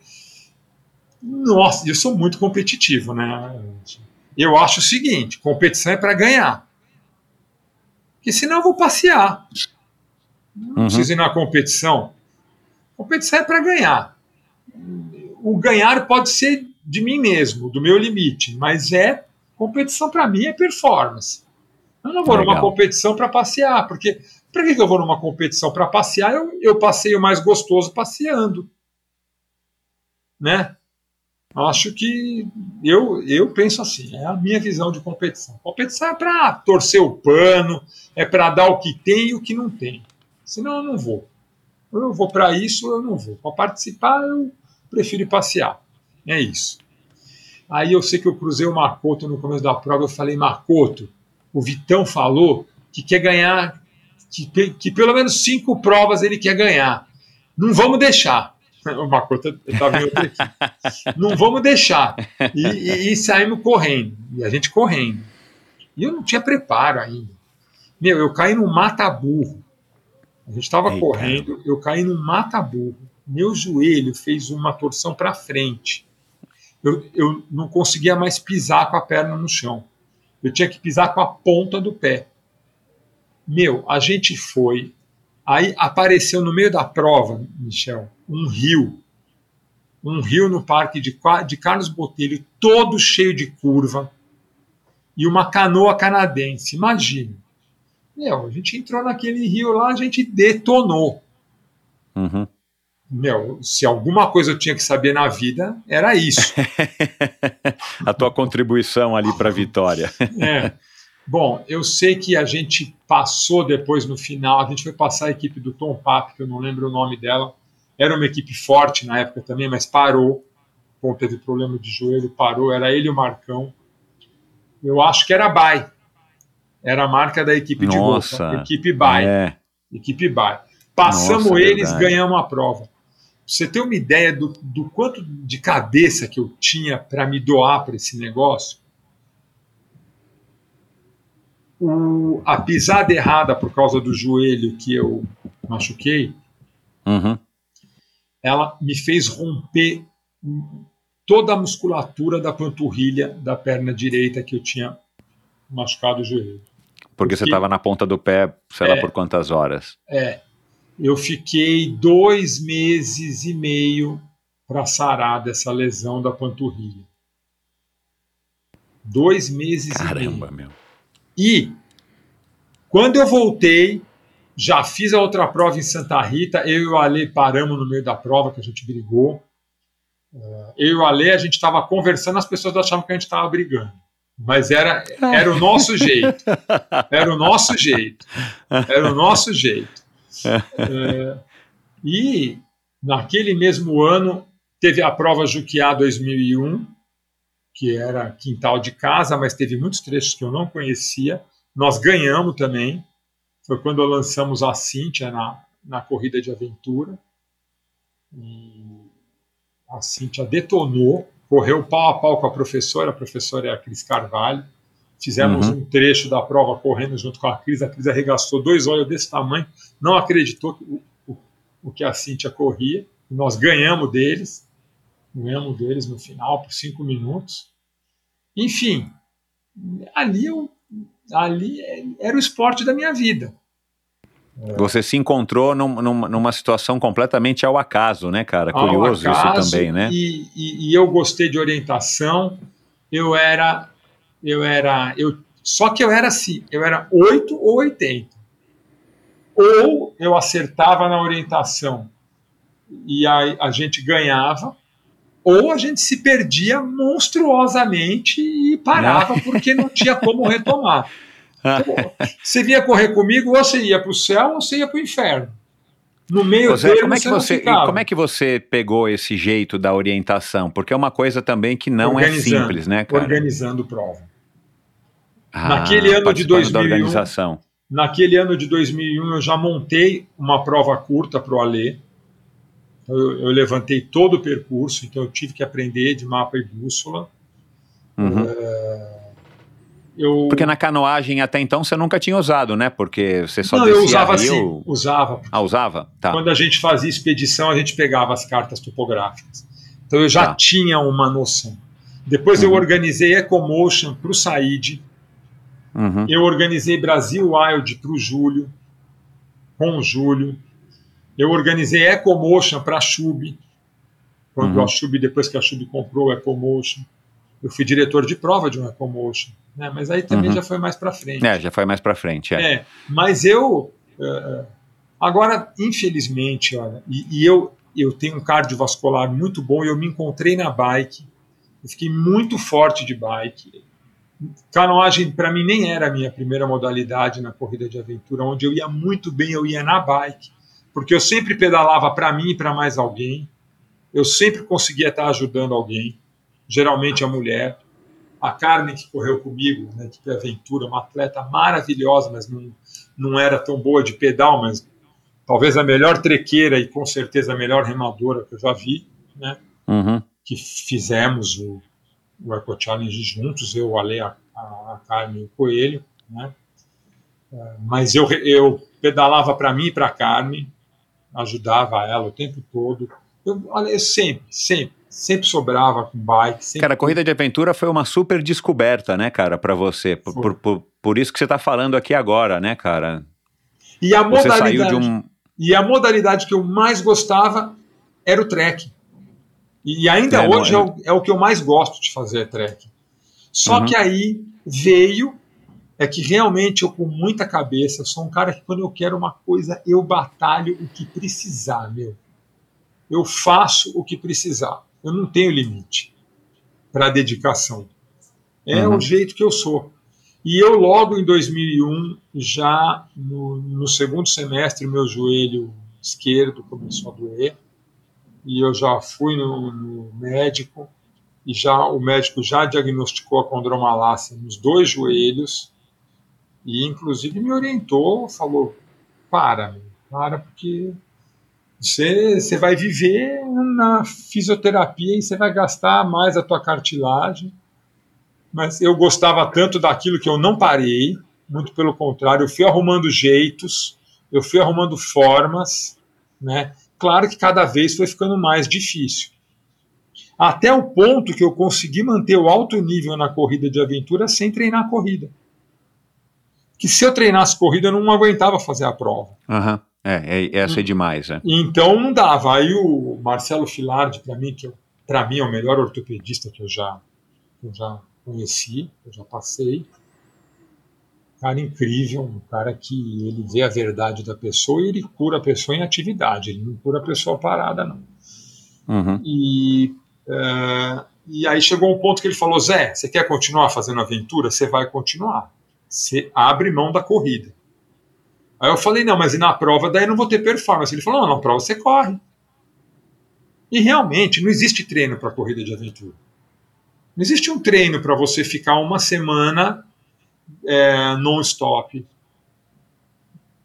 A: nossa, eu sou muito competitivo, né? Eu acho o seguinte: competição é para ganhar. Porque senão eu vou passear. Não
B: Uhum.
A: preciso ir na competição. Competição é para ganhar. O ganhar pode ser de mim mesmo, do meu limite, mas é competição para mim é performance. Eu não vou numa
B: Legal.
A: competição para passear, porque para que que eu vou numa competição para passear? Eu, eu passeio mais gostoso passeando, né? Acho que eu, eu penso assim, é a minha visão de competição. Competição é para torcer o pano, é para dar o que tem e o que não tem. Senão eu não vou. Ou eu vou para isso eu não vou. Para participar, eu prefiro ir passear. É isso. Aí eu sei que eu cruzei o Macoto no começo da prova, eu falei, Macoto, o Vitão falou que quer ganhar, que, que pelo menos cinco provas ele quer ganhar. Não vamos deixar. [laughs] O Macoto estava em outra equipe. [laughs] Não vamos deixar. E, e- e saímos correndo. E a gente correndo. E eu não tinha preparo ainda. Meu, eu caí num mata-burro. A gente estava correndo, eu caí num mata-burro. Meu joelho fez uma torção para frente. Eu, eu não conseguia mais pisar com a perna no chão. Eu tinha que pisar com a ponta do pé. Meu, a gente foi. Aí apareceu no meio da prova, Michel, um rio. Um rio no parque de, de Carlos Botelho, todo cheio de curva. E uma canoa canadense. Imagina. Meu, a gente entrou naquele rio lá, a gente detonou.
B: Uhum.
A: Meu, se alguma coisa eu tinha que saber na vida, era isso. [laughs]
B: A tua contribuição ali para a vitória.
A: É. Bom, eu sei que a gente passou depois no final, a gente foi passar a equipe do Tom Papp, que eu não lembro o nome dela. Era uma equipe forte na época também, mas parou. Bom, teve problema de joelho, parou. Era ele e o Marcão. Eu acho que era Bay. Era a marca da equipe de
B: Nossa.
A: Equipe Bay.
B: É.
A: Equipe Bay. Passamos
B: Nossa,
A: eles,
B: verdade.
A: ganhamos a prova. Você ter uma ideia do, do quanto de cabeça que eu tinha para me doar para esse negócio? O- a pisada errada por causa do joelho que eu machuquei,
B: Uhum.
A: ela me fez romper toda a musculatura da panturrilha da perna direita que eu tinha machucado o joelho.
B: Porque você
A: Porque-
B: estava na ponta do pé, sei lá
A: É.
B: por quantas horas.
A: É, eu fiquei dois meses e meio para sarar dessa lesão da panturrilha. Dois meses
B: Caramba,
A: e meio.
B: meu.
A: E quando eu voltei, já fiz a outra prova em Santa Rita, eu e o Ale paramos no meio da prova, que a gente brigou. eu e o Ale, a gente estava conversando, as pessoas achavam que a gente estava brigando. Mas era, [laughs] era o nosso jeito. Era o nosso jeito. Era o nosso jeito. É, e naquele mesmo ano teve a prova Juquiá 2001, que era quintal de casa, mas teve muitos trechos que eu não conhecia. Nós ganhamos também. Foi quando lançamos a Cíntia na, na corrida de aventura. E a Cíntia detonou, correu pau a pau com a professora, a professora é a Cris Carvalho. Fizemos uhum. um trecho da prova correndo junto com a Cris. A Cris arregaçou dois olhos desse tamanho, não acreditou que o, o, o que a Cíntia corria. Nós ganhamos deles ganhamos deles no final por cinco minutos. Enfim, ali, eu, ali era o esporte da minha vida.
B: Você se encontrou num, num, numa situação completamente ao acaso, né, cara? Curioso acaso, isso também, né?
A: E, e, e, eu gostei de orientação. Eu era, eu era, eu só que eu era assim, eu era 8 ou 80. Ou eu acertava na orientação e a, a gente ganhava, ou a gente se perdia monstruosamente e parava porque não tinha como retomar. [laughs] Então, você vinha correr comigo, ou você ia para o céu ou você ia para o inferno. No meio
B: Zé, como é que você, como é que você pegou esse jeito da orientação? Porque é uma coisa também que não é simples, né, cara?
A: Organizando prova. Ah, naquele ano de 2001, naquele ano de 2001 eu já montei uma prova curta para o Alê eu, eu, levantei todo o percurso, então eu tive que aprender de mapa e bússola.
B: Uhum. É, eu... Porque na canoagem até então você nunca tinha usado, né? Porque você só Não,
A: eu usava rio... sim, usava.
B: Ah, usava? Tá.
A: Quando a gente fazia expedição, a gente pegava as cartas topográficas. Então eu já tá. tinha uma noção. Depois uhum. eu organizei Ecomotion para o Said. Uhum. Eu organizei Brasil Wild para o Júlio, com o Júlio. Eu organizei Ecomotion para a Chub, quando uhum. a Chub, depois que a Chub comprou o Ecomotion. Eu fui diretor de prova de um Ecomotion, né? mas aí também uhum. já foi mais para frente.
B: É, já foi mais para frente, é.
A: é. Mas eu, uh, agora, infelizmente, olha, e, e, eu, eu tenho um cardiovascular muito bom e eu me encontrei na bike, eu fiquei muito forte de bike. Canoagem, para mim, nem era a minha primeira modalidade na corrida de aventura, onde eu ia muito bem, eu ia na bike porque eu sempre pedalava para mim e para mais alguém, eu sempre conseguia estar ajudando alguém, geralmente a mulher. A Carmen, que correu comigo, né, de aventura, uma atleta maravilhosa, mas não, não era tão boa de pedal, mas talvez a melhor trequeira e com certeza a melhor remadora que eu já vi, né?
B: Uhum.
A: Que fizemos o, o Eco Challenge juntos, eu, a Ale, a, a Carmen e o Coelho, né? É, mas eu, eu pedalava para mim e para a Carmen, ajudava ela o tempo todo. Eu, eu sempre, sempre, sempre sobrava com bike. Sempre...
B: Cara, a corrida de aventura foi uma super descoberta, né, cara, para você. Por, por, por, por, isso que você está falando aqui agora, né, cara?
A: E a modalidade, um... e a modalidade que eu mais gostava era o trek. E ainda é, hoje é, o, é o que eu mais gosto de fazer, é trek. Só uhum. que aí veio é que realmente eu, com muita cabeça, eu sou um cara que quando eu quero uma coisa, eu batalho o que precisar, meu. Eu faço o que precisar. Eu não tenho limite para dedicação. É uhum. o jeito que eu sou. E eu, logo em 2001, já no, no segundo semestre, meu joelho esquerdo começou a doer. E eu já fui no, no médico, e já o médico já diagnosticou a condromalácia nos dois joelhos e, inclusive, me orientou, falou: para, para, porque você, você vai viver na fisioterapia e você vai gastar mais a tua cartilagem. Mas eu gostava tanto daquilo que eu não parei, muito pelo contrário, eu fui arrumando jeitos, eu fui arrumando formas, né? Claro que cada vez foi ficando mais difícil. Até o ponto que eu consegui manter o alto nível na corrida de aventura sem treinar a corrida que se eu treinasse corrida eu não aguentava fazer a prova.
B: Uhum. É, é, essa é demais, né?
A: Então não dava. Aí o Marcelo Filardi, para mim, que para mim é o melhor ortopedista que eu já, que eu já conheci, que eu já passei. Cara incrível, um cara que ele vê a verdade da pessoa e ele cura a pessoa em atividade, ele não cura a pessoa parada, não.
B: Uhum.
A: E É, e aí chegou um ponto que ele falou: Zé, você quer continuar fazendo aventura? Você vai continuar. Você abre mão da corrida. Aí eu falei: não, mas e na prova daí não vou ter performance. Ele falou: não, na prova você corre. E realmente não existe treino para corrida de aventura. Não existe um treino para você ficar uma semana é, non-stop.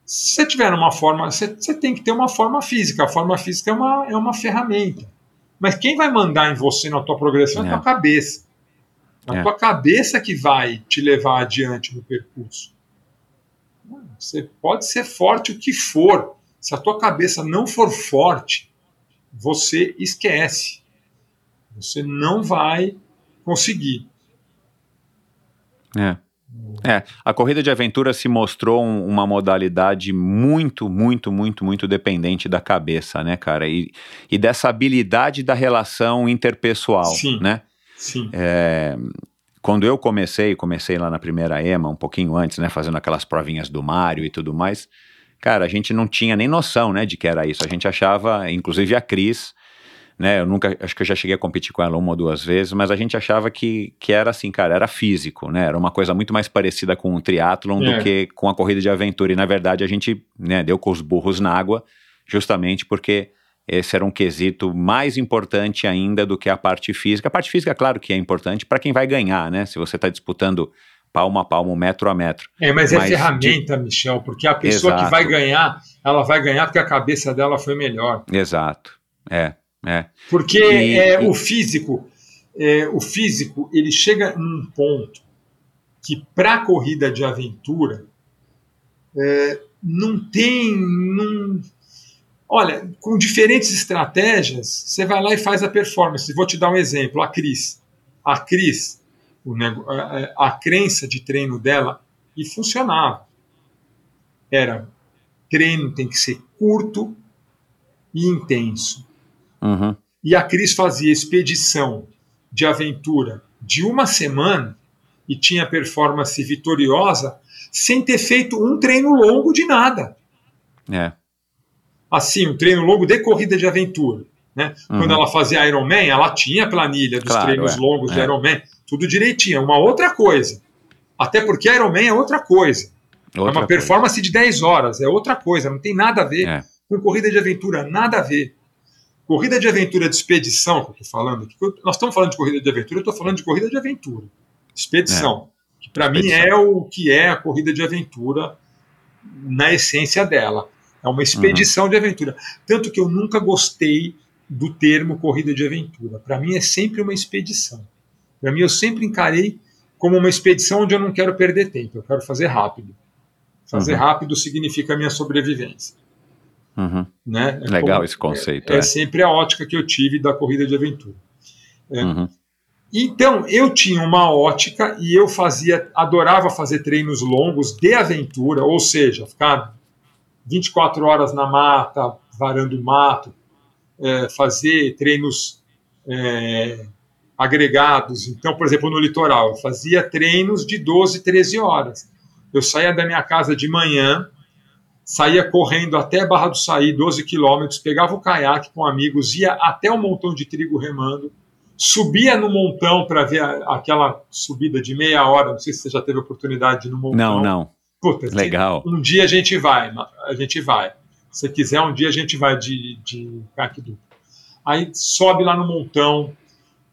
A: Se você tiver uma forma, você, você, tem que ter uma forma física. A forma física é uma, é uma ferramenta. Mas quem vai mandar em você na tua progressão é, é a tua cabeça. A é. tua cabeça que vai te levar adiante no percurso. Você pode ser forte o que for. Se a tua cabeça não for forte, você esquece. Você não vai conseguir.
B: É. É, a corrida de aventura se mostrou um, uma modalidade muito, muito, muito, muito dependente da cabeça, né, cara? E, e dessa habilidade da relação interpessoal,
A: sim,
B: né?
A: Sim.
B: É, quando eu comecei, comecei lá na primeira EMA, um pouquinho antes, né, fazendo aquelas provinhas do Mário e tudo mais, cara, a gente não tinha nem noção, né, de que era isso. A gente achava, inclusive a Cris, né? Eu nunca, acho que eu já cheguei a competir com ela uma ou duas vezes, mas a gente achava que, que era assim, cara, era físico, né? Era uma coisa muito mais parecida com o triatlon é. do que com a corrida de aventura. E na verdade a gente, né, deu com os burros na água, justamente porque esse era um quesito mais importante ainda do que a parte física. A parte física, claro que é importante para quem vai ganhar, né? Se você está disputando palmo a palmo, metro a metro.
A: É, mas, é mas é ferramenta, de... Michel, porque a pessoa Exato. que vai ganhar, ela vai ganhar porque a cabeça dela foi melhor.
B: Exato. É, é.
A: Porque e, é, e... o físico, é, o físico, ele chega num ponto que para corrida de aventura é, não tem, não, olha, com diferentes estratégias, você vai lá e faz a performance. Vou te dar um exemplo, a Cris, a Cris, a, a crença de treino dela e funcionava. Era treino tem que ser curto e intenso.
B: Uhum.
A: E a Cris fazia expedição de aventura de uma semana e tinha performance vitoriosa sem ter feito um treino longo de nada.
B: É.
A: Assim, um treino longo de corrida de aventura. Né? Uhum. Quando ela fazia Ironman, ela tinha planilha dos claro, treinos é. longos é. de Ironman, tudo direitinho. É uma outra coisa. Até porque Ironman é outra coisa. Outra é uma performance coisa. de 10 horas, é outra coisa, não tem nada a ver é. com corrida de aventura, nada a ver. Corrida de aventura de expedição, que eu estou falando, nós estamos falando de corrida de aventura, eu estou falando de corrida de aventura. Expedição, é. que para mim é o que é a corrida de aventura na essência dela. É uma expedição uhum. de aventura. Tanto que eu nunca gostei do termo corrida de aventura. Para mim é sempre uma expedição. Para mim eu sempre encarei como uma expedição onde eu não quero perder tempo, eu quero fazer rápido. Fazer uhum. rápido significa minha sobrevivência.
B: Uhum.
A: Né?
B: É Legal como, esse conceito.
A: É, é, é, sempre a ótica que eu tive da corrida de aventura. É. Uhum. Então, eu tinha uma ótica e eu fazia, adorava fazer treinos longos de aventura, ou seja, ficar 24 horas na mata, varando mato, é, fazer treinos é, agregados. Então, por exemplo, no litoral, eu fazia treinos de 12, 13 horas. Eu saía da minha casa de manhã, saía correndo até Barra do Saí, 12 quilômetros, pegava o caiaque com amigos, ia até o um montão de trigo remando, subia no montão para ver a, aquela subida de meia hora. Não sei se você já teve oportunidade no montão.
B: Não, não.
A: Puta,
B: Legal.
A: Um dia a gente vai, a gente vai. Se quiser, um dia a gente vai de, de caiaque Aí sobe lá no montão,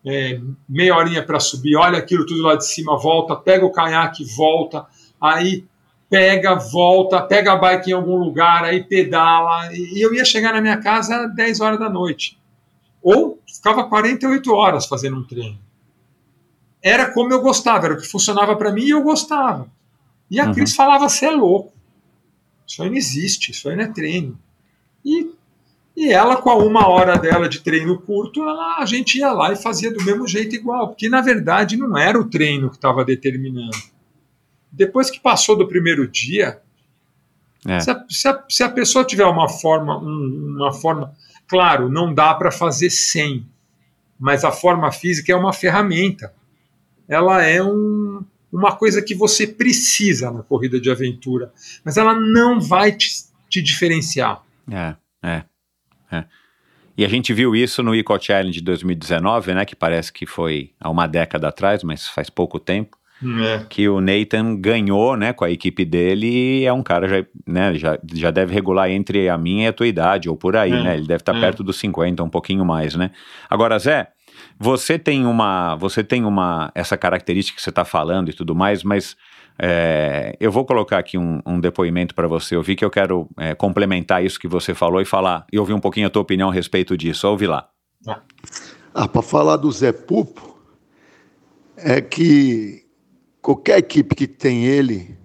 A: é, meia horinha para subir, olha aquilo tudo lá de cima, volta, pega o caiaque, volta. Aí pega, volta, pega a bike em algum lugar, aí pedala, e eu ia chegar na minha casa às 10 horas da noite. Ou ficava 48 horas fazendo um treino. Era como eu gostava, era o que funcionava para mim e eu gostava. E a uhum. Cris falava: você é louco. Isso aí não existe, isso aí não é treino. E, e ela, com a uma hora dela de treino curto, ela, a gente ia lá e fazia do mesmo jeito igual, porque na verdade não era o treino que estava determinando depois que passou do primeiro dia, é. se, a, se, a, se, a, pessoa tiver uma forma, um, uma forma, claro, não dá para fazer sem, mas a forma física é uma ferramenta. Ela é um, uma coisa que você precisa na corrida de aventura, mas ela não vai te, te diferenciar.
B: É, é, é. E a gente viu isso no Eco Challenge de 2019, né? Que parece que foi há uma década atrás, mas faz pouco tempo.
A: É.
B: Que o Nathan ganhou, né, com a equipe dele e é um cara já, né, já, já deve regular entre a minha e a tua idade, ou por aí,
A: É,
B: né? Ele deve estar
A: é.
B: perto dos 50, um pouquinho mais, né? Agora, Zé, você tem uma. Você tem uma. essa característica que você está falando e tudo mais, mas é, eu vou colocar aqui um, um depoimento para você ouvir que eu quero é, complementar isso que você falou e falar e ouvir um pouquinho a tua opinião a respeito disso. Ouve lá.
C: Ah, para falar do Zé Pupo, é que qualquer equipe que tem ele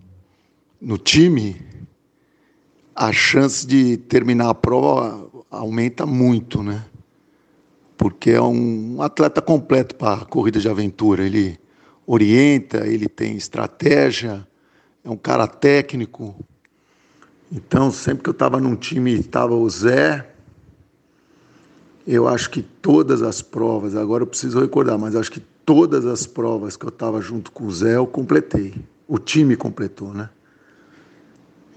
C: no time, a chance de terminar a prova aumenta muito, né? Porque é um atleta completo para corrida de aventura. Ele orienta, ele tem estratégia, é um cara técnico. Então, sempre que eu estava num time, estava o Zé, eu acho que todas as provas, agora eu preciso recordar, mas acho que todas as provas que eu estava junto com o Zé, eu completei. O time completou, né?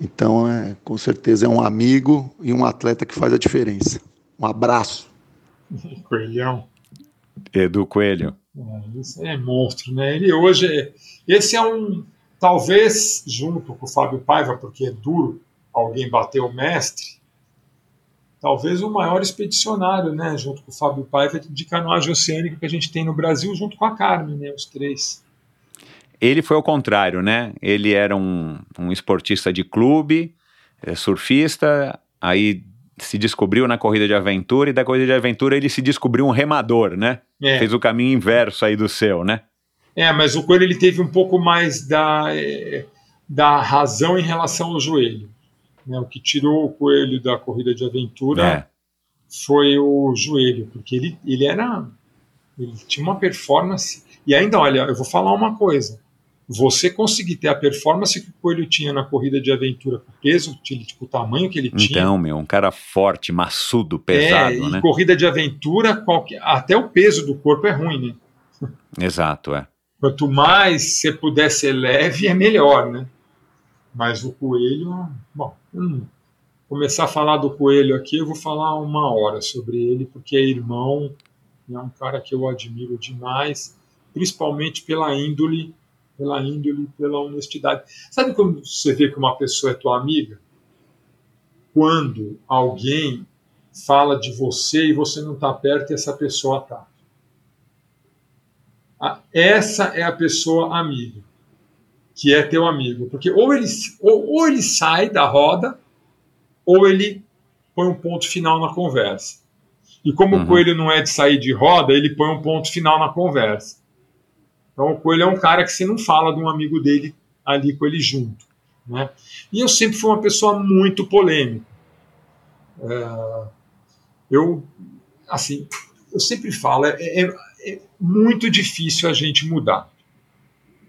C: Então, é, com certeza é um amigo e um atleta que faz a diferença. Um abraço. [laughs]
A: Coelhão.
B: Edu Coelho.
A: É, é monstro, né? Ele hoje é, esse é um talvez junto com o Fábio Paiva, porque é duro alguém bater o mestre. Talvez o maior expedicionário, né, junto com o Fábio Paiva de canoagem oceânica que a gente tem no Brasil, junto com a Carmen, né, os três.
B: Ele foi ao contrário, né? Ele era um, um esportista de clube, eh, surfista, aí se descobriu na corrida de aventura e da corrida de aventura ele se descobriu um remador, né?
A: É.
B: Fez o caminho inverso aí do seu, né?
A: É, mas o Coelho ele teve um pouco mais da, é, da razão em relação ao joelho. Né? O que tirou o Coelho da corrida de aventura
B: É.
A: foi o joelho, porque ele, ele era. Ele tinha uma performance. E ainda, olha, eu vou falar uma coisa. Você conseguir ter a performance que o Coelho tinha na corrida de aventura, com o peso, com o tamanho que ele tinha.
B: Então, meu, um cara forte, maçudo, pesado,
A: é,
B: né?
A: corrida de aventura, qualquer, até o peso do corpo é ruim, né? [laughs]
B: Exato, é.
A: Quanto mais você puder ser leve, é melhor, né? Mas o coelho, bom, hum, começar a falar do coelho aqui, eu vou falar uma hora sobre ele, porque é irmão, é um cara que eu admiro demais, principalmente pela índole, pela índole, pela honestidade. Sabe quando você vê que uma pessoa é tua amiga? Quando alguém fala de você e você não está perto e essa pessoa está. Essa é a pessoa amiga, que é teu amigo. Porque ou ele, ou, ou ele sai da roda, ou ele põe um ponto final na conversa. E como
B: Uhum.
A: o coelho não é de sair de roda, ele põe um ponto final na conversa. Então o coelho é um cara que você não fala de um amigo dele ali com ele junto. Né? E eu sempre fui uma pessoa muito polêmica. É, eu, assim, eu sempre falo, é, é, é muito difícil a gente mudar.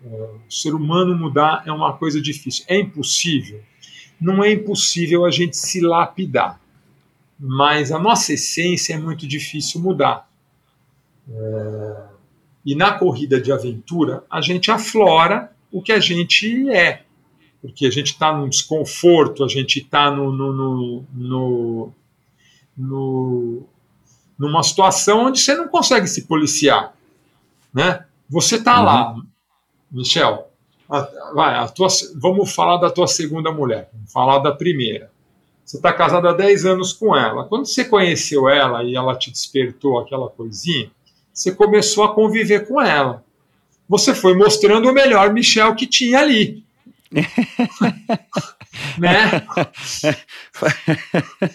A: É, o ser humano mudar é uma coisa difícil. É impossível? Não é impossível a gente se lapidar, mas a nossa essência é muito difícil mudar. É, e na corrida de aventura, a gente aflora o que a gente é. Porque a gente está num desconforto, a gente está no, no, no, no, numa situação onde você não consegue se policiar, né? Você está
B: Uhum.
A: lá, Michel. vai, a tua, vamos falar da tua segunda mulher. Vamos falar da primeira. Você está casado há 10 anos com ela. Quando você conheceu ela e ela te despertou aquela coisinha, você começou a conviver com ela. Você foi mostrando o melhor Michel que tinha ali. [laughs] né?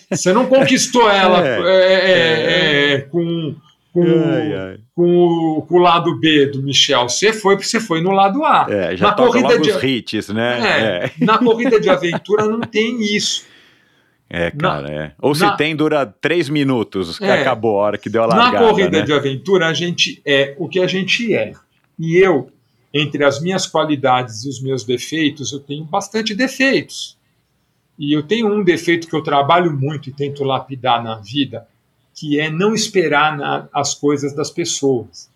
A: Você não conquistou ela
B: É.
A: é, é, é, com, com,
B: Ai, ai.
A: com o, com o lado B do Michel. Você foi porque você foi no lado A.
B: É, já
A: Na corrida de-
B: hits, né?
A: É,
B: É,
A: Na corrida de aventura não tem isso.
B: É, cara, é. Ou se
A: na-
B: tem, dura três minutos,
A: É.
B: acabou a hora que deu a
A: Na
B: largada,
A: corrida
B: né?
A: de aventura, a gente é o que a gente é. E eu, entre as minhas qualidades e os meus defeitos, eu tenho bastante defeitos. E eu tenho um defeito que eu trabalho muito e tento lapidar na vida, que é não esperar na- as coisas das pessoas.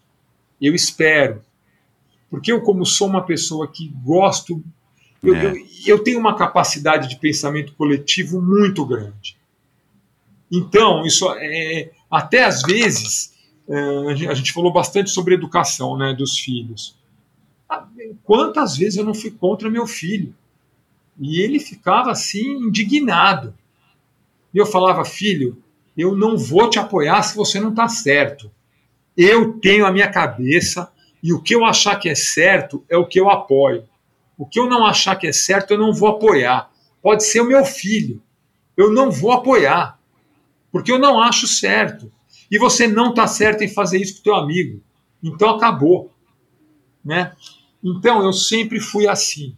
A: Eu espero. Porque eu, como sou uma pessoa que gosto. Eu,
B: É.
A: eu, eu tenho uma capacidade de pensamento coletivo muito grande. Então, isso é, Até às vezes, eh, a gente falou bastante sobre educação né, dos filhos. Ah, quantas vezes eu não fui contra meu filho? E ele ficava assim, indignado. E eu falava, filho, eu não vou te apoiar se você não está certo. Eu tenho a minha cabeça e o que eu achar que é certo é o que eu apoio. O que eu não achar que é certo, eu não vou apoiar. Pode ser o meu filho. Eu não vou apoiar. Porque eu não acho certo. E você não está certo em fazer isso com o teu amigo. Então acabou. Né? Então eu sempre fui assim.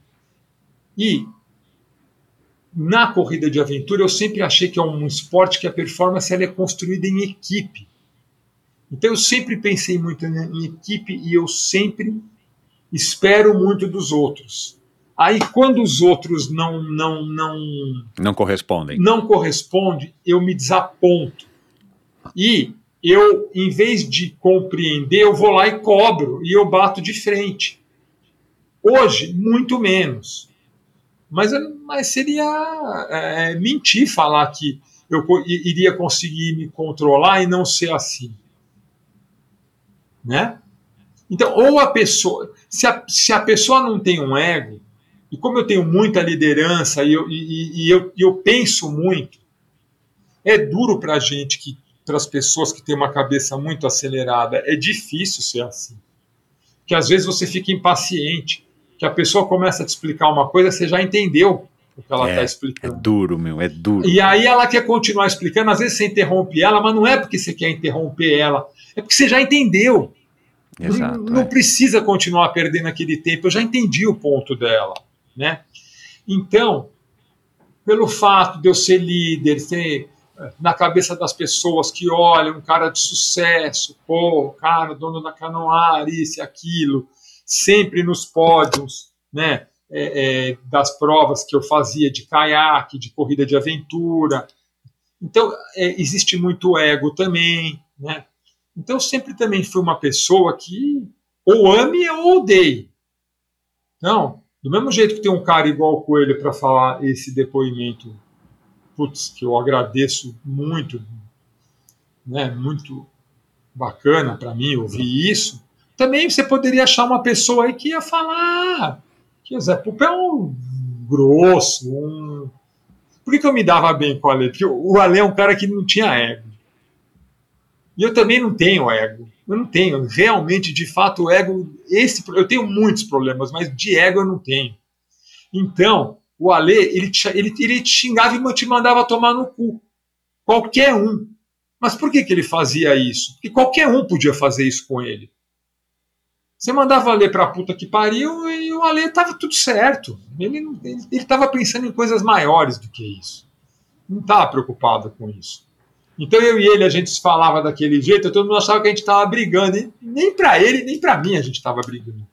A: E na corrida de aventura eu sempre achei que é um esporte que a performance ela é construída em equipe. Então eu sempre pensei muito em equipe e eu sempre espero muito dos outros. Aí quando os outros não não não
B: não correspondem,
A: não corresponde, eu me desaponto. E eu, em vez de compreender, eu vou lá e cobro e eu bato de frente. Hoje, muito menos. Mas, mas seria é, mentir falar que eu iria conseguir me controlar e não ser assim né? Então, ou a pessoa, se a, se a pessoa não tem um ego, e como eu tenho muita liderança e eu, e, e eu, eu penso muito, é duro para a gente, que, para as pessoas que têm uma cabeça muito acelerada, é difícil ser assim. Que às vezes você fica impaciente, que a pessoa começa a te explicar uma coisa, você já entendeu o que ela está
B: é,
A: explicando.
B: É duro, meu, é duro.
A: E aí ela quer continuar explicando, às vezes você interrompe ela, mas não é porque você quer interromper ela, é porque você já entendeu.
B: Exato,
A: não
B: é.
A: precisa continuar perdendo aquele tempo, eu já entendi o ponto dela. Né? Então, pelo fato de eu ser líder, ser eh, na cabeça das pessoas que olham um cara de sucesso, pô, cara, dono da Canoar, isso e aquilo, sempre nos pódios, né, é, é, das provas que eu fazia de caiaque, de corrida de aventura. Então, é, existe muito ego também, né? Então, eu sempre também fui uma pessoa que ou ame ou odeie. Não, do mesmo jeito que tem um cara igual o Coelho para falar esse depoimento, putz, que eu agradeço muito, né, muito bacana para mim ouvir isso, também você poderia achar uma pessoa aí que ia falar que o Zé Pupo é um grosso, um... Por que, que eu me dava bem com o Ale? Porque o Ale é um cara que não tinha ego. E eu também não tenho ego. Eu não tenho. Realmente, de fato, ego. Esse, eu tenho muitos problemas, mas de ego eu não tenho. Então, o Ale, ele, ele, ele te xingava e te mandava tomar no cu. Qualquer um. Mas por que, que ele fazia isso? Porque qualquer um podia fazer isso com ele. Você mandava o Ale pra puta que pariu e o Ale tava tudo certo. Ele, ele, ele tava pensando em coisas maiores do que isso. Não estava preocupado com isso. Então eu e ele, a gente se falava daquele jeito, todo mundo achava que a gente estava brigando. E nem para ele, nem para mim a gente estava brigando.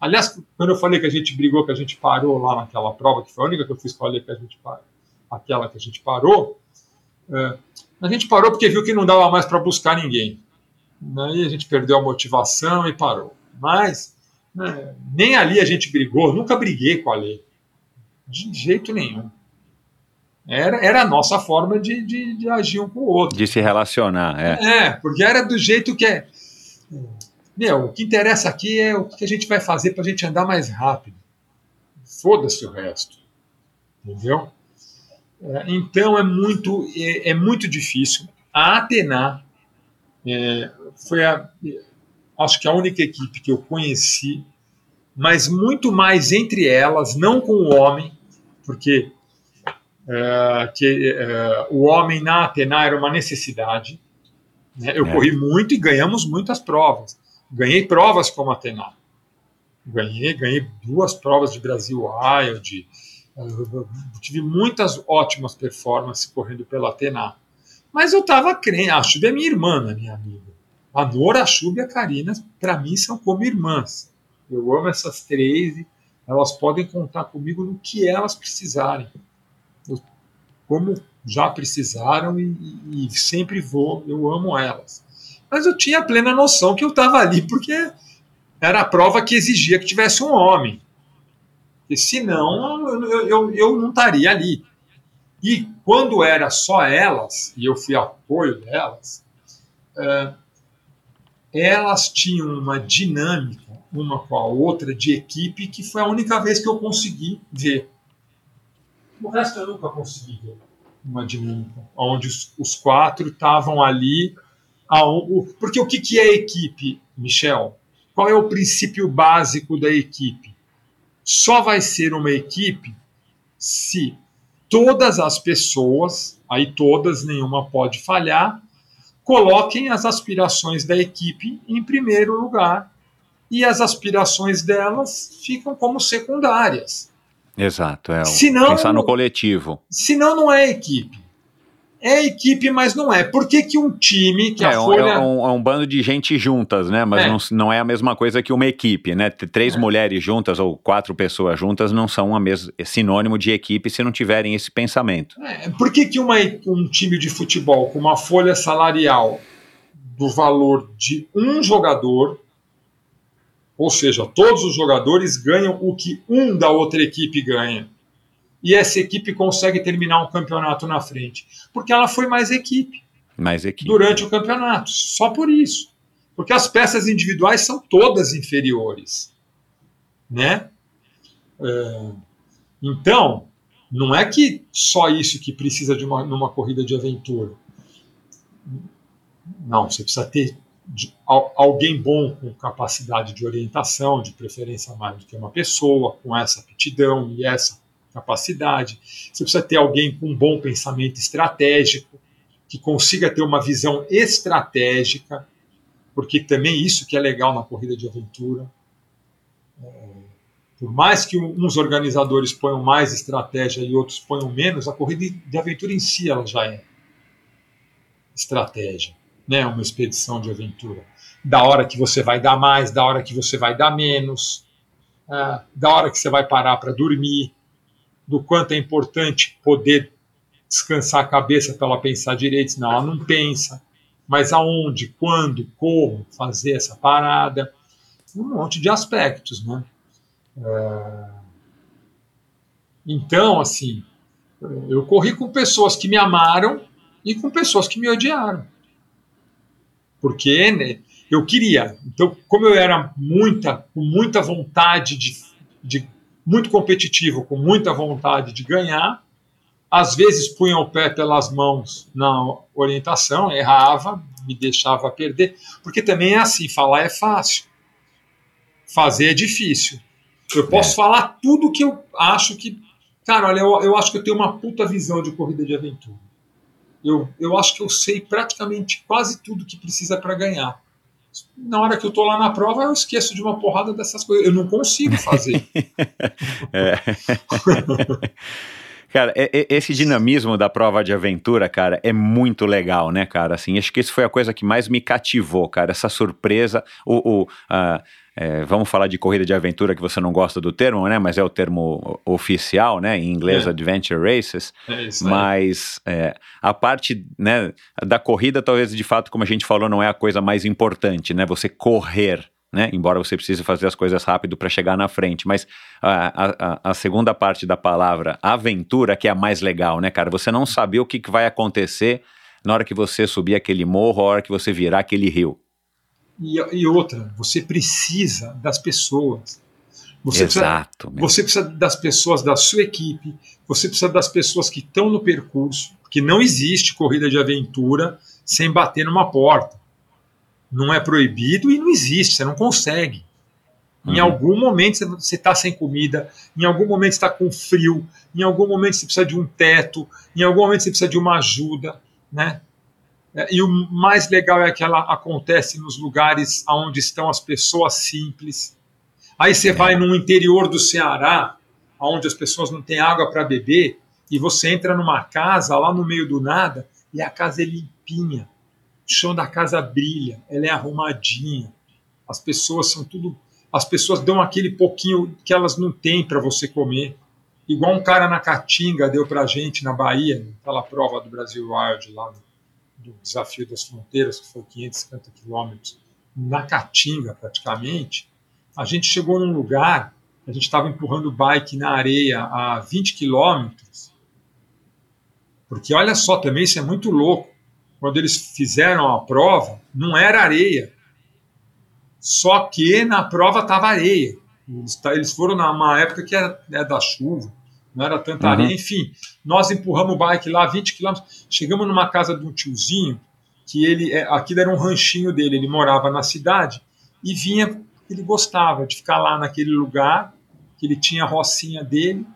A: Aliás, quando eu falei que a gente brigou, que a gente parou lá naquela prova, que foi a única que eu fiz com a que a gente parou, aquela que a gente parou, é, a gente parou porque viu que não dava mais para buscar ninguém. Aí a gente perdeu a motivação e parou. Mas né, nem ali a gente brigou, nunca briguei com a lei. De jeito nenhum. Era, era a nossa forma de, de, de, agir um com o outro.
B: De se relacionar, é.
A: É, porque era do jeito que é. Meu, o que interessa aqui é o que a gente vai fazer para a gente andar mais rápido. Foda-se o resto. Entendeu? É, então é muito, é, é, muito difícil. A Atena é, foi a, acho que a única equipe que eu conheci, mas muito mais entre elas, não com o homem, porque é, que é, o homem na Atena era uma necessidade. Né? Eu é. corri muito e ganhamos muitas provas. Ganhei provas como Atena. Ganhei, ganhei duas provas de Brasil Wild. tive muitas ótimas performances correndo pela Atena. Mas eu estava crendo. A Chuba é minha irmã, né, minha amiga. A Nora, a Chuba e a Karina, para mim, são como irmãs. Eu amo essas três elas podem contar comigo no que elas precisarem como já precisaram e, e, sempre vou, eu amo elas. Mas eu tinha plena noção que eu estava ali porque era a prova que exigia que tivesse um homem. Porque senão eu, eu, eu não estaria ali. E quando era só elas, e eu fui apoio delas, é, elas tinham uma dinâmica uma com a outra de equipe que foi a única vez que eu consegui ver. O resto eu nunca consegui uma dinâmica onde os, os quatro estavam ali. porque o que, que é equipe, Michel? Qual é o princípio básico da equipe? Só vai ser uma equipe se todas as pessoas, aí todas, nenhuma pode falhar, coloquem as aspirações da equipe em primeiro lugar e as aspirações delas ficam como secundárias.
B: Exato, é senão, pensar no coletivo.
A: Senão não é equipe. É equipe, mas não é. Por que, que um time que
B: é,
A: a Folha...
B: é, um, é um bando de gente juntas, né? Mas é. Não, não é a mesma coisa que uma equipe, né? Três é. mulheres juntas ou quatro pessoas juntas não são a mes... É sinônimo de equipe se não tiverem esse pensamento.
A: É, por que, que uma, um time de futebol com uma folha salarial do valor de um jogador ou seja, todos os jogadores ganham o que um da outra equipe ganha. E essa equipe consegue terminar um campeonato na frente. Porque ela foi mais equipe.
B: Mais equipe.
A: Durante o campeonato. Só por isso. Porque as peças individuais são todas inferiores. Né? É, então, não é que só isso que precisa de uma numa corrida de aventura. Não, você precisa ter de, alguém bom com capacidade de orientação, de preferência mais do que uma pessoa, com essa aptidão e essa capacidade. Você precisa ter alguém com um bom pensamento estratégico, que consiga ter uma visão estratégica, porque também isso que é legal na corrida de aventura. É, por mais que uns organizadores ponham mais estratégia e outros ponham menos, a corrida de aventura em si ela já é estratégia né, uma expedição de aventura. Da hora que você vai dar mais, da hora que você vai dar menos, uh, da hora que você vai parar para dormir, do quanto é importante poder descansar a cabeça para ela pensar direito, senão ela não pensa. Mas aonde, quando, como fazer essa parada, um monte de aspectos, né? Uh, então, assim, eu corri com pessoas que me amaram e com pessoas que me odiaram porque né, eu queria. Então, como eu era muita, com muita vontade de, de muito competitivo, com muita vontade de ganhar, às vezes punha o pé pelas mãos na orientação, errava, me deixava perder, porque também é assim, falar é fácil, fazer é difícil. Eu posso é. falar tudo que eu acho que. Cara, olha, eu, eu acho que eu tenho uma puta visão de corrida de aventura. Eu, eu acho que eu sei praticamente quase tudo que precisa para ganhar. Na hora que eu estou lá na prova, eu esqueço de uma porrada dessas coisas. Eu não consigo fazer. [laughs]
B: é. [laughs] Cara, esse dinamismo da prova de aventura, cara, é muito legal, né, cara? Assim, acho que isso foi a coisa que mais me cativou, cara. Essa surpresa, o, o uh, é, vamos falar de corrida de aventura que você não gosta do termo, né? Mas é o termo oficial, né? Em inglês, é. Adventure Races. É isso mas é, a parte né, da corrida, talvez de fato, como a gente falou, não é a coisa mais importante, né? Você correr. Né? Embora você precise fazer as coisas rápido para chegar na frente, mas a, a, a, segunda parte da palavra, aventura, que é a mais legal, né, cara? Você não saber o que, que vai acontecer na hora que você subir aquele morro, na hora que você virar aquele rio.
A: E, e outra, você precisa das pessoas.
B: Você Exato.
A: Precisa, você precisa das pessoas da sua equipe, você precisa das pessoas que estão no percurso, porque não existe corrida de aventura sem bater numa porta. Não é proibido e não existe, você não consegue. Em uhum. algum momento você está sem comida, em algum momento você está com frio, em algum momento você precisa de um teto, em algum momento você precisa de uma ajuda, né? É, e o mais legal é que ela acontece nos lugares onde estão as pessoas simples. Aí você vai no interior do Ceará, onde as pessoas não têm água para beber, e você entra numa casa lá no meio do nada e a casa é limpinha. O chão da casa brilha, ela é arrumadinha. As pessoas são tudo. As pessoas dão aquele pouquinho que elas não têm para você comer. Igual um cara na Caatinga deu para gente na Bahia, aquela prova do Brasil Wild lá no do desafio das fronteiras, que foi 550 quilômetros, na Caatinga praticamente, a gente chegou num lugar, a gente estava empurrando bike na areia a 20 quilômetros, porque olha só, também isso é muito louco. quando eles fizeram a prova, não era areia. Só que na prova estava areia. Eles, eles foram numa época que era é, da chuva, não era tanta
B: Uhum.
A: areia. Enfim, nós empurramos o bike lá 20 quilômetros. Chegamos numa casa de um tiozinho, que ele, é, aquilo era um ranchinho dele, ele morava na cidade e vinha, ele gostava de ficar lá naquele lugar, que ele tinha a rocinha dele,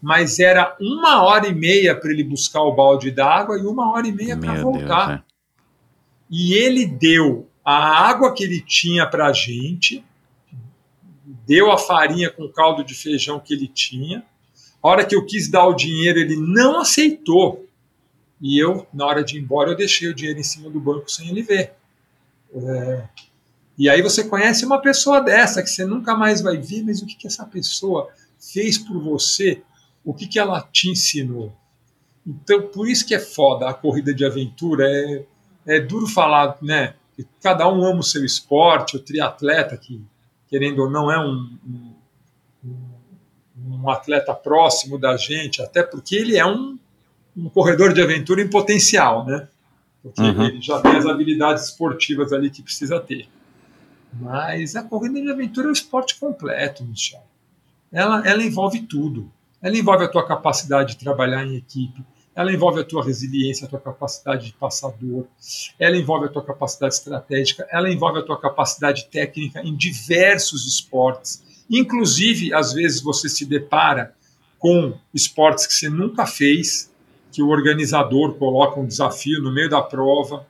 A: mas era uma hora e meia para ele buscar o balde d'água e uma hora e meia para voltar.
B: Deus, é.
A: E ele deu a água que ele tinha para a gente, deu a farinha com o caldo de feijão que ele tinha. A hora que eu quis dar o dinheiro, ele não aceitou. E eu, na hora de ir embora, eu deixei o dinheiro em cima do banco sem ele ver. É, E aí você conhece uma pessoa dessa que você nunca mais vai ver, mas o que, que essa pessoa fez por você? O que, que ela te ensinou? Então, por isso que é foda a corrida de aventura. É, é duro falar, né? Cada um ama o seu esporte, o triatleta, que querendo ou não é um, um, um- um atleta próximo da gente, até porque ele é um, um corredor de aventura em potencial, né? Porque
B: Uhum.
A: ele já tem as habilidades esportivas ali que precisa ter. Mas a corrida de aventura é um esporte completo, Michel. Ela, ela envolve tudo. Ela envolve a tua capacidade de trabalhar em equipe, ela envolve a tua resiliência, a tua capacidade de passador, ela envolve a tua capacidade estratégica, ela envolve a tua capacidade técnica em diversos esportes. Inclusive, às vezes você se depara com esportes que você nunca fez, que o organizador coloca um desafio no meio da prova.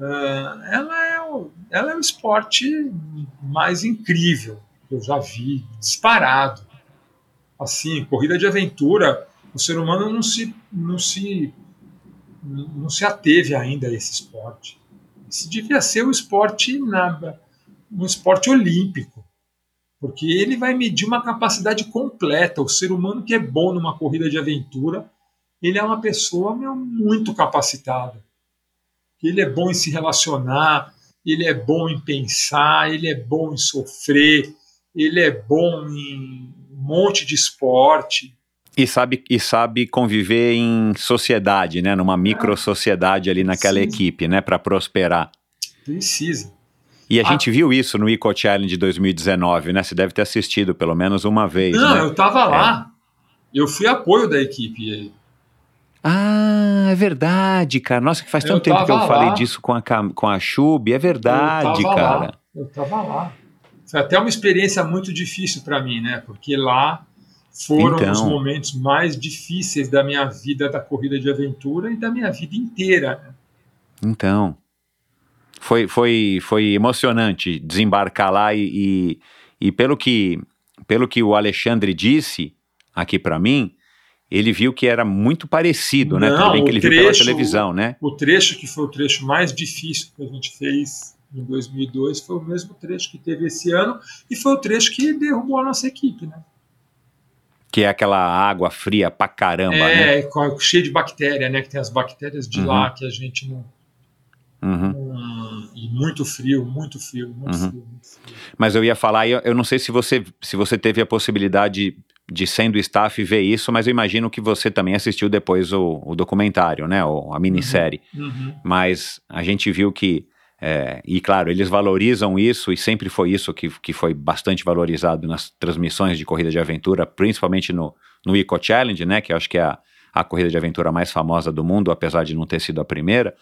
A: Ah, ela, é o, ela é o esporte mais incrível que eu já vi, disparado. Assim, corrida de aventura, o ser humano não se, não se, não se ateve ainda a esse esporte. Esse devia ser o esporte na, um esporte olímpico, porque ele vai medir uma capacidade completa. O ser humano que é bom numa corrida de aventura, ele é uma pessoa meu, muito capacitada. Ele é bom em se relacionar, ele é bom em pensar, ele é bom em sofrer, ele é bom em um monte de esporte.
B: E sabe, e sabe conviver em sociedade, né? Numa micro sociedade ali naquela equipe, né? Para prosperar.
A: Precisa.
B: E a
A: Ah.
B: gente viu isso no Eco Challenge 2019, né? Você deve ter assistido pelo menos uma vez,
A: Não,
B: né?
A: eu estava lá. Eu fui apoio da equipe.
B: Ah, é verdade, cara. Nossa, que faz
A: Eu
B: tanto tempo que eu
A: tava
B: falei
A: lá.
B: disso com a, com a Chub. É verdade,
A: eu
B: cara.
A: Lá. Eu estava lá. Foi até uma experiência muito difícil para mim, né? Porque lá foram
B: Então.
A: os momentos mais difíceis da minha vida da corrida de aventura e da minha vida inteira. né?
B: Então. Foi, foi, foi emocionante desembarcar lá e, e, e pelo, que, pelo que o Alexandre disse aqui pra mim, ele viu que era muito parecido, né?
A: Não,
B: bem que ele viu pela
A: trecho-
B: televisão, né?
A: O trecho que foi o trecho mais difícil que a gente fez em 2002 foi o mesmo trecho que teve esse ano e foi o trecho que derrubou a nossa equipe, né?
B: Que é aquela água fria pra caramba, né?
A: É, com- cheio de bactéria, né? Que tem as bactérias de
B: Uhum.
A: lá que a gente não,
B: Uhum.
A: não- E muito frio, muito frio, muito
B: Uhum.
A: frio. Muito frio.
B: Mas eu ia falar, eu, eu não sei se você, se você teve a possibilidade de, sendo staff, ver isso, mas eu imagino que você também assistiu depois o, o documentário, né? O, a minissérie.
A: Uhum.
B: Mas a gente viu que, é, e claro, eles valorizam isso, e sempre foi isso que, que foi bastante valorizado nas transmissões de corrida de aventura, principalmente no, no Eco Challenge, né? Que eu acho que é a, a corrida de aventura mais famosa do mundo, apesar de não ter sido a primeira.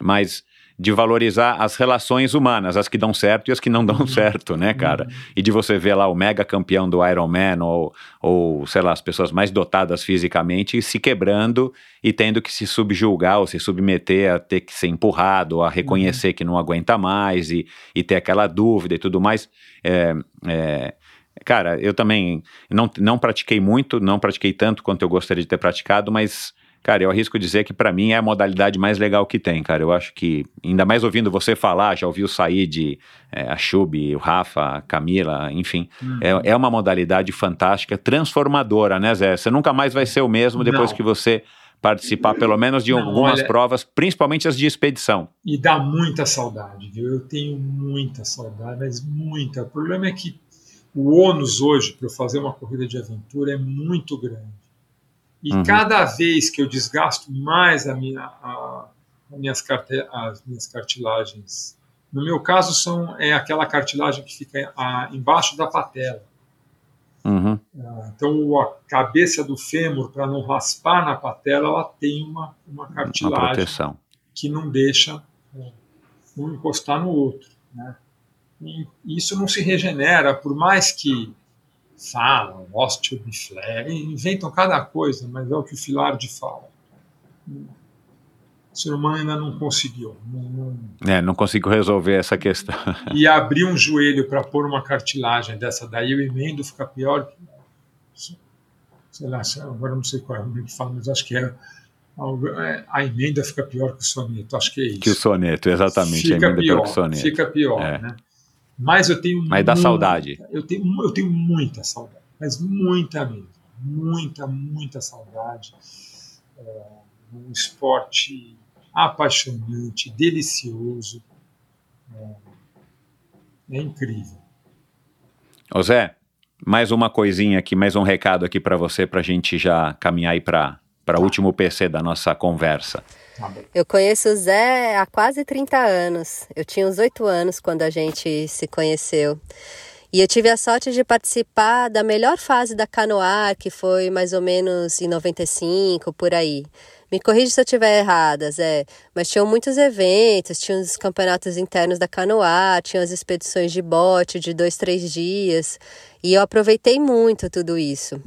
B: Mas de valorizar as relações humanas, as que dão certo e as que não dão certo, né, cara? E de você ver lá o mega campeão do Ironman ou, ou, sei lá, as pessoas mais dotadas fisicamente se quebrando e tendo que se subjulgar ou se submeter a ter que ser empurrado, a reconhecer que não aguenta mais e, e ter aquela dúvida e tudo mais. É, é, cara, eu também não, não pratiquei muito, não pratiquei tanto quanto eu gostaria de ter praticado, mas Cara, eu arrisco dizer que pra mim é a modalidade mais legal que tem, cara. Eu acho que, ainda mais ouvindo você falar, já ouviu sair de a Chub, o Rafa, a Camila, enfim.
A: Uhum.
B: É, é uma modalidade fantástica, transformadora, né, Zé? Você nunca mais vai ser o mesmo depois
A: Não.
B: que você participar pelo menos de
A: Não,
B: algumas
A: olha-
B: provas, principalmente as de expedição.
A: E dá muita saudade, viu? Eu tenho muita saudade, mas muita. O problema é que o ônus hoje para eu fazer uma corrida de aventura é muito grande. E
B: Uhum.
A: cada vez que eu desgasto mais a minha, a, minhas, carte, as minhas cartilagens. No meu caso, são, é aquela cartilagem que fica a, embaixo da patela.
B: Uhum.
A: Ah, então, a cabeça do fêmur, para não raspar na patela, ela tem uma, uma cartilagem
B: uma proteção.
A: que não deixa é, um encostar no outro. Né? E isso não se regenera, por mais que falam, osteobiflare, inventam cada coisa, mas é o que o Filardi fala. O ser humano ainda não conseguiu. Não,
B: não... É, não conseguiu resolver essa questão. [laughs]
A: E abrir um joelho para pôr uma cartilagem dessa daí, o emendo fica pior que. Sei lá, agora não sei qual é o que fala, mas acho que é. A emenda fica pior que o soneto, acho que é isso.
B: Que o soneto, exatamente.
A: Fica
B: a emenda
A: pior,
B: é pior que o soneto.
A: Fica pior, é. né? Mas eu tenho.
B: Mas dá saudade.
A: Eu tenho, eu tenho muita saudade, mas muita mesmo. Muita, muita saudade. É, um esporte apaixonante, delicioso. É, é incrível.
B: Ô Zé, mais uma coisinha aqui, mais um recado aqui para você, para a gente já caminhar aí para o último PC da nossa conversa.
A: Tá
D: Eu conheço o Zé há quase 30 anos. Eu tinha uns 8 anos quando a gente se conheceu. E eu tive a sorte de participar da melhor fase da Canoar, que foi mais ou menos em 95, por aí. Me corrija se eu estiver errada, Zé, mas tinham muitos eventos, tinha os campeonatos internos da Canoá, tinha as expedições de bote de dois, três dias, e eu aproveitei muito tudo isso.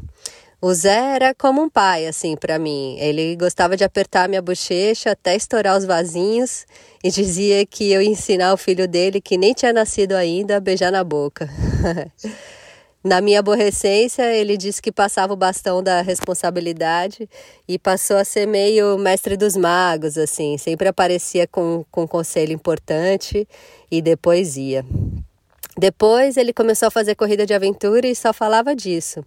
D: O Zé era como um pai, assim, para mim. Ele gostava de apertar minha bochecha até estourar os vasinhos e dizia que eu ia ensinar o filho dele, que nem tinha nascido ainda, a beijar na boca. [laughs] Na minha aborrecência, ele disse que passava o bastão da responsabilidade e passou a ser meio mestre dos magos, assim, sempre aparecia com, com um conselho importante e depois ia. Depois ele começou a fazer corrida de aventura e só falava disso.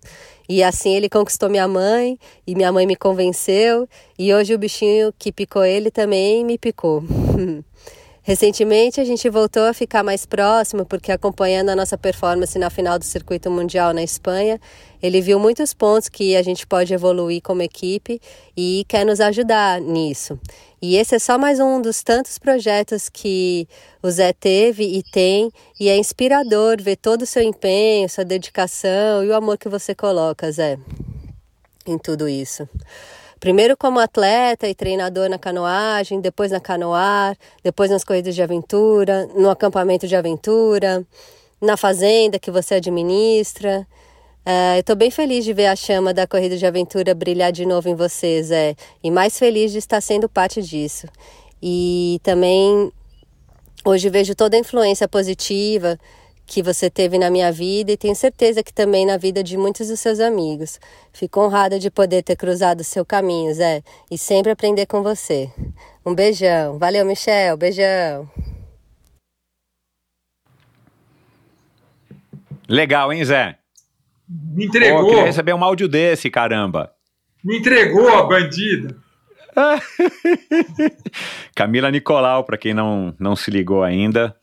D: E assim ele conquistou minha mãe e minha mãe me convenceu e hoje o bichinho que picou ele também me picou. [laughs] Recentemente a gente voltou a ficar mais próximo porque acompanhando a nossa performance na final do circuito mundial na Espanha, ele viu muitos pontos que a gente pode evoluir como equipe e quer nos ajudar nisso. E esse é só mais um dos tantos projetos que o Zé teve e tem, e é inspirador ver todo o seu empenho, sua dedicação e o amor que você coloca, Zé, em tudo isso. Primeiro como atleta e treinador na canoagem, depois na canoar, depois nas corridas de aventura, no acampamento de aventura, na fazenda que você administra. É, eu estou bem feliz de ver a chama da corrida de aventura brilhar de novo em você, Zé, e mais feliz de estar sendo parte disso. E também hoje vejo toda a influência positiva que você teve na minha vida e tenho certeza que também na vida de muitos dos seus amigos. Fico honrada de poder ter cruzado o seu caminho, Zé, e sempre aprender com você. Um beijão. Valeu, Michel. Beijão.
B: Legal, hein, Zé?
A: Me entregou.
B: Pô, queria receber um áudio desse, caramba.
A: Me entregou a bandida. [laughs]
B: Camila Nicolau, para quem não, não se ligou ainda,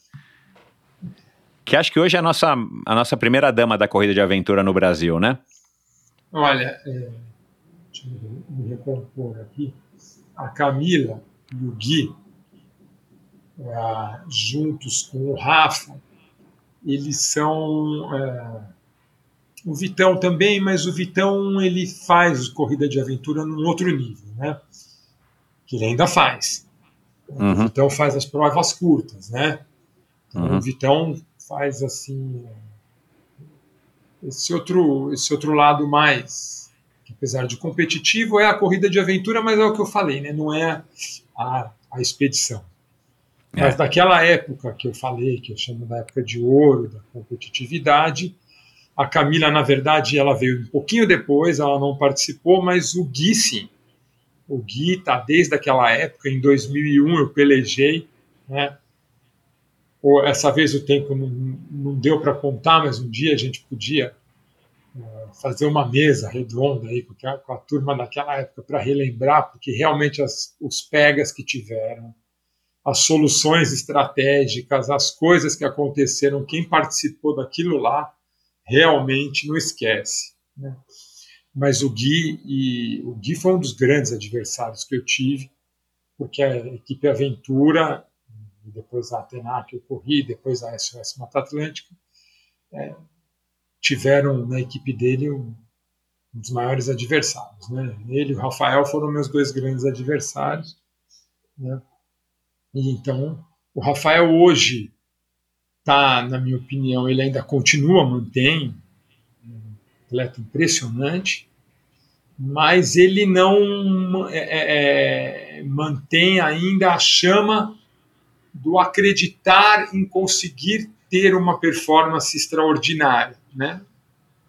B: que acho que hoje é a nossa, a nossa primeira dama da corrida de aventura no Brasil, né?
A: Olha, é, deixa eu me recompor aqui. A Camila e o Gui, é, juntos com o Rafa, eles são. É, o Vitão também, mas o Vitão ele faz corrida de aventura num outro nível, né? Que ele ainda faz.
B: Uhum.
A: O Vitão faz as provas curtas, né?
B: Uhum.
A: O Vitão faz assim esse outro esse outro lado mais apesar de competitivo é a corrida de aventura mas é o que eu falei né não é a, a expedição é. mas daquela época que eu falei que eu chamo da época de ouro da competitividade a Camila na verdade ela veio um pouquinho depois ela não participou mas o Gui sim. O Gui tá desde aquela época em 2001 eu pelejei né? Ou essa vez o tempo não, não deu para contar, mas um dia a gente podia uh, fazer uma mesa redonda aí com a, com a turma daquela época para relembrar, porque realmente as, os pegas que tiveram, as soluções estratégicas, as coisas que aconteceram, quem participou daquilo lá realmente não esquece. Né? Mas o Gui, e, o Gui foi um dos grandes adversários que eu tive porque a equipe Aventura, depois a Atena que eu corri, depois a SOS Mata Atlântica, é, tiveram na equipe dele um, um dos maiores adversários. Né? Ele e o Rafael foram meus dois grandes adversários. Né? E então, o Rafael hoje está, na minha opinião, ele ainda continua, mantém um atleta impressionante, mas ele não é, é, é, mantém ainda a chama do acreditar em conseguir ter uma performance extraordinária, né?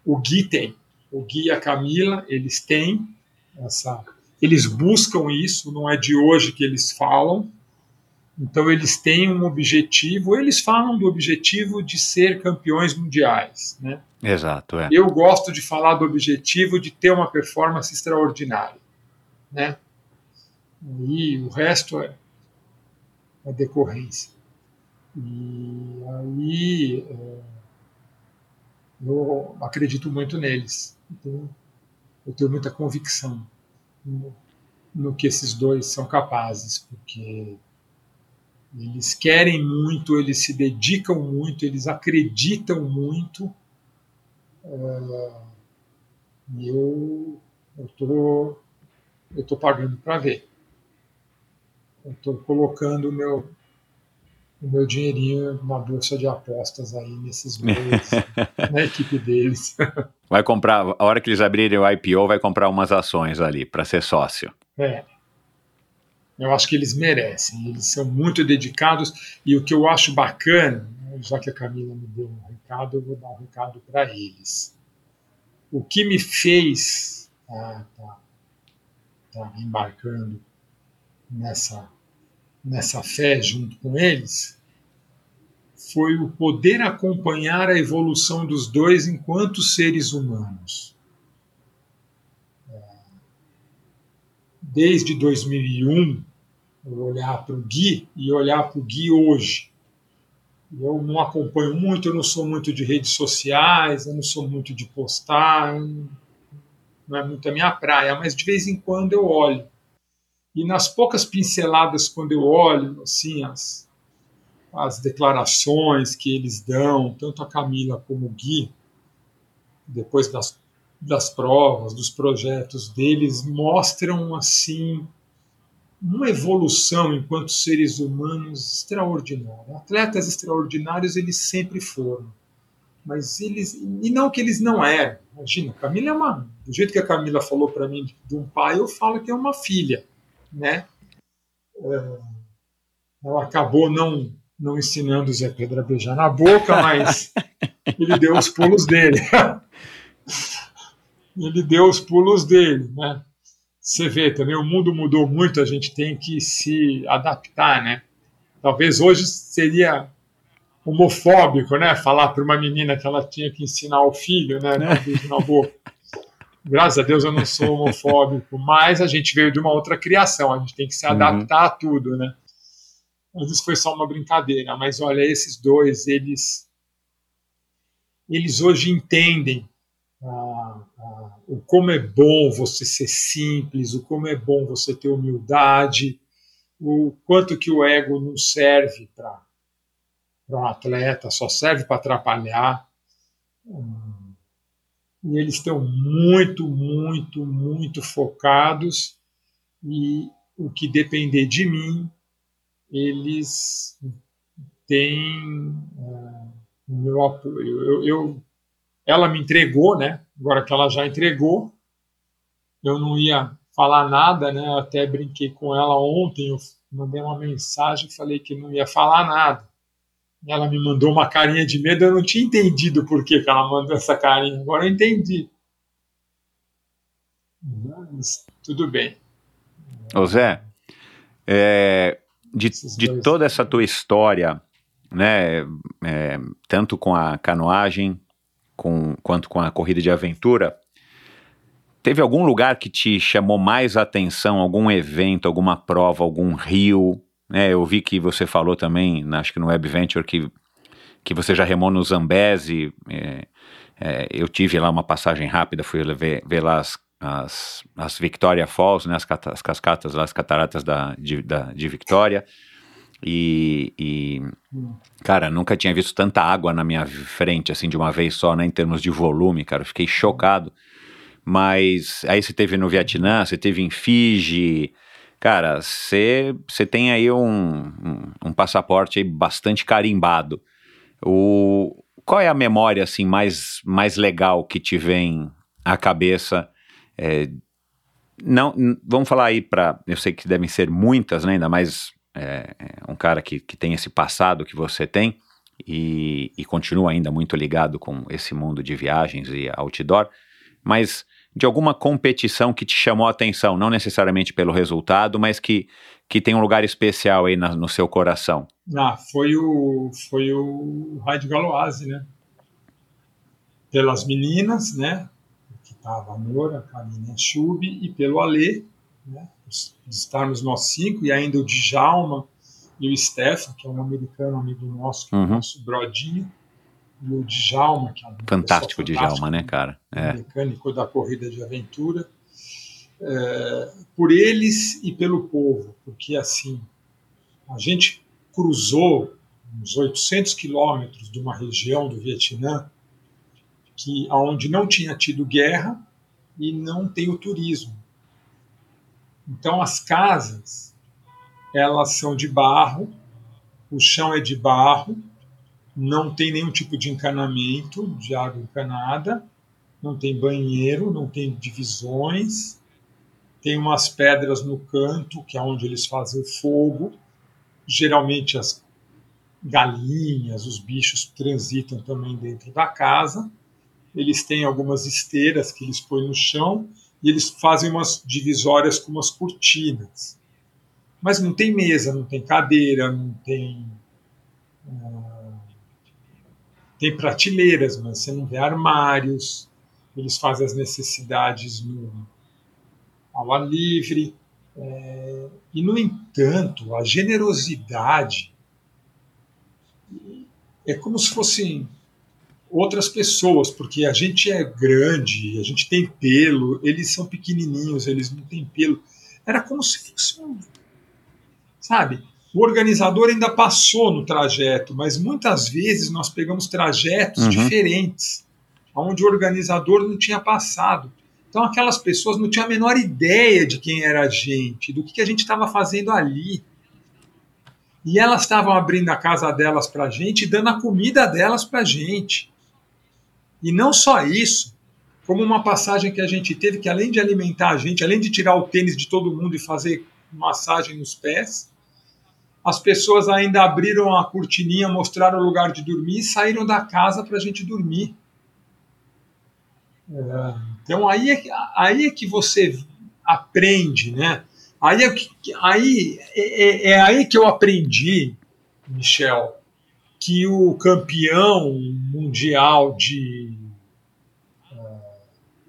A: O Gui tem, o Gui e a Camila, eles têm essa, eles buscam isso, não é de hoje que eles falam, então eles têm um objetivo, eles falam do objetivo de ser campeões mundiais, né?
B: Exato, é.
A: Eu gosto de falar do objetivo de ter uma performance extraordinária, né? E o resto é, é decorrência. E aí é, eu acredito muito neles. Então, eu tenho muita convicção no, no que esses dois são capazes, porque eles querem muito, eles se dedicam muito, eles acreditam muito. Uh, e eu estou eu tô pagando para ver. Eu estou colocando o meu, o meu dinheirinho na bolsa de apostas aí nesses dois, [laughs] na equipe deles.
B: Vai comprar, a hora que eles abrirem o IPO, vai comprar umas ações ali para ser sócio.
A: É. Eu acho que eles merecem, eles são muito dedicados e o que eu acho bacana, já que a Camila me deu um recado, eu vou dar um recado para eles. O que me fez tá, tá, tá embarcando nessa, nessa fé junto com eles foi o poder acompanhar a evolução dos dois enquanto seres humanos. Desde 2001, olhar para o Gui e olhar para o Gui hoje. Eu não acompanho muito, eu não sou muito de redes sociais, eu não sou muito de postar, não é muito a minha praia, mas de vez em quando eu olho. E nas poucas pinceladas, quando eu olho, assim, as, as declarações que eles dão, tanto a Camila como o Gui, depois das das provas, dos projetos deles, mostram assim uma evolução enquanto seres humanos extraordinária. Atletas extraordinários eles sempre foram, mas eles e não que eles não eram. Imagina, Camila é uma, do jeito que a Camila falou para mim de um pai, eu falo que é uma filha, né? É, ela acabou não não ensinando o Zé Pedro a beijar na boca, mas [laughs] ele deu os pulos dele. Ele deu os pulos dele, né? Você vê também, o mundo mudou muito, a gente tem que se adaptar, né? Talvez hoje seria homofóbico, né? Falar para uma menina que ela tinha que ensinar o filho, né? Beijo na boca. Graças a Deus eu não sou homofóbico, mas a gente veio de uma outra criação, a gente tem que se adaptar uhum. a tudo, né? Mas isso foi só uma brincadeira. Mas olha, esses dois, eles, eles hoje entendem ah, o como é bom você ser simples, o como é bom você ter humildade, o quanto que o ego não serve para um atleta, só serve para atrapalhar. E eles estão muito, muito, muito focados e o que depender de mim, eles têm uh, o meu apoio. Eu, eu ela me entregou, né? Agora que ela já entregou, eu não ia falar nada, né? Eu até brinquei com ela ontem, eu mandei uma mensagem, falei que não ia falar nada. Ela me mandou uma carinha de medo, eu não tinha entendido por que, que ela mandou essa carinha. Agora eu entendi. Mas, tudo bem.
B: Ô Zé, é, de, de toda essa tua história, né, é, tanto com a canoagem com, quanto com a corrida de aventura, teve algum lugar que te chamou mais atenção, algum evento, alguma prova, algum rio? Né? Eu vi que você falou também, acho que no Web Venture, que, que você já remou no Zambezi. É, é, eu tive lá uma passagem rápida, fui ver, ver lá as, as, as Victoria Falls, né, as, as cascatas, lá, as cataratas da, de, da, de Victoria. E, e, cara, nunca tinha visto tanta água na minha frente, assim, de uma vez só, né, em termos de volume, cara. Eu fiquei chocado. Mas aí você teve no Vietnã, você teve em Fiji. Cara, você tem aí um, um, um passaporte aí bastante carimbado. O, qual é a memória assim mais, mais legal que te vem à cabeça? É, não, vamos falar aí para, eu sei que devem ser muitas, né, ainda mais é, é, um cara que, que tem esse passado que você tem e, e continua ainda muito ligado com esse mundo de viagens e outdoor, mas de alguma competição que te chamou a atenção, não necessariamente pelo resultado, mas que, que tem um lugar especial aí na, no seu coração?
A: Ah, foi o, foi o Raid Galoase, né? Pelas meninas, né? Que estava a Nora, a Karine e a Chub, e pelo Alê, né? Estarmos nós cinco, e ainda o Djalma e o Stefan, que é um americano amigo nosso, que uhum. é o uhum. nosso brodinho, e o Djalma, que é um
B: fantástico Djalma, né, cara?
A: É. Mecânico da corrida de aventura. É, por eles e pelo povo, porque assim, a gente cruzou uns 800 quilômetros de uma região do Vietnã que onde não tinha tido guerra e não tem o turismo. Então as casas elas são de barro, o chão é de barro, não tem nenhum tipo de encanamento de água encanada, não tem banheiro, não tem divisões, tem umas pedras no canto, que é onde eles fazem o fogo. Geralmente as galinhas, os bichos transitam também dentro da casa. Eles têm algumas esteiras que eles põem no chão e eles fazem umas divisórias com umas cortinas. Mas não tem mesa, não tem cadeira, não tem. Uh, tem prateleiras, mas você não vê armários. Eles fazem as necessidades no, ao ar livre. É, e, no entanto, a generosidade é como se fossem outras pessoas, porque a gente é grande, a gente tem pelo, eles são pequenininhos, eles não têm pelo. Era como se fosse um. Sabe? O organizador ainda passou no trajeto, mas muitas vezes nós pegamos trajetos uhum. diferentes, onde o organizador não tinha passado. Então aquelas pessoas não tinham a menor ideia de quem era a gente, do que, que a gente estava fazendo ali. E elas estavam abrindo a casa delas para a gente e dando a comida delas para a gente. E não só isso, como uma passagem que a gente teve que, além de alimentar a gente, além de tirar o tênis de todo mundo e fazer massagem nos pés, as pessoas ainda abriram a cortininha, mostraram o lugar de dormir e saíram da casa para a gente dormir. É, então aí é, aí é que você aprende, né? Aí é, aí, é, é, é aí que eu aprendi, Michel, que o campeão mundial de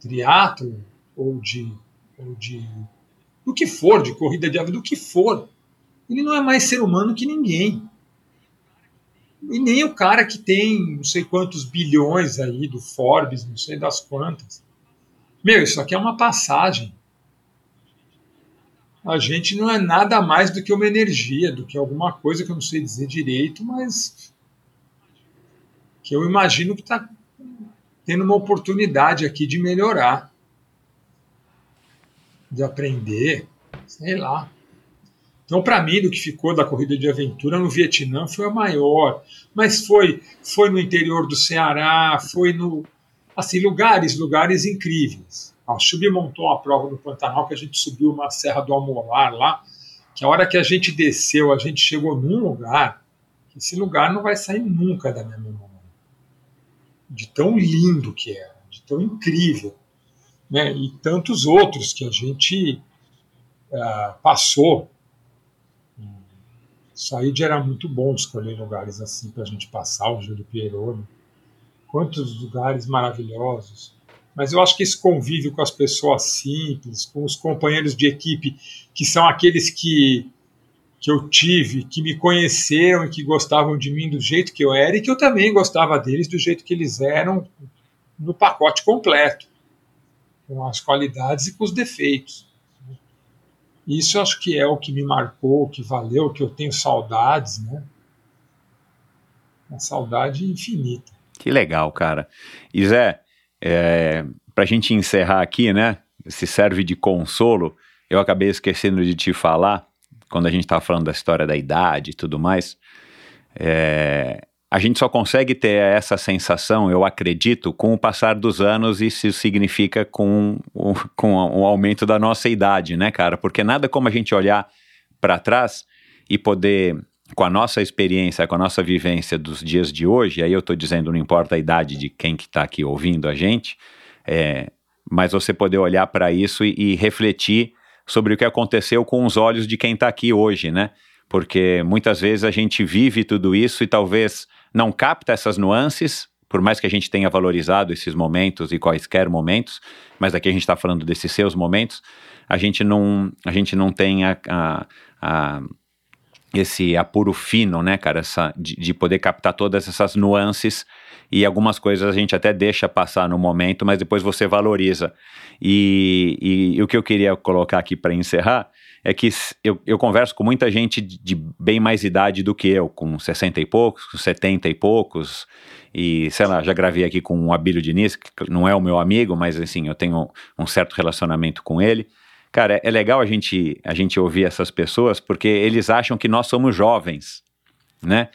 A: triatlo ou de, ou de do que for, de corrida de ave, do que for, ele não é mais ser humano que ninguém. E nem o cara que tem não sei quantos bilhões aí do Forbes, não sei das quantas. Meu, isso aqui é uma passagem. A gente não é nada mais do que uma energia, do que alguma coisa que eu não sei dizer direito, mas que eu imagino que está tendo uma oportunidade aqui de melhorar, de aprender, sei lá. Então, para mim, do que ficou da corrida de aventura no Vietnã foi a maior, mas foi foi no interior do Ceará, foi no assim lugares, lugares incríveis. A Chubi montou uma prova no Pantanal que a gente subiu uma serra do Almolar lá, que a hora que a gente desceu, a gente chegou num lugar, esse lugar não vai sair nunca da minha memória de tão lindo que era, de tão incrível. Né? E tantos outros que a gente uh, passou. Saíde era muito bom de escolher lugares assim para a gente passar, o Júlio Pieroni. Né? Quantos lugares maravilhosos. Mas eu acho que esse convívio com as pessoas simples, com os companheiros de equipe, que são aqueles que que eu tive, que me conheceram e que gostavam de mim do jeito que eu era e que eu também gostava deles do jeito que eles eram no pacote completo. com as qualidades e com os defeitos. Isso acho que é o que me marcou, o que valeu, que eu tenho saudades, né? Uma saudade infinita.
B: Que legal, cara. E Zé, é, para a gente encerrar aqui, né? Se serve de consolo, eu acabei esquecendo de te falar, quando a gente estava falando da história da idade e tudo mais. É, a gente só consegue ter essa sensação, eu acredito, com o passar dos anos, e isso significa com com o aumento da nossa idade, né, cara? Porque nada como a gente olhar para trás e poder, com a nossa experiência, com a nossa vivência dos dias de hoje, aí eu estou dizendo, não importa a idade de quem que está aqui ouvindo a gente, é, mas você poder olhar para isso e, e refletir sobre o que aconteceu com os olhos de quem está aqui hoje, né? Porque muitas vezes a gente vive tudo isso e talvez não capta essas nuances, por mais que a gente tenha valorizado esses momentos e quaisquer momentos, mas aqui a gente está falando desses seus momentos, a gente não, a gente não tem a, a, a esse apuro fino, né, cara, essa, de, de, poder captar todas essas nuances e algumas coisas a gente até deixa passar no momento, mas depois você valoriza. E, e, e o que eu queria colocar aqui para encerrar é que eu, eu converso com muita gente de, de, bem mais idade do que eu, com 60 e poucos, com 70 e poucos, e sei lá, já gravei aqui com o Abílio Diniz, que não é o meu amigo, mas assim, eu tenho um certo relacionamento com ele. Cara, é, é legal a gente, a gente ouvir essas pessoas, porque eles acham que nós somos jovens, né?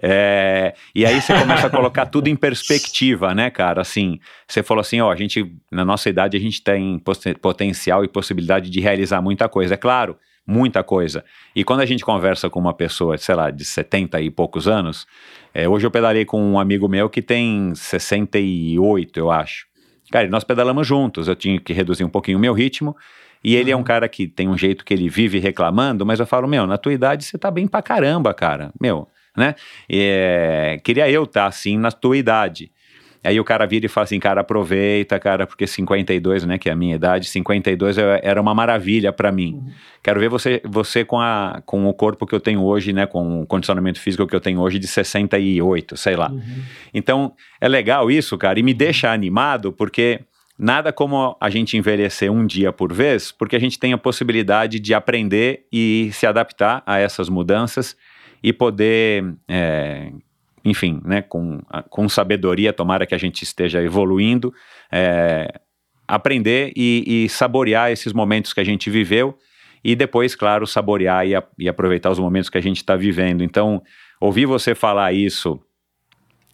B: É, e aí você começa a colocar tudo em perspectiva, né, cara? Assim, você falou assim, ó, a gente, na nossa idade, a gente tem potencial e possibilidade de realizar muita coisa. É claro, muita coisa. E quando a gente conversa com uma pessoa, sei lá, de 70 e poucos anos, é, hoje eu pedalei com um amigo meu que tem 68, eu acho. Cara, nós pedalamos juntos, eu tinha que reduzir um pouquinho o meu ritmo, e ele é um uhum. cara que tem um jeito que ele vive reclamando, mas eu falo, meu, na tua idade você tá bem pra caramba, cara. Meu, né? É, queria eu estar tá, assim na tua idade. Aí o cara vira e fala assim, cara, aproveita, cara, porque 52, né, que é a minha idade, 52 era uma maravilha para mim. Uhum. Quero ver você, você com, a, com o corpo que eu tenho hoje, né, com o condicionamento físico que eu tenho hoje de 68, sei lá. Uhum. Então, é legal isso, cara, e me deixa animado porque nada como a gente envelhecer um dia por vez, porque a gente tem a possibilidade de aprender e se adaptar a essas mudanças e poder, é, enfim, né, com, com sabedoria, tomara que a gente esteja evoluindo, é, aprender e, e, saborear esses momentos que a gente viveu e depois, claro, saborear e, a, e aproveitar os momentos que a gente está vivendo. Então, ouvir você falar isso,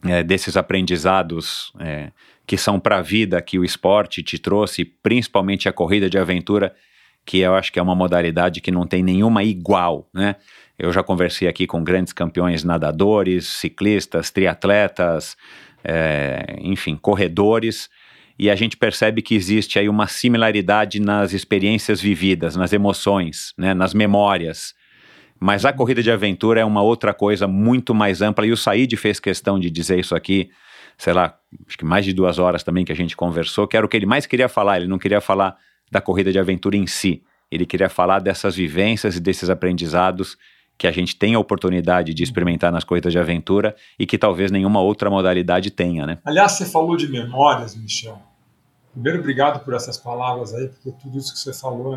B: é, desses aprendizados é, que são para a vida que o esporte te trouxe, principalmente a corrida de aventura, que eu acho que é uma modalidade que não tem nenhuma igual, né? Eu já conversei aqui com grandes campeões nadadores, ciclistas, triatletas, é, enfim, corredores, e a gente percebe que existe aí uma similaridade nas experiências vividas, nas emoções, né, nas memórias. Mas a corrida de aventura é uma outra coisa muito mais ampla, e o Said fez questão de dizer isso aqui, sei lá, acho que mais de duas horas também que a gente conversou, que era o que ele mais queria falar, ele não queria falar da corrida de aventura em si, ele queria falar dessas vivências e desses aprendizados que a gente tem a oportunidade de experimentar nas corridas de aventura e que talvez nenhuma outra modalidade tenha, né?
A: Aliás, você falou de memórias, Michel. Primeiro, obrigado por essas palavras aí, porque tudo isso que você falou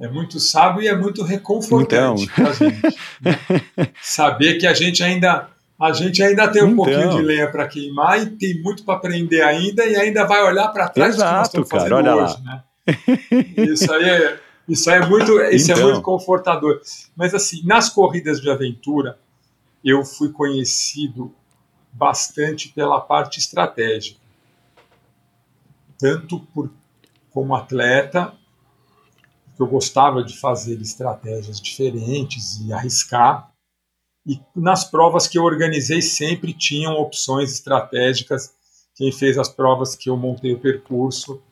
A: é, é muito sábio e é muito reconfortante então. para a gente. Né? [laughs] Saber que a gente ainda a gente ainda tem um então. pouquinho de lenha para queimar e tem muito para aprender ainda e ainda vai olhar para trás
B: Exato, que nós estamos cara, olha hoje, lá.
A: né? Isso aí é isso é muito, isso então. é muito confortador. Mas assim, nas corridas de aventura, eu fui conhecido bastante pela parte estratégica. Tanto por como atleta, que eu gostava de fazer estratégias diferentes e arriscar. E nas provas que eu organizei sempre tinham opções estratégicas. Quem fez as provas que eu montei o percurso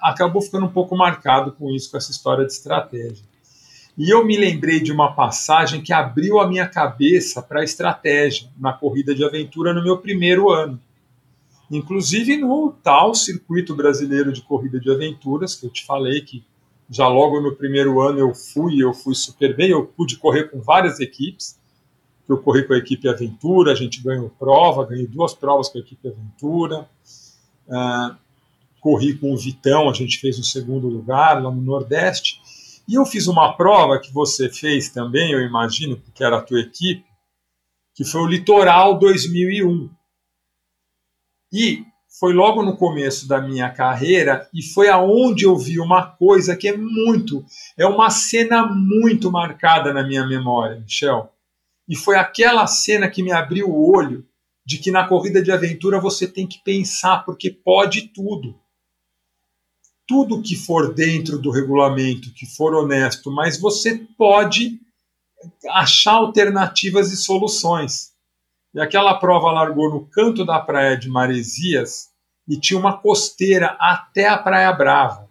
A: acabou ficando um pouco marcado com isso, com essa história de estratégia. E eu me lembrei de uma passagem que abriu a minha cabeça para a estratégia na corrida de aventura no meu primeiro ano. Inclusive no tal circuito brasileiro de corrida de aventuras, que eu te falei que já logo no primeiro ano eu fui, eu fui super bem, eu pude correr com várias equipes. Eu corri com a equipe Aventura, a gente ganhou prova, ganhei duas provas com a equipe Aventura. Uh, corri com o Vitão, a gente fez o segundo lugar lá no Nordeste. E eu fiz uma prova que você fez também, eu imagino, porque era a tua equipe, que foi o Litoral 2001. E foi logo no começo da minha carreira e foi aonde eu vi uma coisa que é muito, é uma cena muito marcada na minha memória, Michel. E foi aquela cena que me abriu o olho de que na corrida de aventura você tem que pensar, porque pode tudo. Tudo que for dentro do regulamento, que for honesto, mas você pode achar alternativas e soluções. E aquela prova largou no canto da praia de Maresias e tinha uma costeira até a Praia Brava.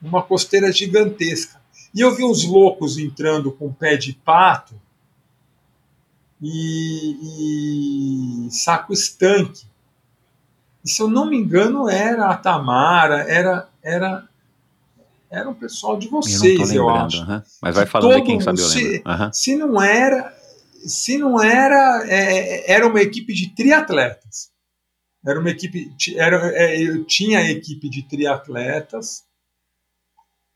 A: Uma costeira gigantesca. E eu vi uns loucos entrando com pé de pato e, e saco estanque. E se eu não me engano, era a Tamara, era, era, era um pessoal de vocês, eu,
B: eu
A: acho.
B: Uhum. Mas vai falando aí quem sabe eu
A: se,
B: uhum.
A: se não era, se não era, é, era uma equipe de triatletas. Era uma equipe, era, é, eu tinha a equipe de triatletas.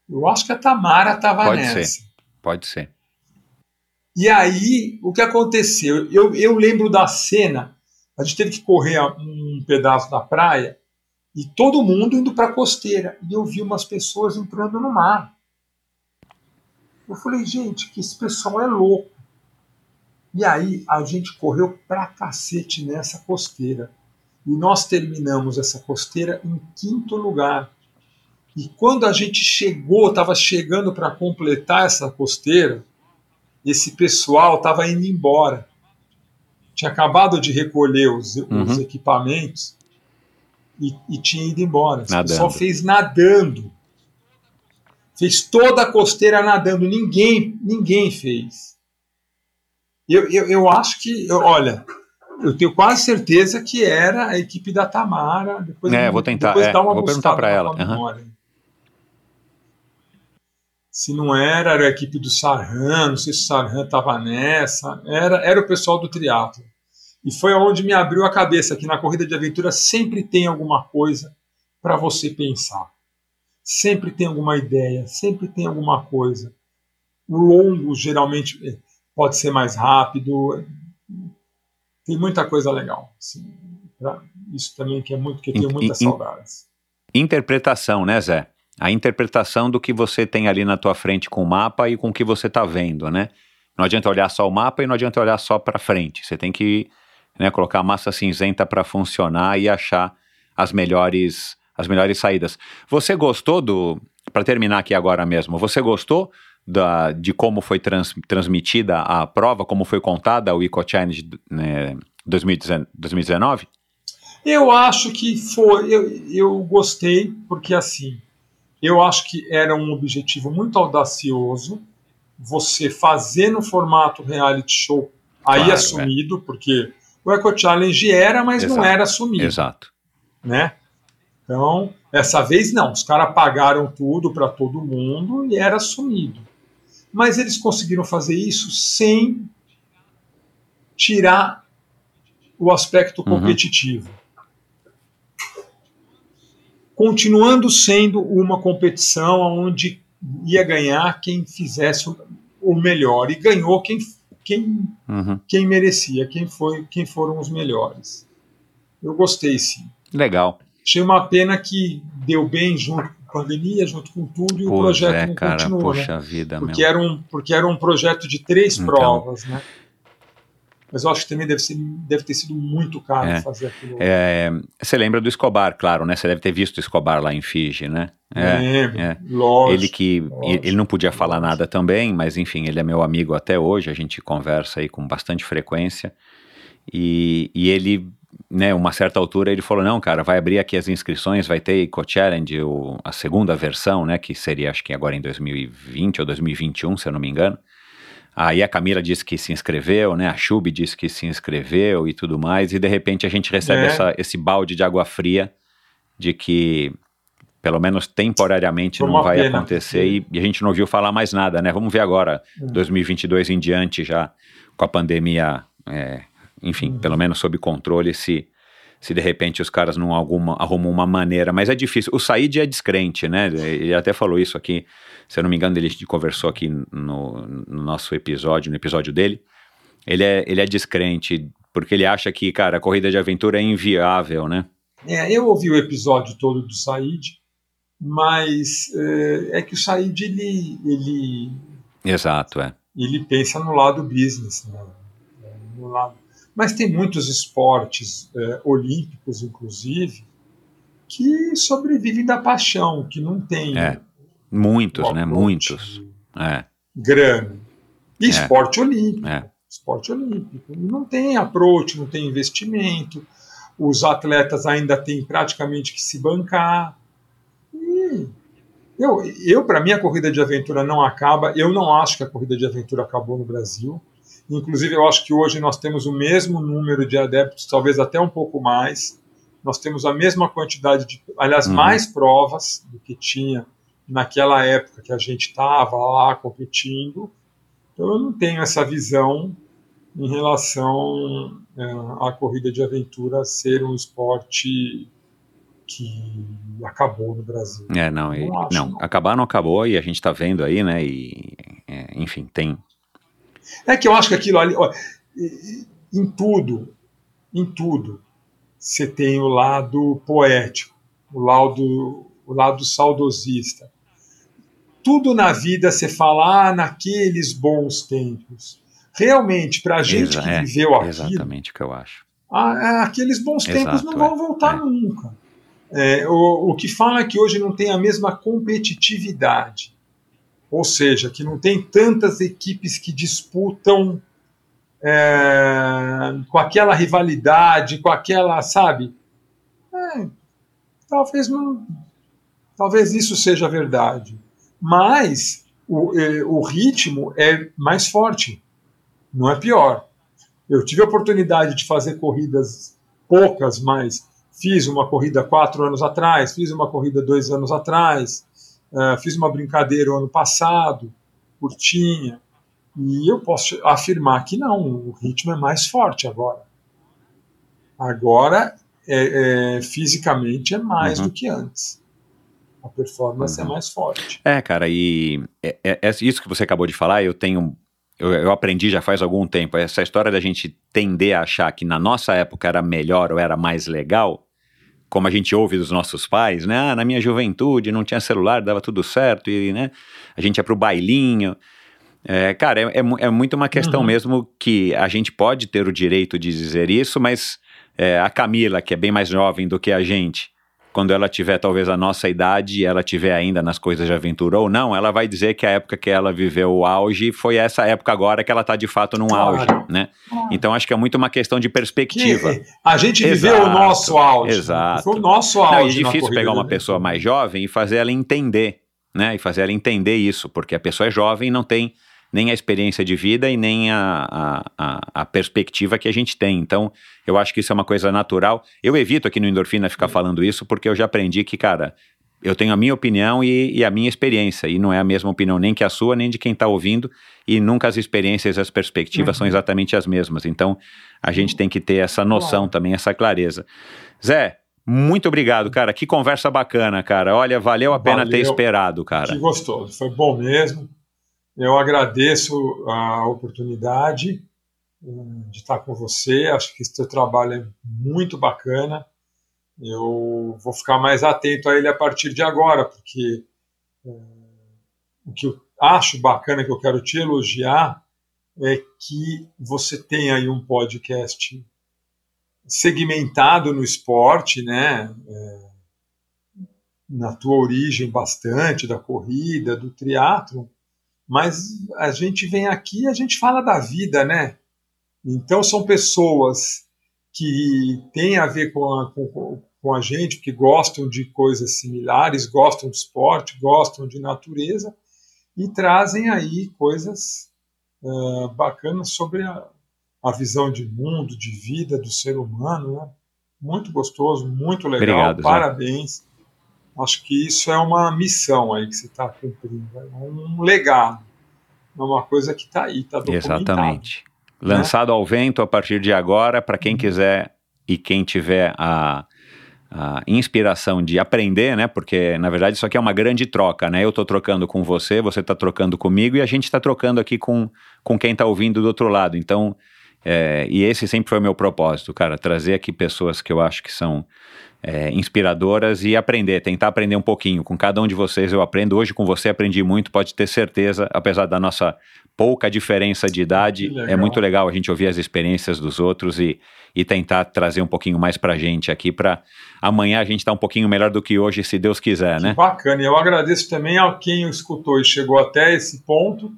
A: Eu acho que a Tamara estava nessa.
B: Pode ser, pode ser.
A: E aí, o que aconteceu? Eu, eu lembro da cena, a gente teve que correr um pedaço da praia e todo mundo indo para a costeira. E eu vi umas pessoas entrando no mar. Eu falei, gente, que esse pessoal é louco. E aí a gente correu pra cacete nessa costeira. E nós terminamos essa costeira em quinto lugar. E quando a gente chegou, estava chegando para completar essa costeira, esse pessoal estava indo embora. Tinha acabado de recolher os, uhum. os equipamentos e, e, tinha ido embora. Esse pessoal fez nadando. Fez toda a costeira nadando. Ninguém, ninguém fez. Eu, eu, eu acho que, eu, olha, eu tenho quase certeza que era a equipe da Tamara. Depois
B: é, vou tentar. É, vou perguntar para ela. Uhum.
A: Se não era, era a equipe do Sarran, não sei se o Sarran estava nessa, era, era o pessoal do triatlo. E foi onde me abriu a cabeça que na corrida de aventura sempre tem alguma coisa para você pensar. Sempre tem alguma ideia, sempre tem alguma coisa. O longo geralmente eh, pode ser mais rápido. Tem muita coisa legal. Assim, isso também que é muito que eu tenho muitas saudades.
B: Interpretação, né, Zé? a interpretação do que você tem ali na tua frente com o mapa e com o que você está vendo, né? Não adianta olhar só o mapa e não adianta olhar só para frente. Você tem que né, colocar a massa cinzenta para funcionar e achar as melhores as melhores saídas. Você gostou do para terminar aqui agora mesmo? Você gostou da, de como foi trans, transmitida a prova, como foi contada o Eco Challenge né, 2019?
A: Eu acho que foi. Eu, eu gostei porque assim eu acho que era um objetivo muito audacioso você fazer no formato reality show aí claro, assumido, é. porque o Eco Challenge era, mas Exato. não era assumido.
B: Exato.
A: Né? Então, essa vez não, os caras pagaram tudo para todo mundo e era assumido. Mas eles conseguiram fazer isso sem tirar o aspecto uhum. competitivo. Uhum continuando sendo uma competição onde ia ganhar quem fizesse o melhor e ganhou quem quem, uhum. quem merecia, quem foi, quem foram os melhores. Eu gostei sim.
B: Legal.
A: Achei uma pena que deu bem junto com a pandemia, junto com tudo, e o projeto é, não cara, continuou.
B: Poxa
A: né?
B: vida,
A: porque era um Porque era um projeto de três então, provas, né? Mas eu acho que também deve, ser, deve ter sido muito caro é. fazer aquilo.
B: É, você lembra do Escobar, claro, né? Você deve ter visto o Escobar lá em Fiji, né?
A: É, é. lógico.
B: Ele que
A: lógico,
B: ele não podia falar lógico. nada também, mas enfim, ele é meu amigo até hoje, a gente conversa aí com bastante frequência. E, e ele, né, uma certa altura, ele falou: não, cara, vai abrir aqui as inscrições, vai ter Eco Challenge, o, a segunda versão, né? Que seria acho que agora em 2020 ou 2021, se eu não me engano. Aí a Camila disse que se inscreveu, né? A Chub disse que se inscreveu e tudo mais, e de repente a gente recebe é. essa, esse balde de água fria de que, pelo menos temporariamente, não vai pena, acontecer e, e, a gente não ouviu falar mais nada, né? Vamos ver agora, é. 2022 em diante, já com a pandemia, é, enfim, uhum. pelo menos sob controle, se, se de repente os caras não alguma, arrumam uma maneira, mas é difícil. O Said é descrente, né? Ele até falou isso aqui, se eu não me engano, ele conversou aqui no, no nosso episódio, no episódio dele. Ele é, ele é descrente, porque ele acha que, cara, a corrida de aventura é inviável, né?
A: É, eu ouvi o episódio todo do Said, mas é, é que o Said, ele, ele...
B: Exato, é.
A: Ele pensa no lado business, né? no lado mas tem muitos esportes é, olímpicos, inclusive, que sobrevivem da paixão, que não tem.
B: É, muitos, né? Muitos. É.
A: Grana. E
B: É.
A: esporte olímpico.
B: É.
A: Esporte olímpico. Não tem approach, não tem investimento. Os atletas ainda têm praticamente que se bancar. E eu, eu para mim, a corrida de aventura não acaba. Eu não acho que a corrida de aventura acabou no Brasil. Inclusive, eu acho que hoje nós temos o mesmo número de adeptos, talvez até um pouco mais. Nós temos a mesma quantidade de, aliás,
B: Uhum.
A: mais provas do que tinha naquela época que a gente estava lá competindo. Então, eu não tenho essa visão em relação eh, à corrida de aventura ser um esporte que acabou no Brasil.
B: É, não, e-
A: Não acho,
B: não,
A: não.
B: acabar não acabou e a gente tá vendo aí, né? E, é, enfim, tem.
A: É que eu acho que aquilo ali, ó, em tudo, em tudo, você tem o lado poético, o lado, o lado saudosista. Tudo na vida você fala, ah, naqueles bons tempos. Realmente, para a gente
B: Exa-
A: que
B: é,
A: viveu aquilo,
B: Exatamente o que eu acho.
A: ah, ah, aqueles bons tempos
B: Exato,
A: não vão
B: é,
A: voltar
B: é.
A: nunca. É, o, o que fala é que hoje não tem a mesma competitividade. Ou seja, que não tem tantas equipes que disputam é, com aquela rivalidade, com aquela, sabe? É, talvez não. Talvez isso seja verdade. Mas o, eh, o ritmo é mais forte, não é pior. Eu tive a oportunidade de fazer corridas poucas, mas fiz uma corrida quatro anos atrás, fiz uma corrida dois anos atrás, eh, fiz uma brincadeira o ano passado, curtinha, e eu posso afirmar que não, o ritmo é mais forte agora. Agora, é, é, fisicamente, é mais
B: Uhum.
A: do que antes. A performance é
B: Uhum.
A: mais forte.
B: É, cara, e é, é- é isso que você acabou de falar, eu tenho. Eu, eu aprendi já faz algum tempo. Essa história da gente tender a achar que na nossa época era melhor ou era mais legal, como a gente ouve dos nossos pais, né? Ah, na minha juventude não tinha celular, dava tudo certo, e né, a gente ia pro bailinho. É, cara, é, é é muito uma questão
A: Uhum.
B: mesmo que a gente pode ter o direito de dizer isso, mas é, a Camila, que é bem mais jovem do que a gente, quando ela tiver talvez a nossa idade e ela tiver ainda nas coisas de aventura ou não, ela vai dizer que a época que ela viveu o auge foi essa época agora que ela tá de fato num
A: Claro.
B: auge, né? Então acho que é muito uma questão de perspectiva.
A: Que a gente viveu
B: Exato,
A: o nosso auge.
B: exato.
A: Foi o nosso
B: Não,
A: auge.
B: é
A: na
B: difícil pegar uma pessoa mais jovem e fazer ela entender, né? E fazer ela entender isso, porque a pessoa é jovem e não tem nem a experiência de vida e nem a, a, a, perspectiva que a gente tem. Então, eu acho que isso é uma coisa natural. Eu evito aqui no Endorfina ficar falando isso, porque eu já aprendi que, cara, eu tenho a minha opinião e, e a minha experiência, e não é a mesma opinião nem que a sua, nem de quem está ouvindo, e nunca as experiências e as perspectivas são exatamente as mesmas. Então, a gente tem que ter essa noção também, essa clareza. Zé, muito obrigado, cara. Que conversa bacana, cara. Olha, valeu a pena ter
A: Valeu.
B: esperado, cara.
A: Que gostoso, foi bom mesmo. Eu agradeço a oportunidade eh, de estar com você. Acho que esse trabalho é muito bacana. Eu vou ficar mais atento a ele a partir de agora, porque eh, o que eu acho bacana que eu quero te elogiar é que você tem aí um podcast segmentado no esporte, né? Eh, na tua origem bastante da corrida, do triatlo, mas a gente vem aqui e a gente fala da vida, né? Então são pessoas que têm a ver com a, com, com a gente, que gostam de coisas similares, gostam de esporte, gostam de natureza e trazem aí coisas uh, bacanas sobre a, a visão de mundo, de vida do ser humano, né? Muito gostoso, muito legal,
B: Obrigado,
A: parabéns. Acho que isso é uma missão aí que você está cumprindo, é um legado, é uma coisa que está aí, está documentado.
B: Exatamente. Lançado ao vento a partir de agora, para quem quiser e quem tiver a, a inspiração de aprender, né? Porque na verdade isso aqui é uma grande troca, né? Eu estou trocando com você, você está trocando comigo e a gente está trocando aqui com, com quem está ouvindo do outro lado. Então, é, e esse sempre foi o meu propósito, cara, trazer aqui pessoas que eu acho que são é, inspiradoras e aprender, tentar aprender um pouquinho. Com cada um de vocês eu aprendo. Hoje com você aprendi muito, pode ter certeza, apesar da nossa pouca diferença de idade, é muito legal a gente ouvir as experiências dos outros e, e tentar trazer um pouquinho mais pra gente aqui, para amanhã a gente estar tá um pouquinho melhor do que hoje, se Deus quiser,
A: que
B: né?
A: Bacana, e eu agradeço também a quem escutou e chegou até esse ponto.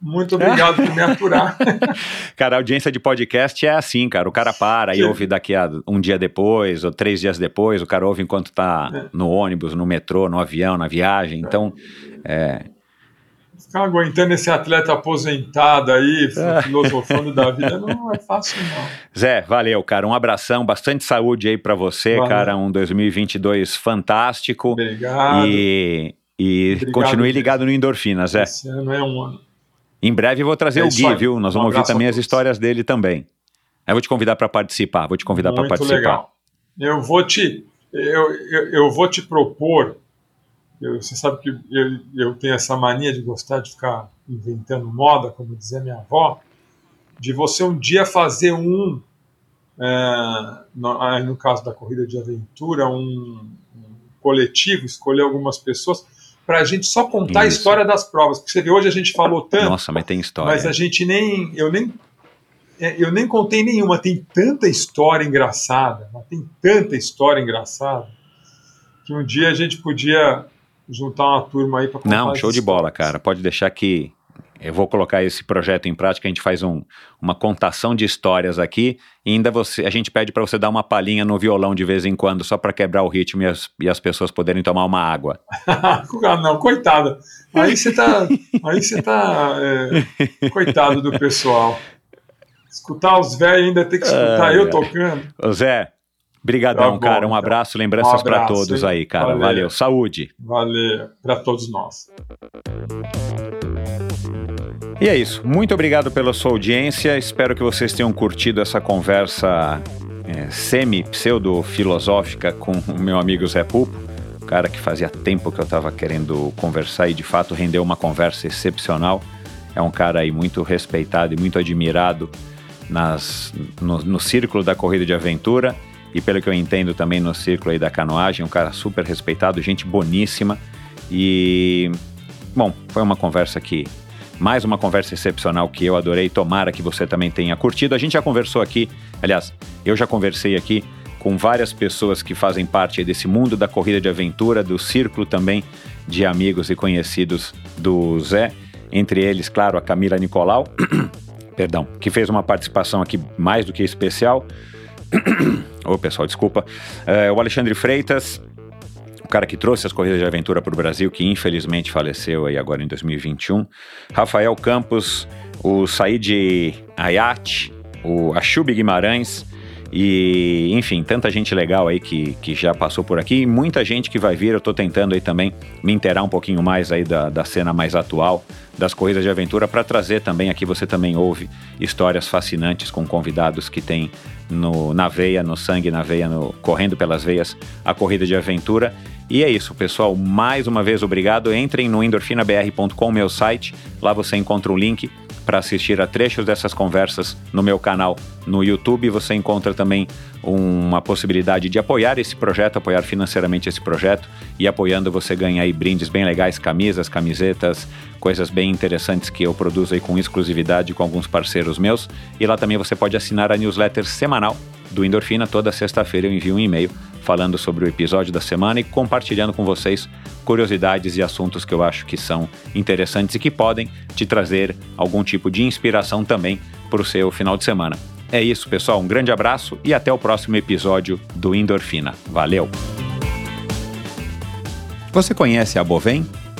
A: Muito obrigado por me aturar. [laughs]
B: cara, a audiência de podcast é assim, cara. O cara para e ouve daqui a um dia depois, ou três dias depois, o cara ouve enquanto tá é. no ônibus, no metrô, no avião, na viagem. Então, é,
A: Ficar aguentando esse atleta aposentado aí, [laughs] é. filosofando da vida, não é fácil não.
B: Zé, valeu, cara. Um abração, bastante saúde aí para você, valeu. cara. Um 2022 fantástico.
A: Obrigado.
B: E, e Obrigado, continue ligado no Endorfina, Zé.
A: Esse ano é um ano.
B: Em breve eu vou trazer é o Gui, viu? Nós vamos um ouvir também as histórias dele também. Eu vou te convidar para participar, vou te convidar para participar. Legal.
A: Eu vou te, eu, eu, eu vou te propor eu, você sabe que eu, eu tenho essa mania de gostar de ficar inventando moda, como dizia minha avó, de você um dia fazer um, é, no, no, caso da corrida de aventura, um, um coletivo, escolher algumas pessoas para a gente só contar Isso. a história das provas. Porque você vê, hoje a gente falou tanto.
B: Nossa, mas tem história.
A: Mas a gente nem. Eu nem. É, eu nem contei nenhuma, tem tanta história engraçada, tem tanta história engraçada, que um dia a gente podia juntar uma turma aí para
B: Não, show de bola, cara. Pode deixar que eu vou colocar esse projeto em prática. A gente faz um, uma contação de histórias aqui e ainda você, a gente pede para você dar uma palhinha no violão de vez em quando, só para quebrar o ritmo e as, e as pessoas poderem tomar uma água.
A: ah, [laughs] não, coitada. Aí você tá, aí você tá, é, [laughs] coitado do pessoal. Escutar os velhos ainda tem que escutar eu tocando.
B: Ô Zé, Obrigadão, tá cara. Um então. abraço, lembranças um para todos hein? aí, cara. Valeu. Valeu. Saúde.
A: Valeu para todos nós.
B: E é isso. Muito obrigado pela sua audiência. Espero que vocês tenham curtido essa conversa é, semi-pseudo-filosófica com o meu amigo Zé Pupo, o cara que fazia tempo que eu estava querendo conversar e de fato rendeu uma conversa excepcional. É um cara aí muito respeitado e muito admirado nas, no, no círculo da corrida de aventura e pelo que eu entendo também no círculo aí da canoagem, um cara super respeitado, gente boníssima. E, bom, foi uma conversa que. Mais uma conversa excepcional que eu adorei. Tomara que você também tenha curtido. A gente já conversou aqui, aliás, eu já conversei aqui com várias pessoas que fazem parte desse mundo da corrida de aventura, do círculo também de amigos e conhecidos do Zé. Entre eles, claro, a Camila Nicolau, [coughs] perdão, que fez uma participação aqui mais do que especial. [coughs] Ô, pessoal, desculpa. É, o Alexandre Freitas, cara que trouxe as corridas de aventura para o Brasil, que infelizmente faleceu aí agora em 2021. Rafael Campos, o Said Ayat, o Achub Guimarães, e, enfim, tanta gente legal aí que, que já passou por aqui e muita gente que vai vir. Eu estou tentando aí também me inteirar um pouquinho mais aí da, da cena mais atual das corridas de aventura para trazer também aqui. Você também ouve histórias fascinantes com convidados que têm no, na veia, no sangue, na veia, no, correndo pelas veias a corrida de aventura. E é isso, pessoal. Mais uma vez, obrigado. Entrem no endorfinabr.com, meu site. Lá você encontra o link para assistir a trechos dessas conversas no meu canal no YouTube. Você encontra também uma possibilidade de apoiar esse projeto, apoiar financeiramente esse projeto e apoiando você ganha aí brindes bem legais, camisas, camisetas, coisas bem interessantes que eu produzo aí com exclusividade com alguns parceiros meus. E lá também você pode assinar a newsletter semanal do Endorfina. Toda sexta-feira eu envio um e-mail falando sobre o episódio da semana e compartilhando com vocês curiosidades e assuntos que eu acho que são interessantes e que podem te trazer algum tipo de inspiração também para o seu final de semana. É isso, pessoal. Um grande abraço e até o próximo episódio do Endorfina. Valeu! Você conhece a Bovem?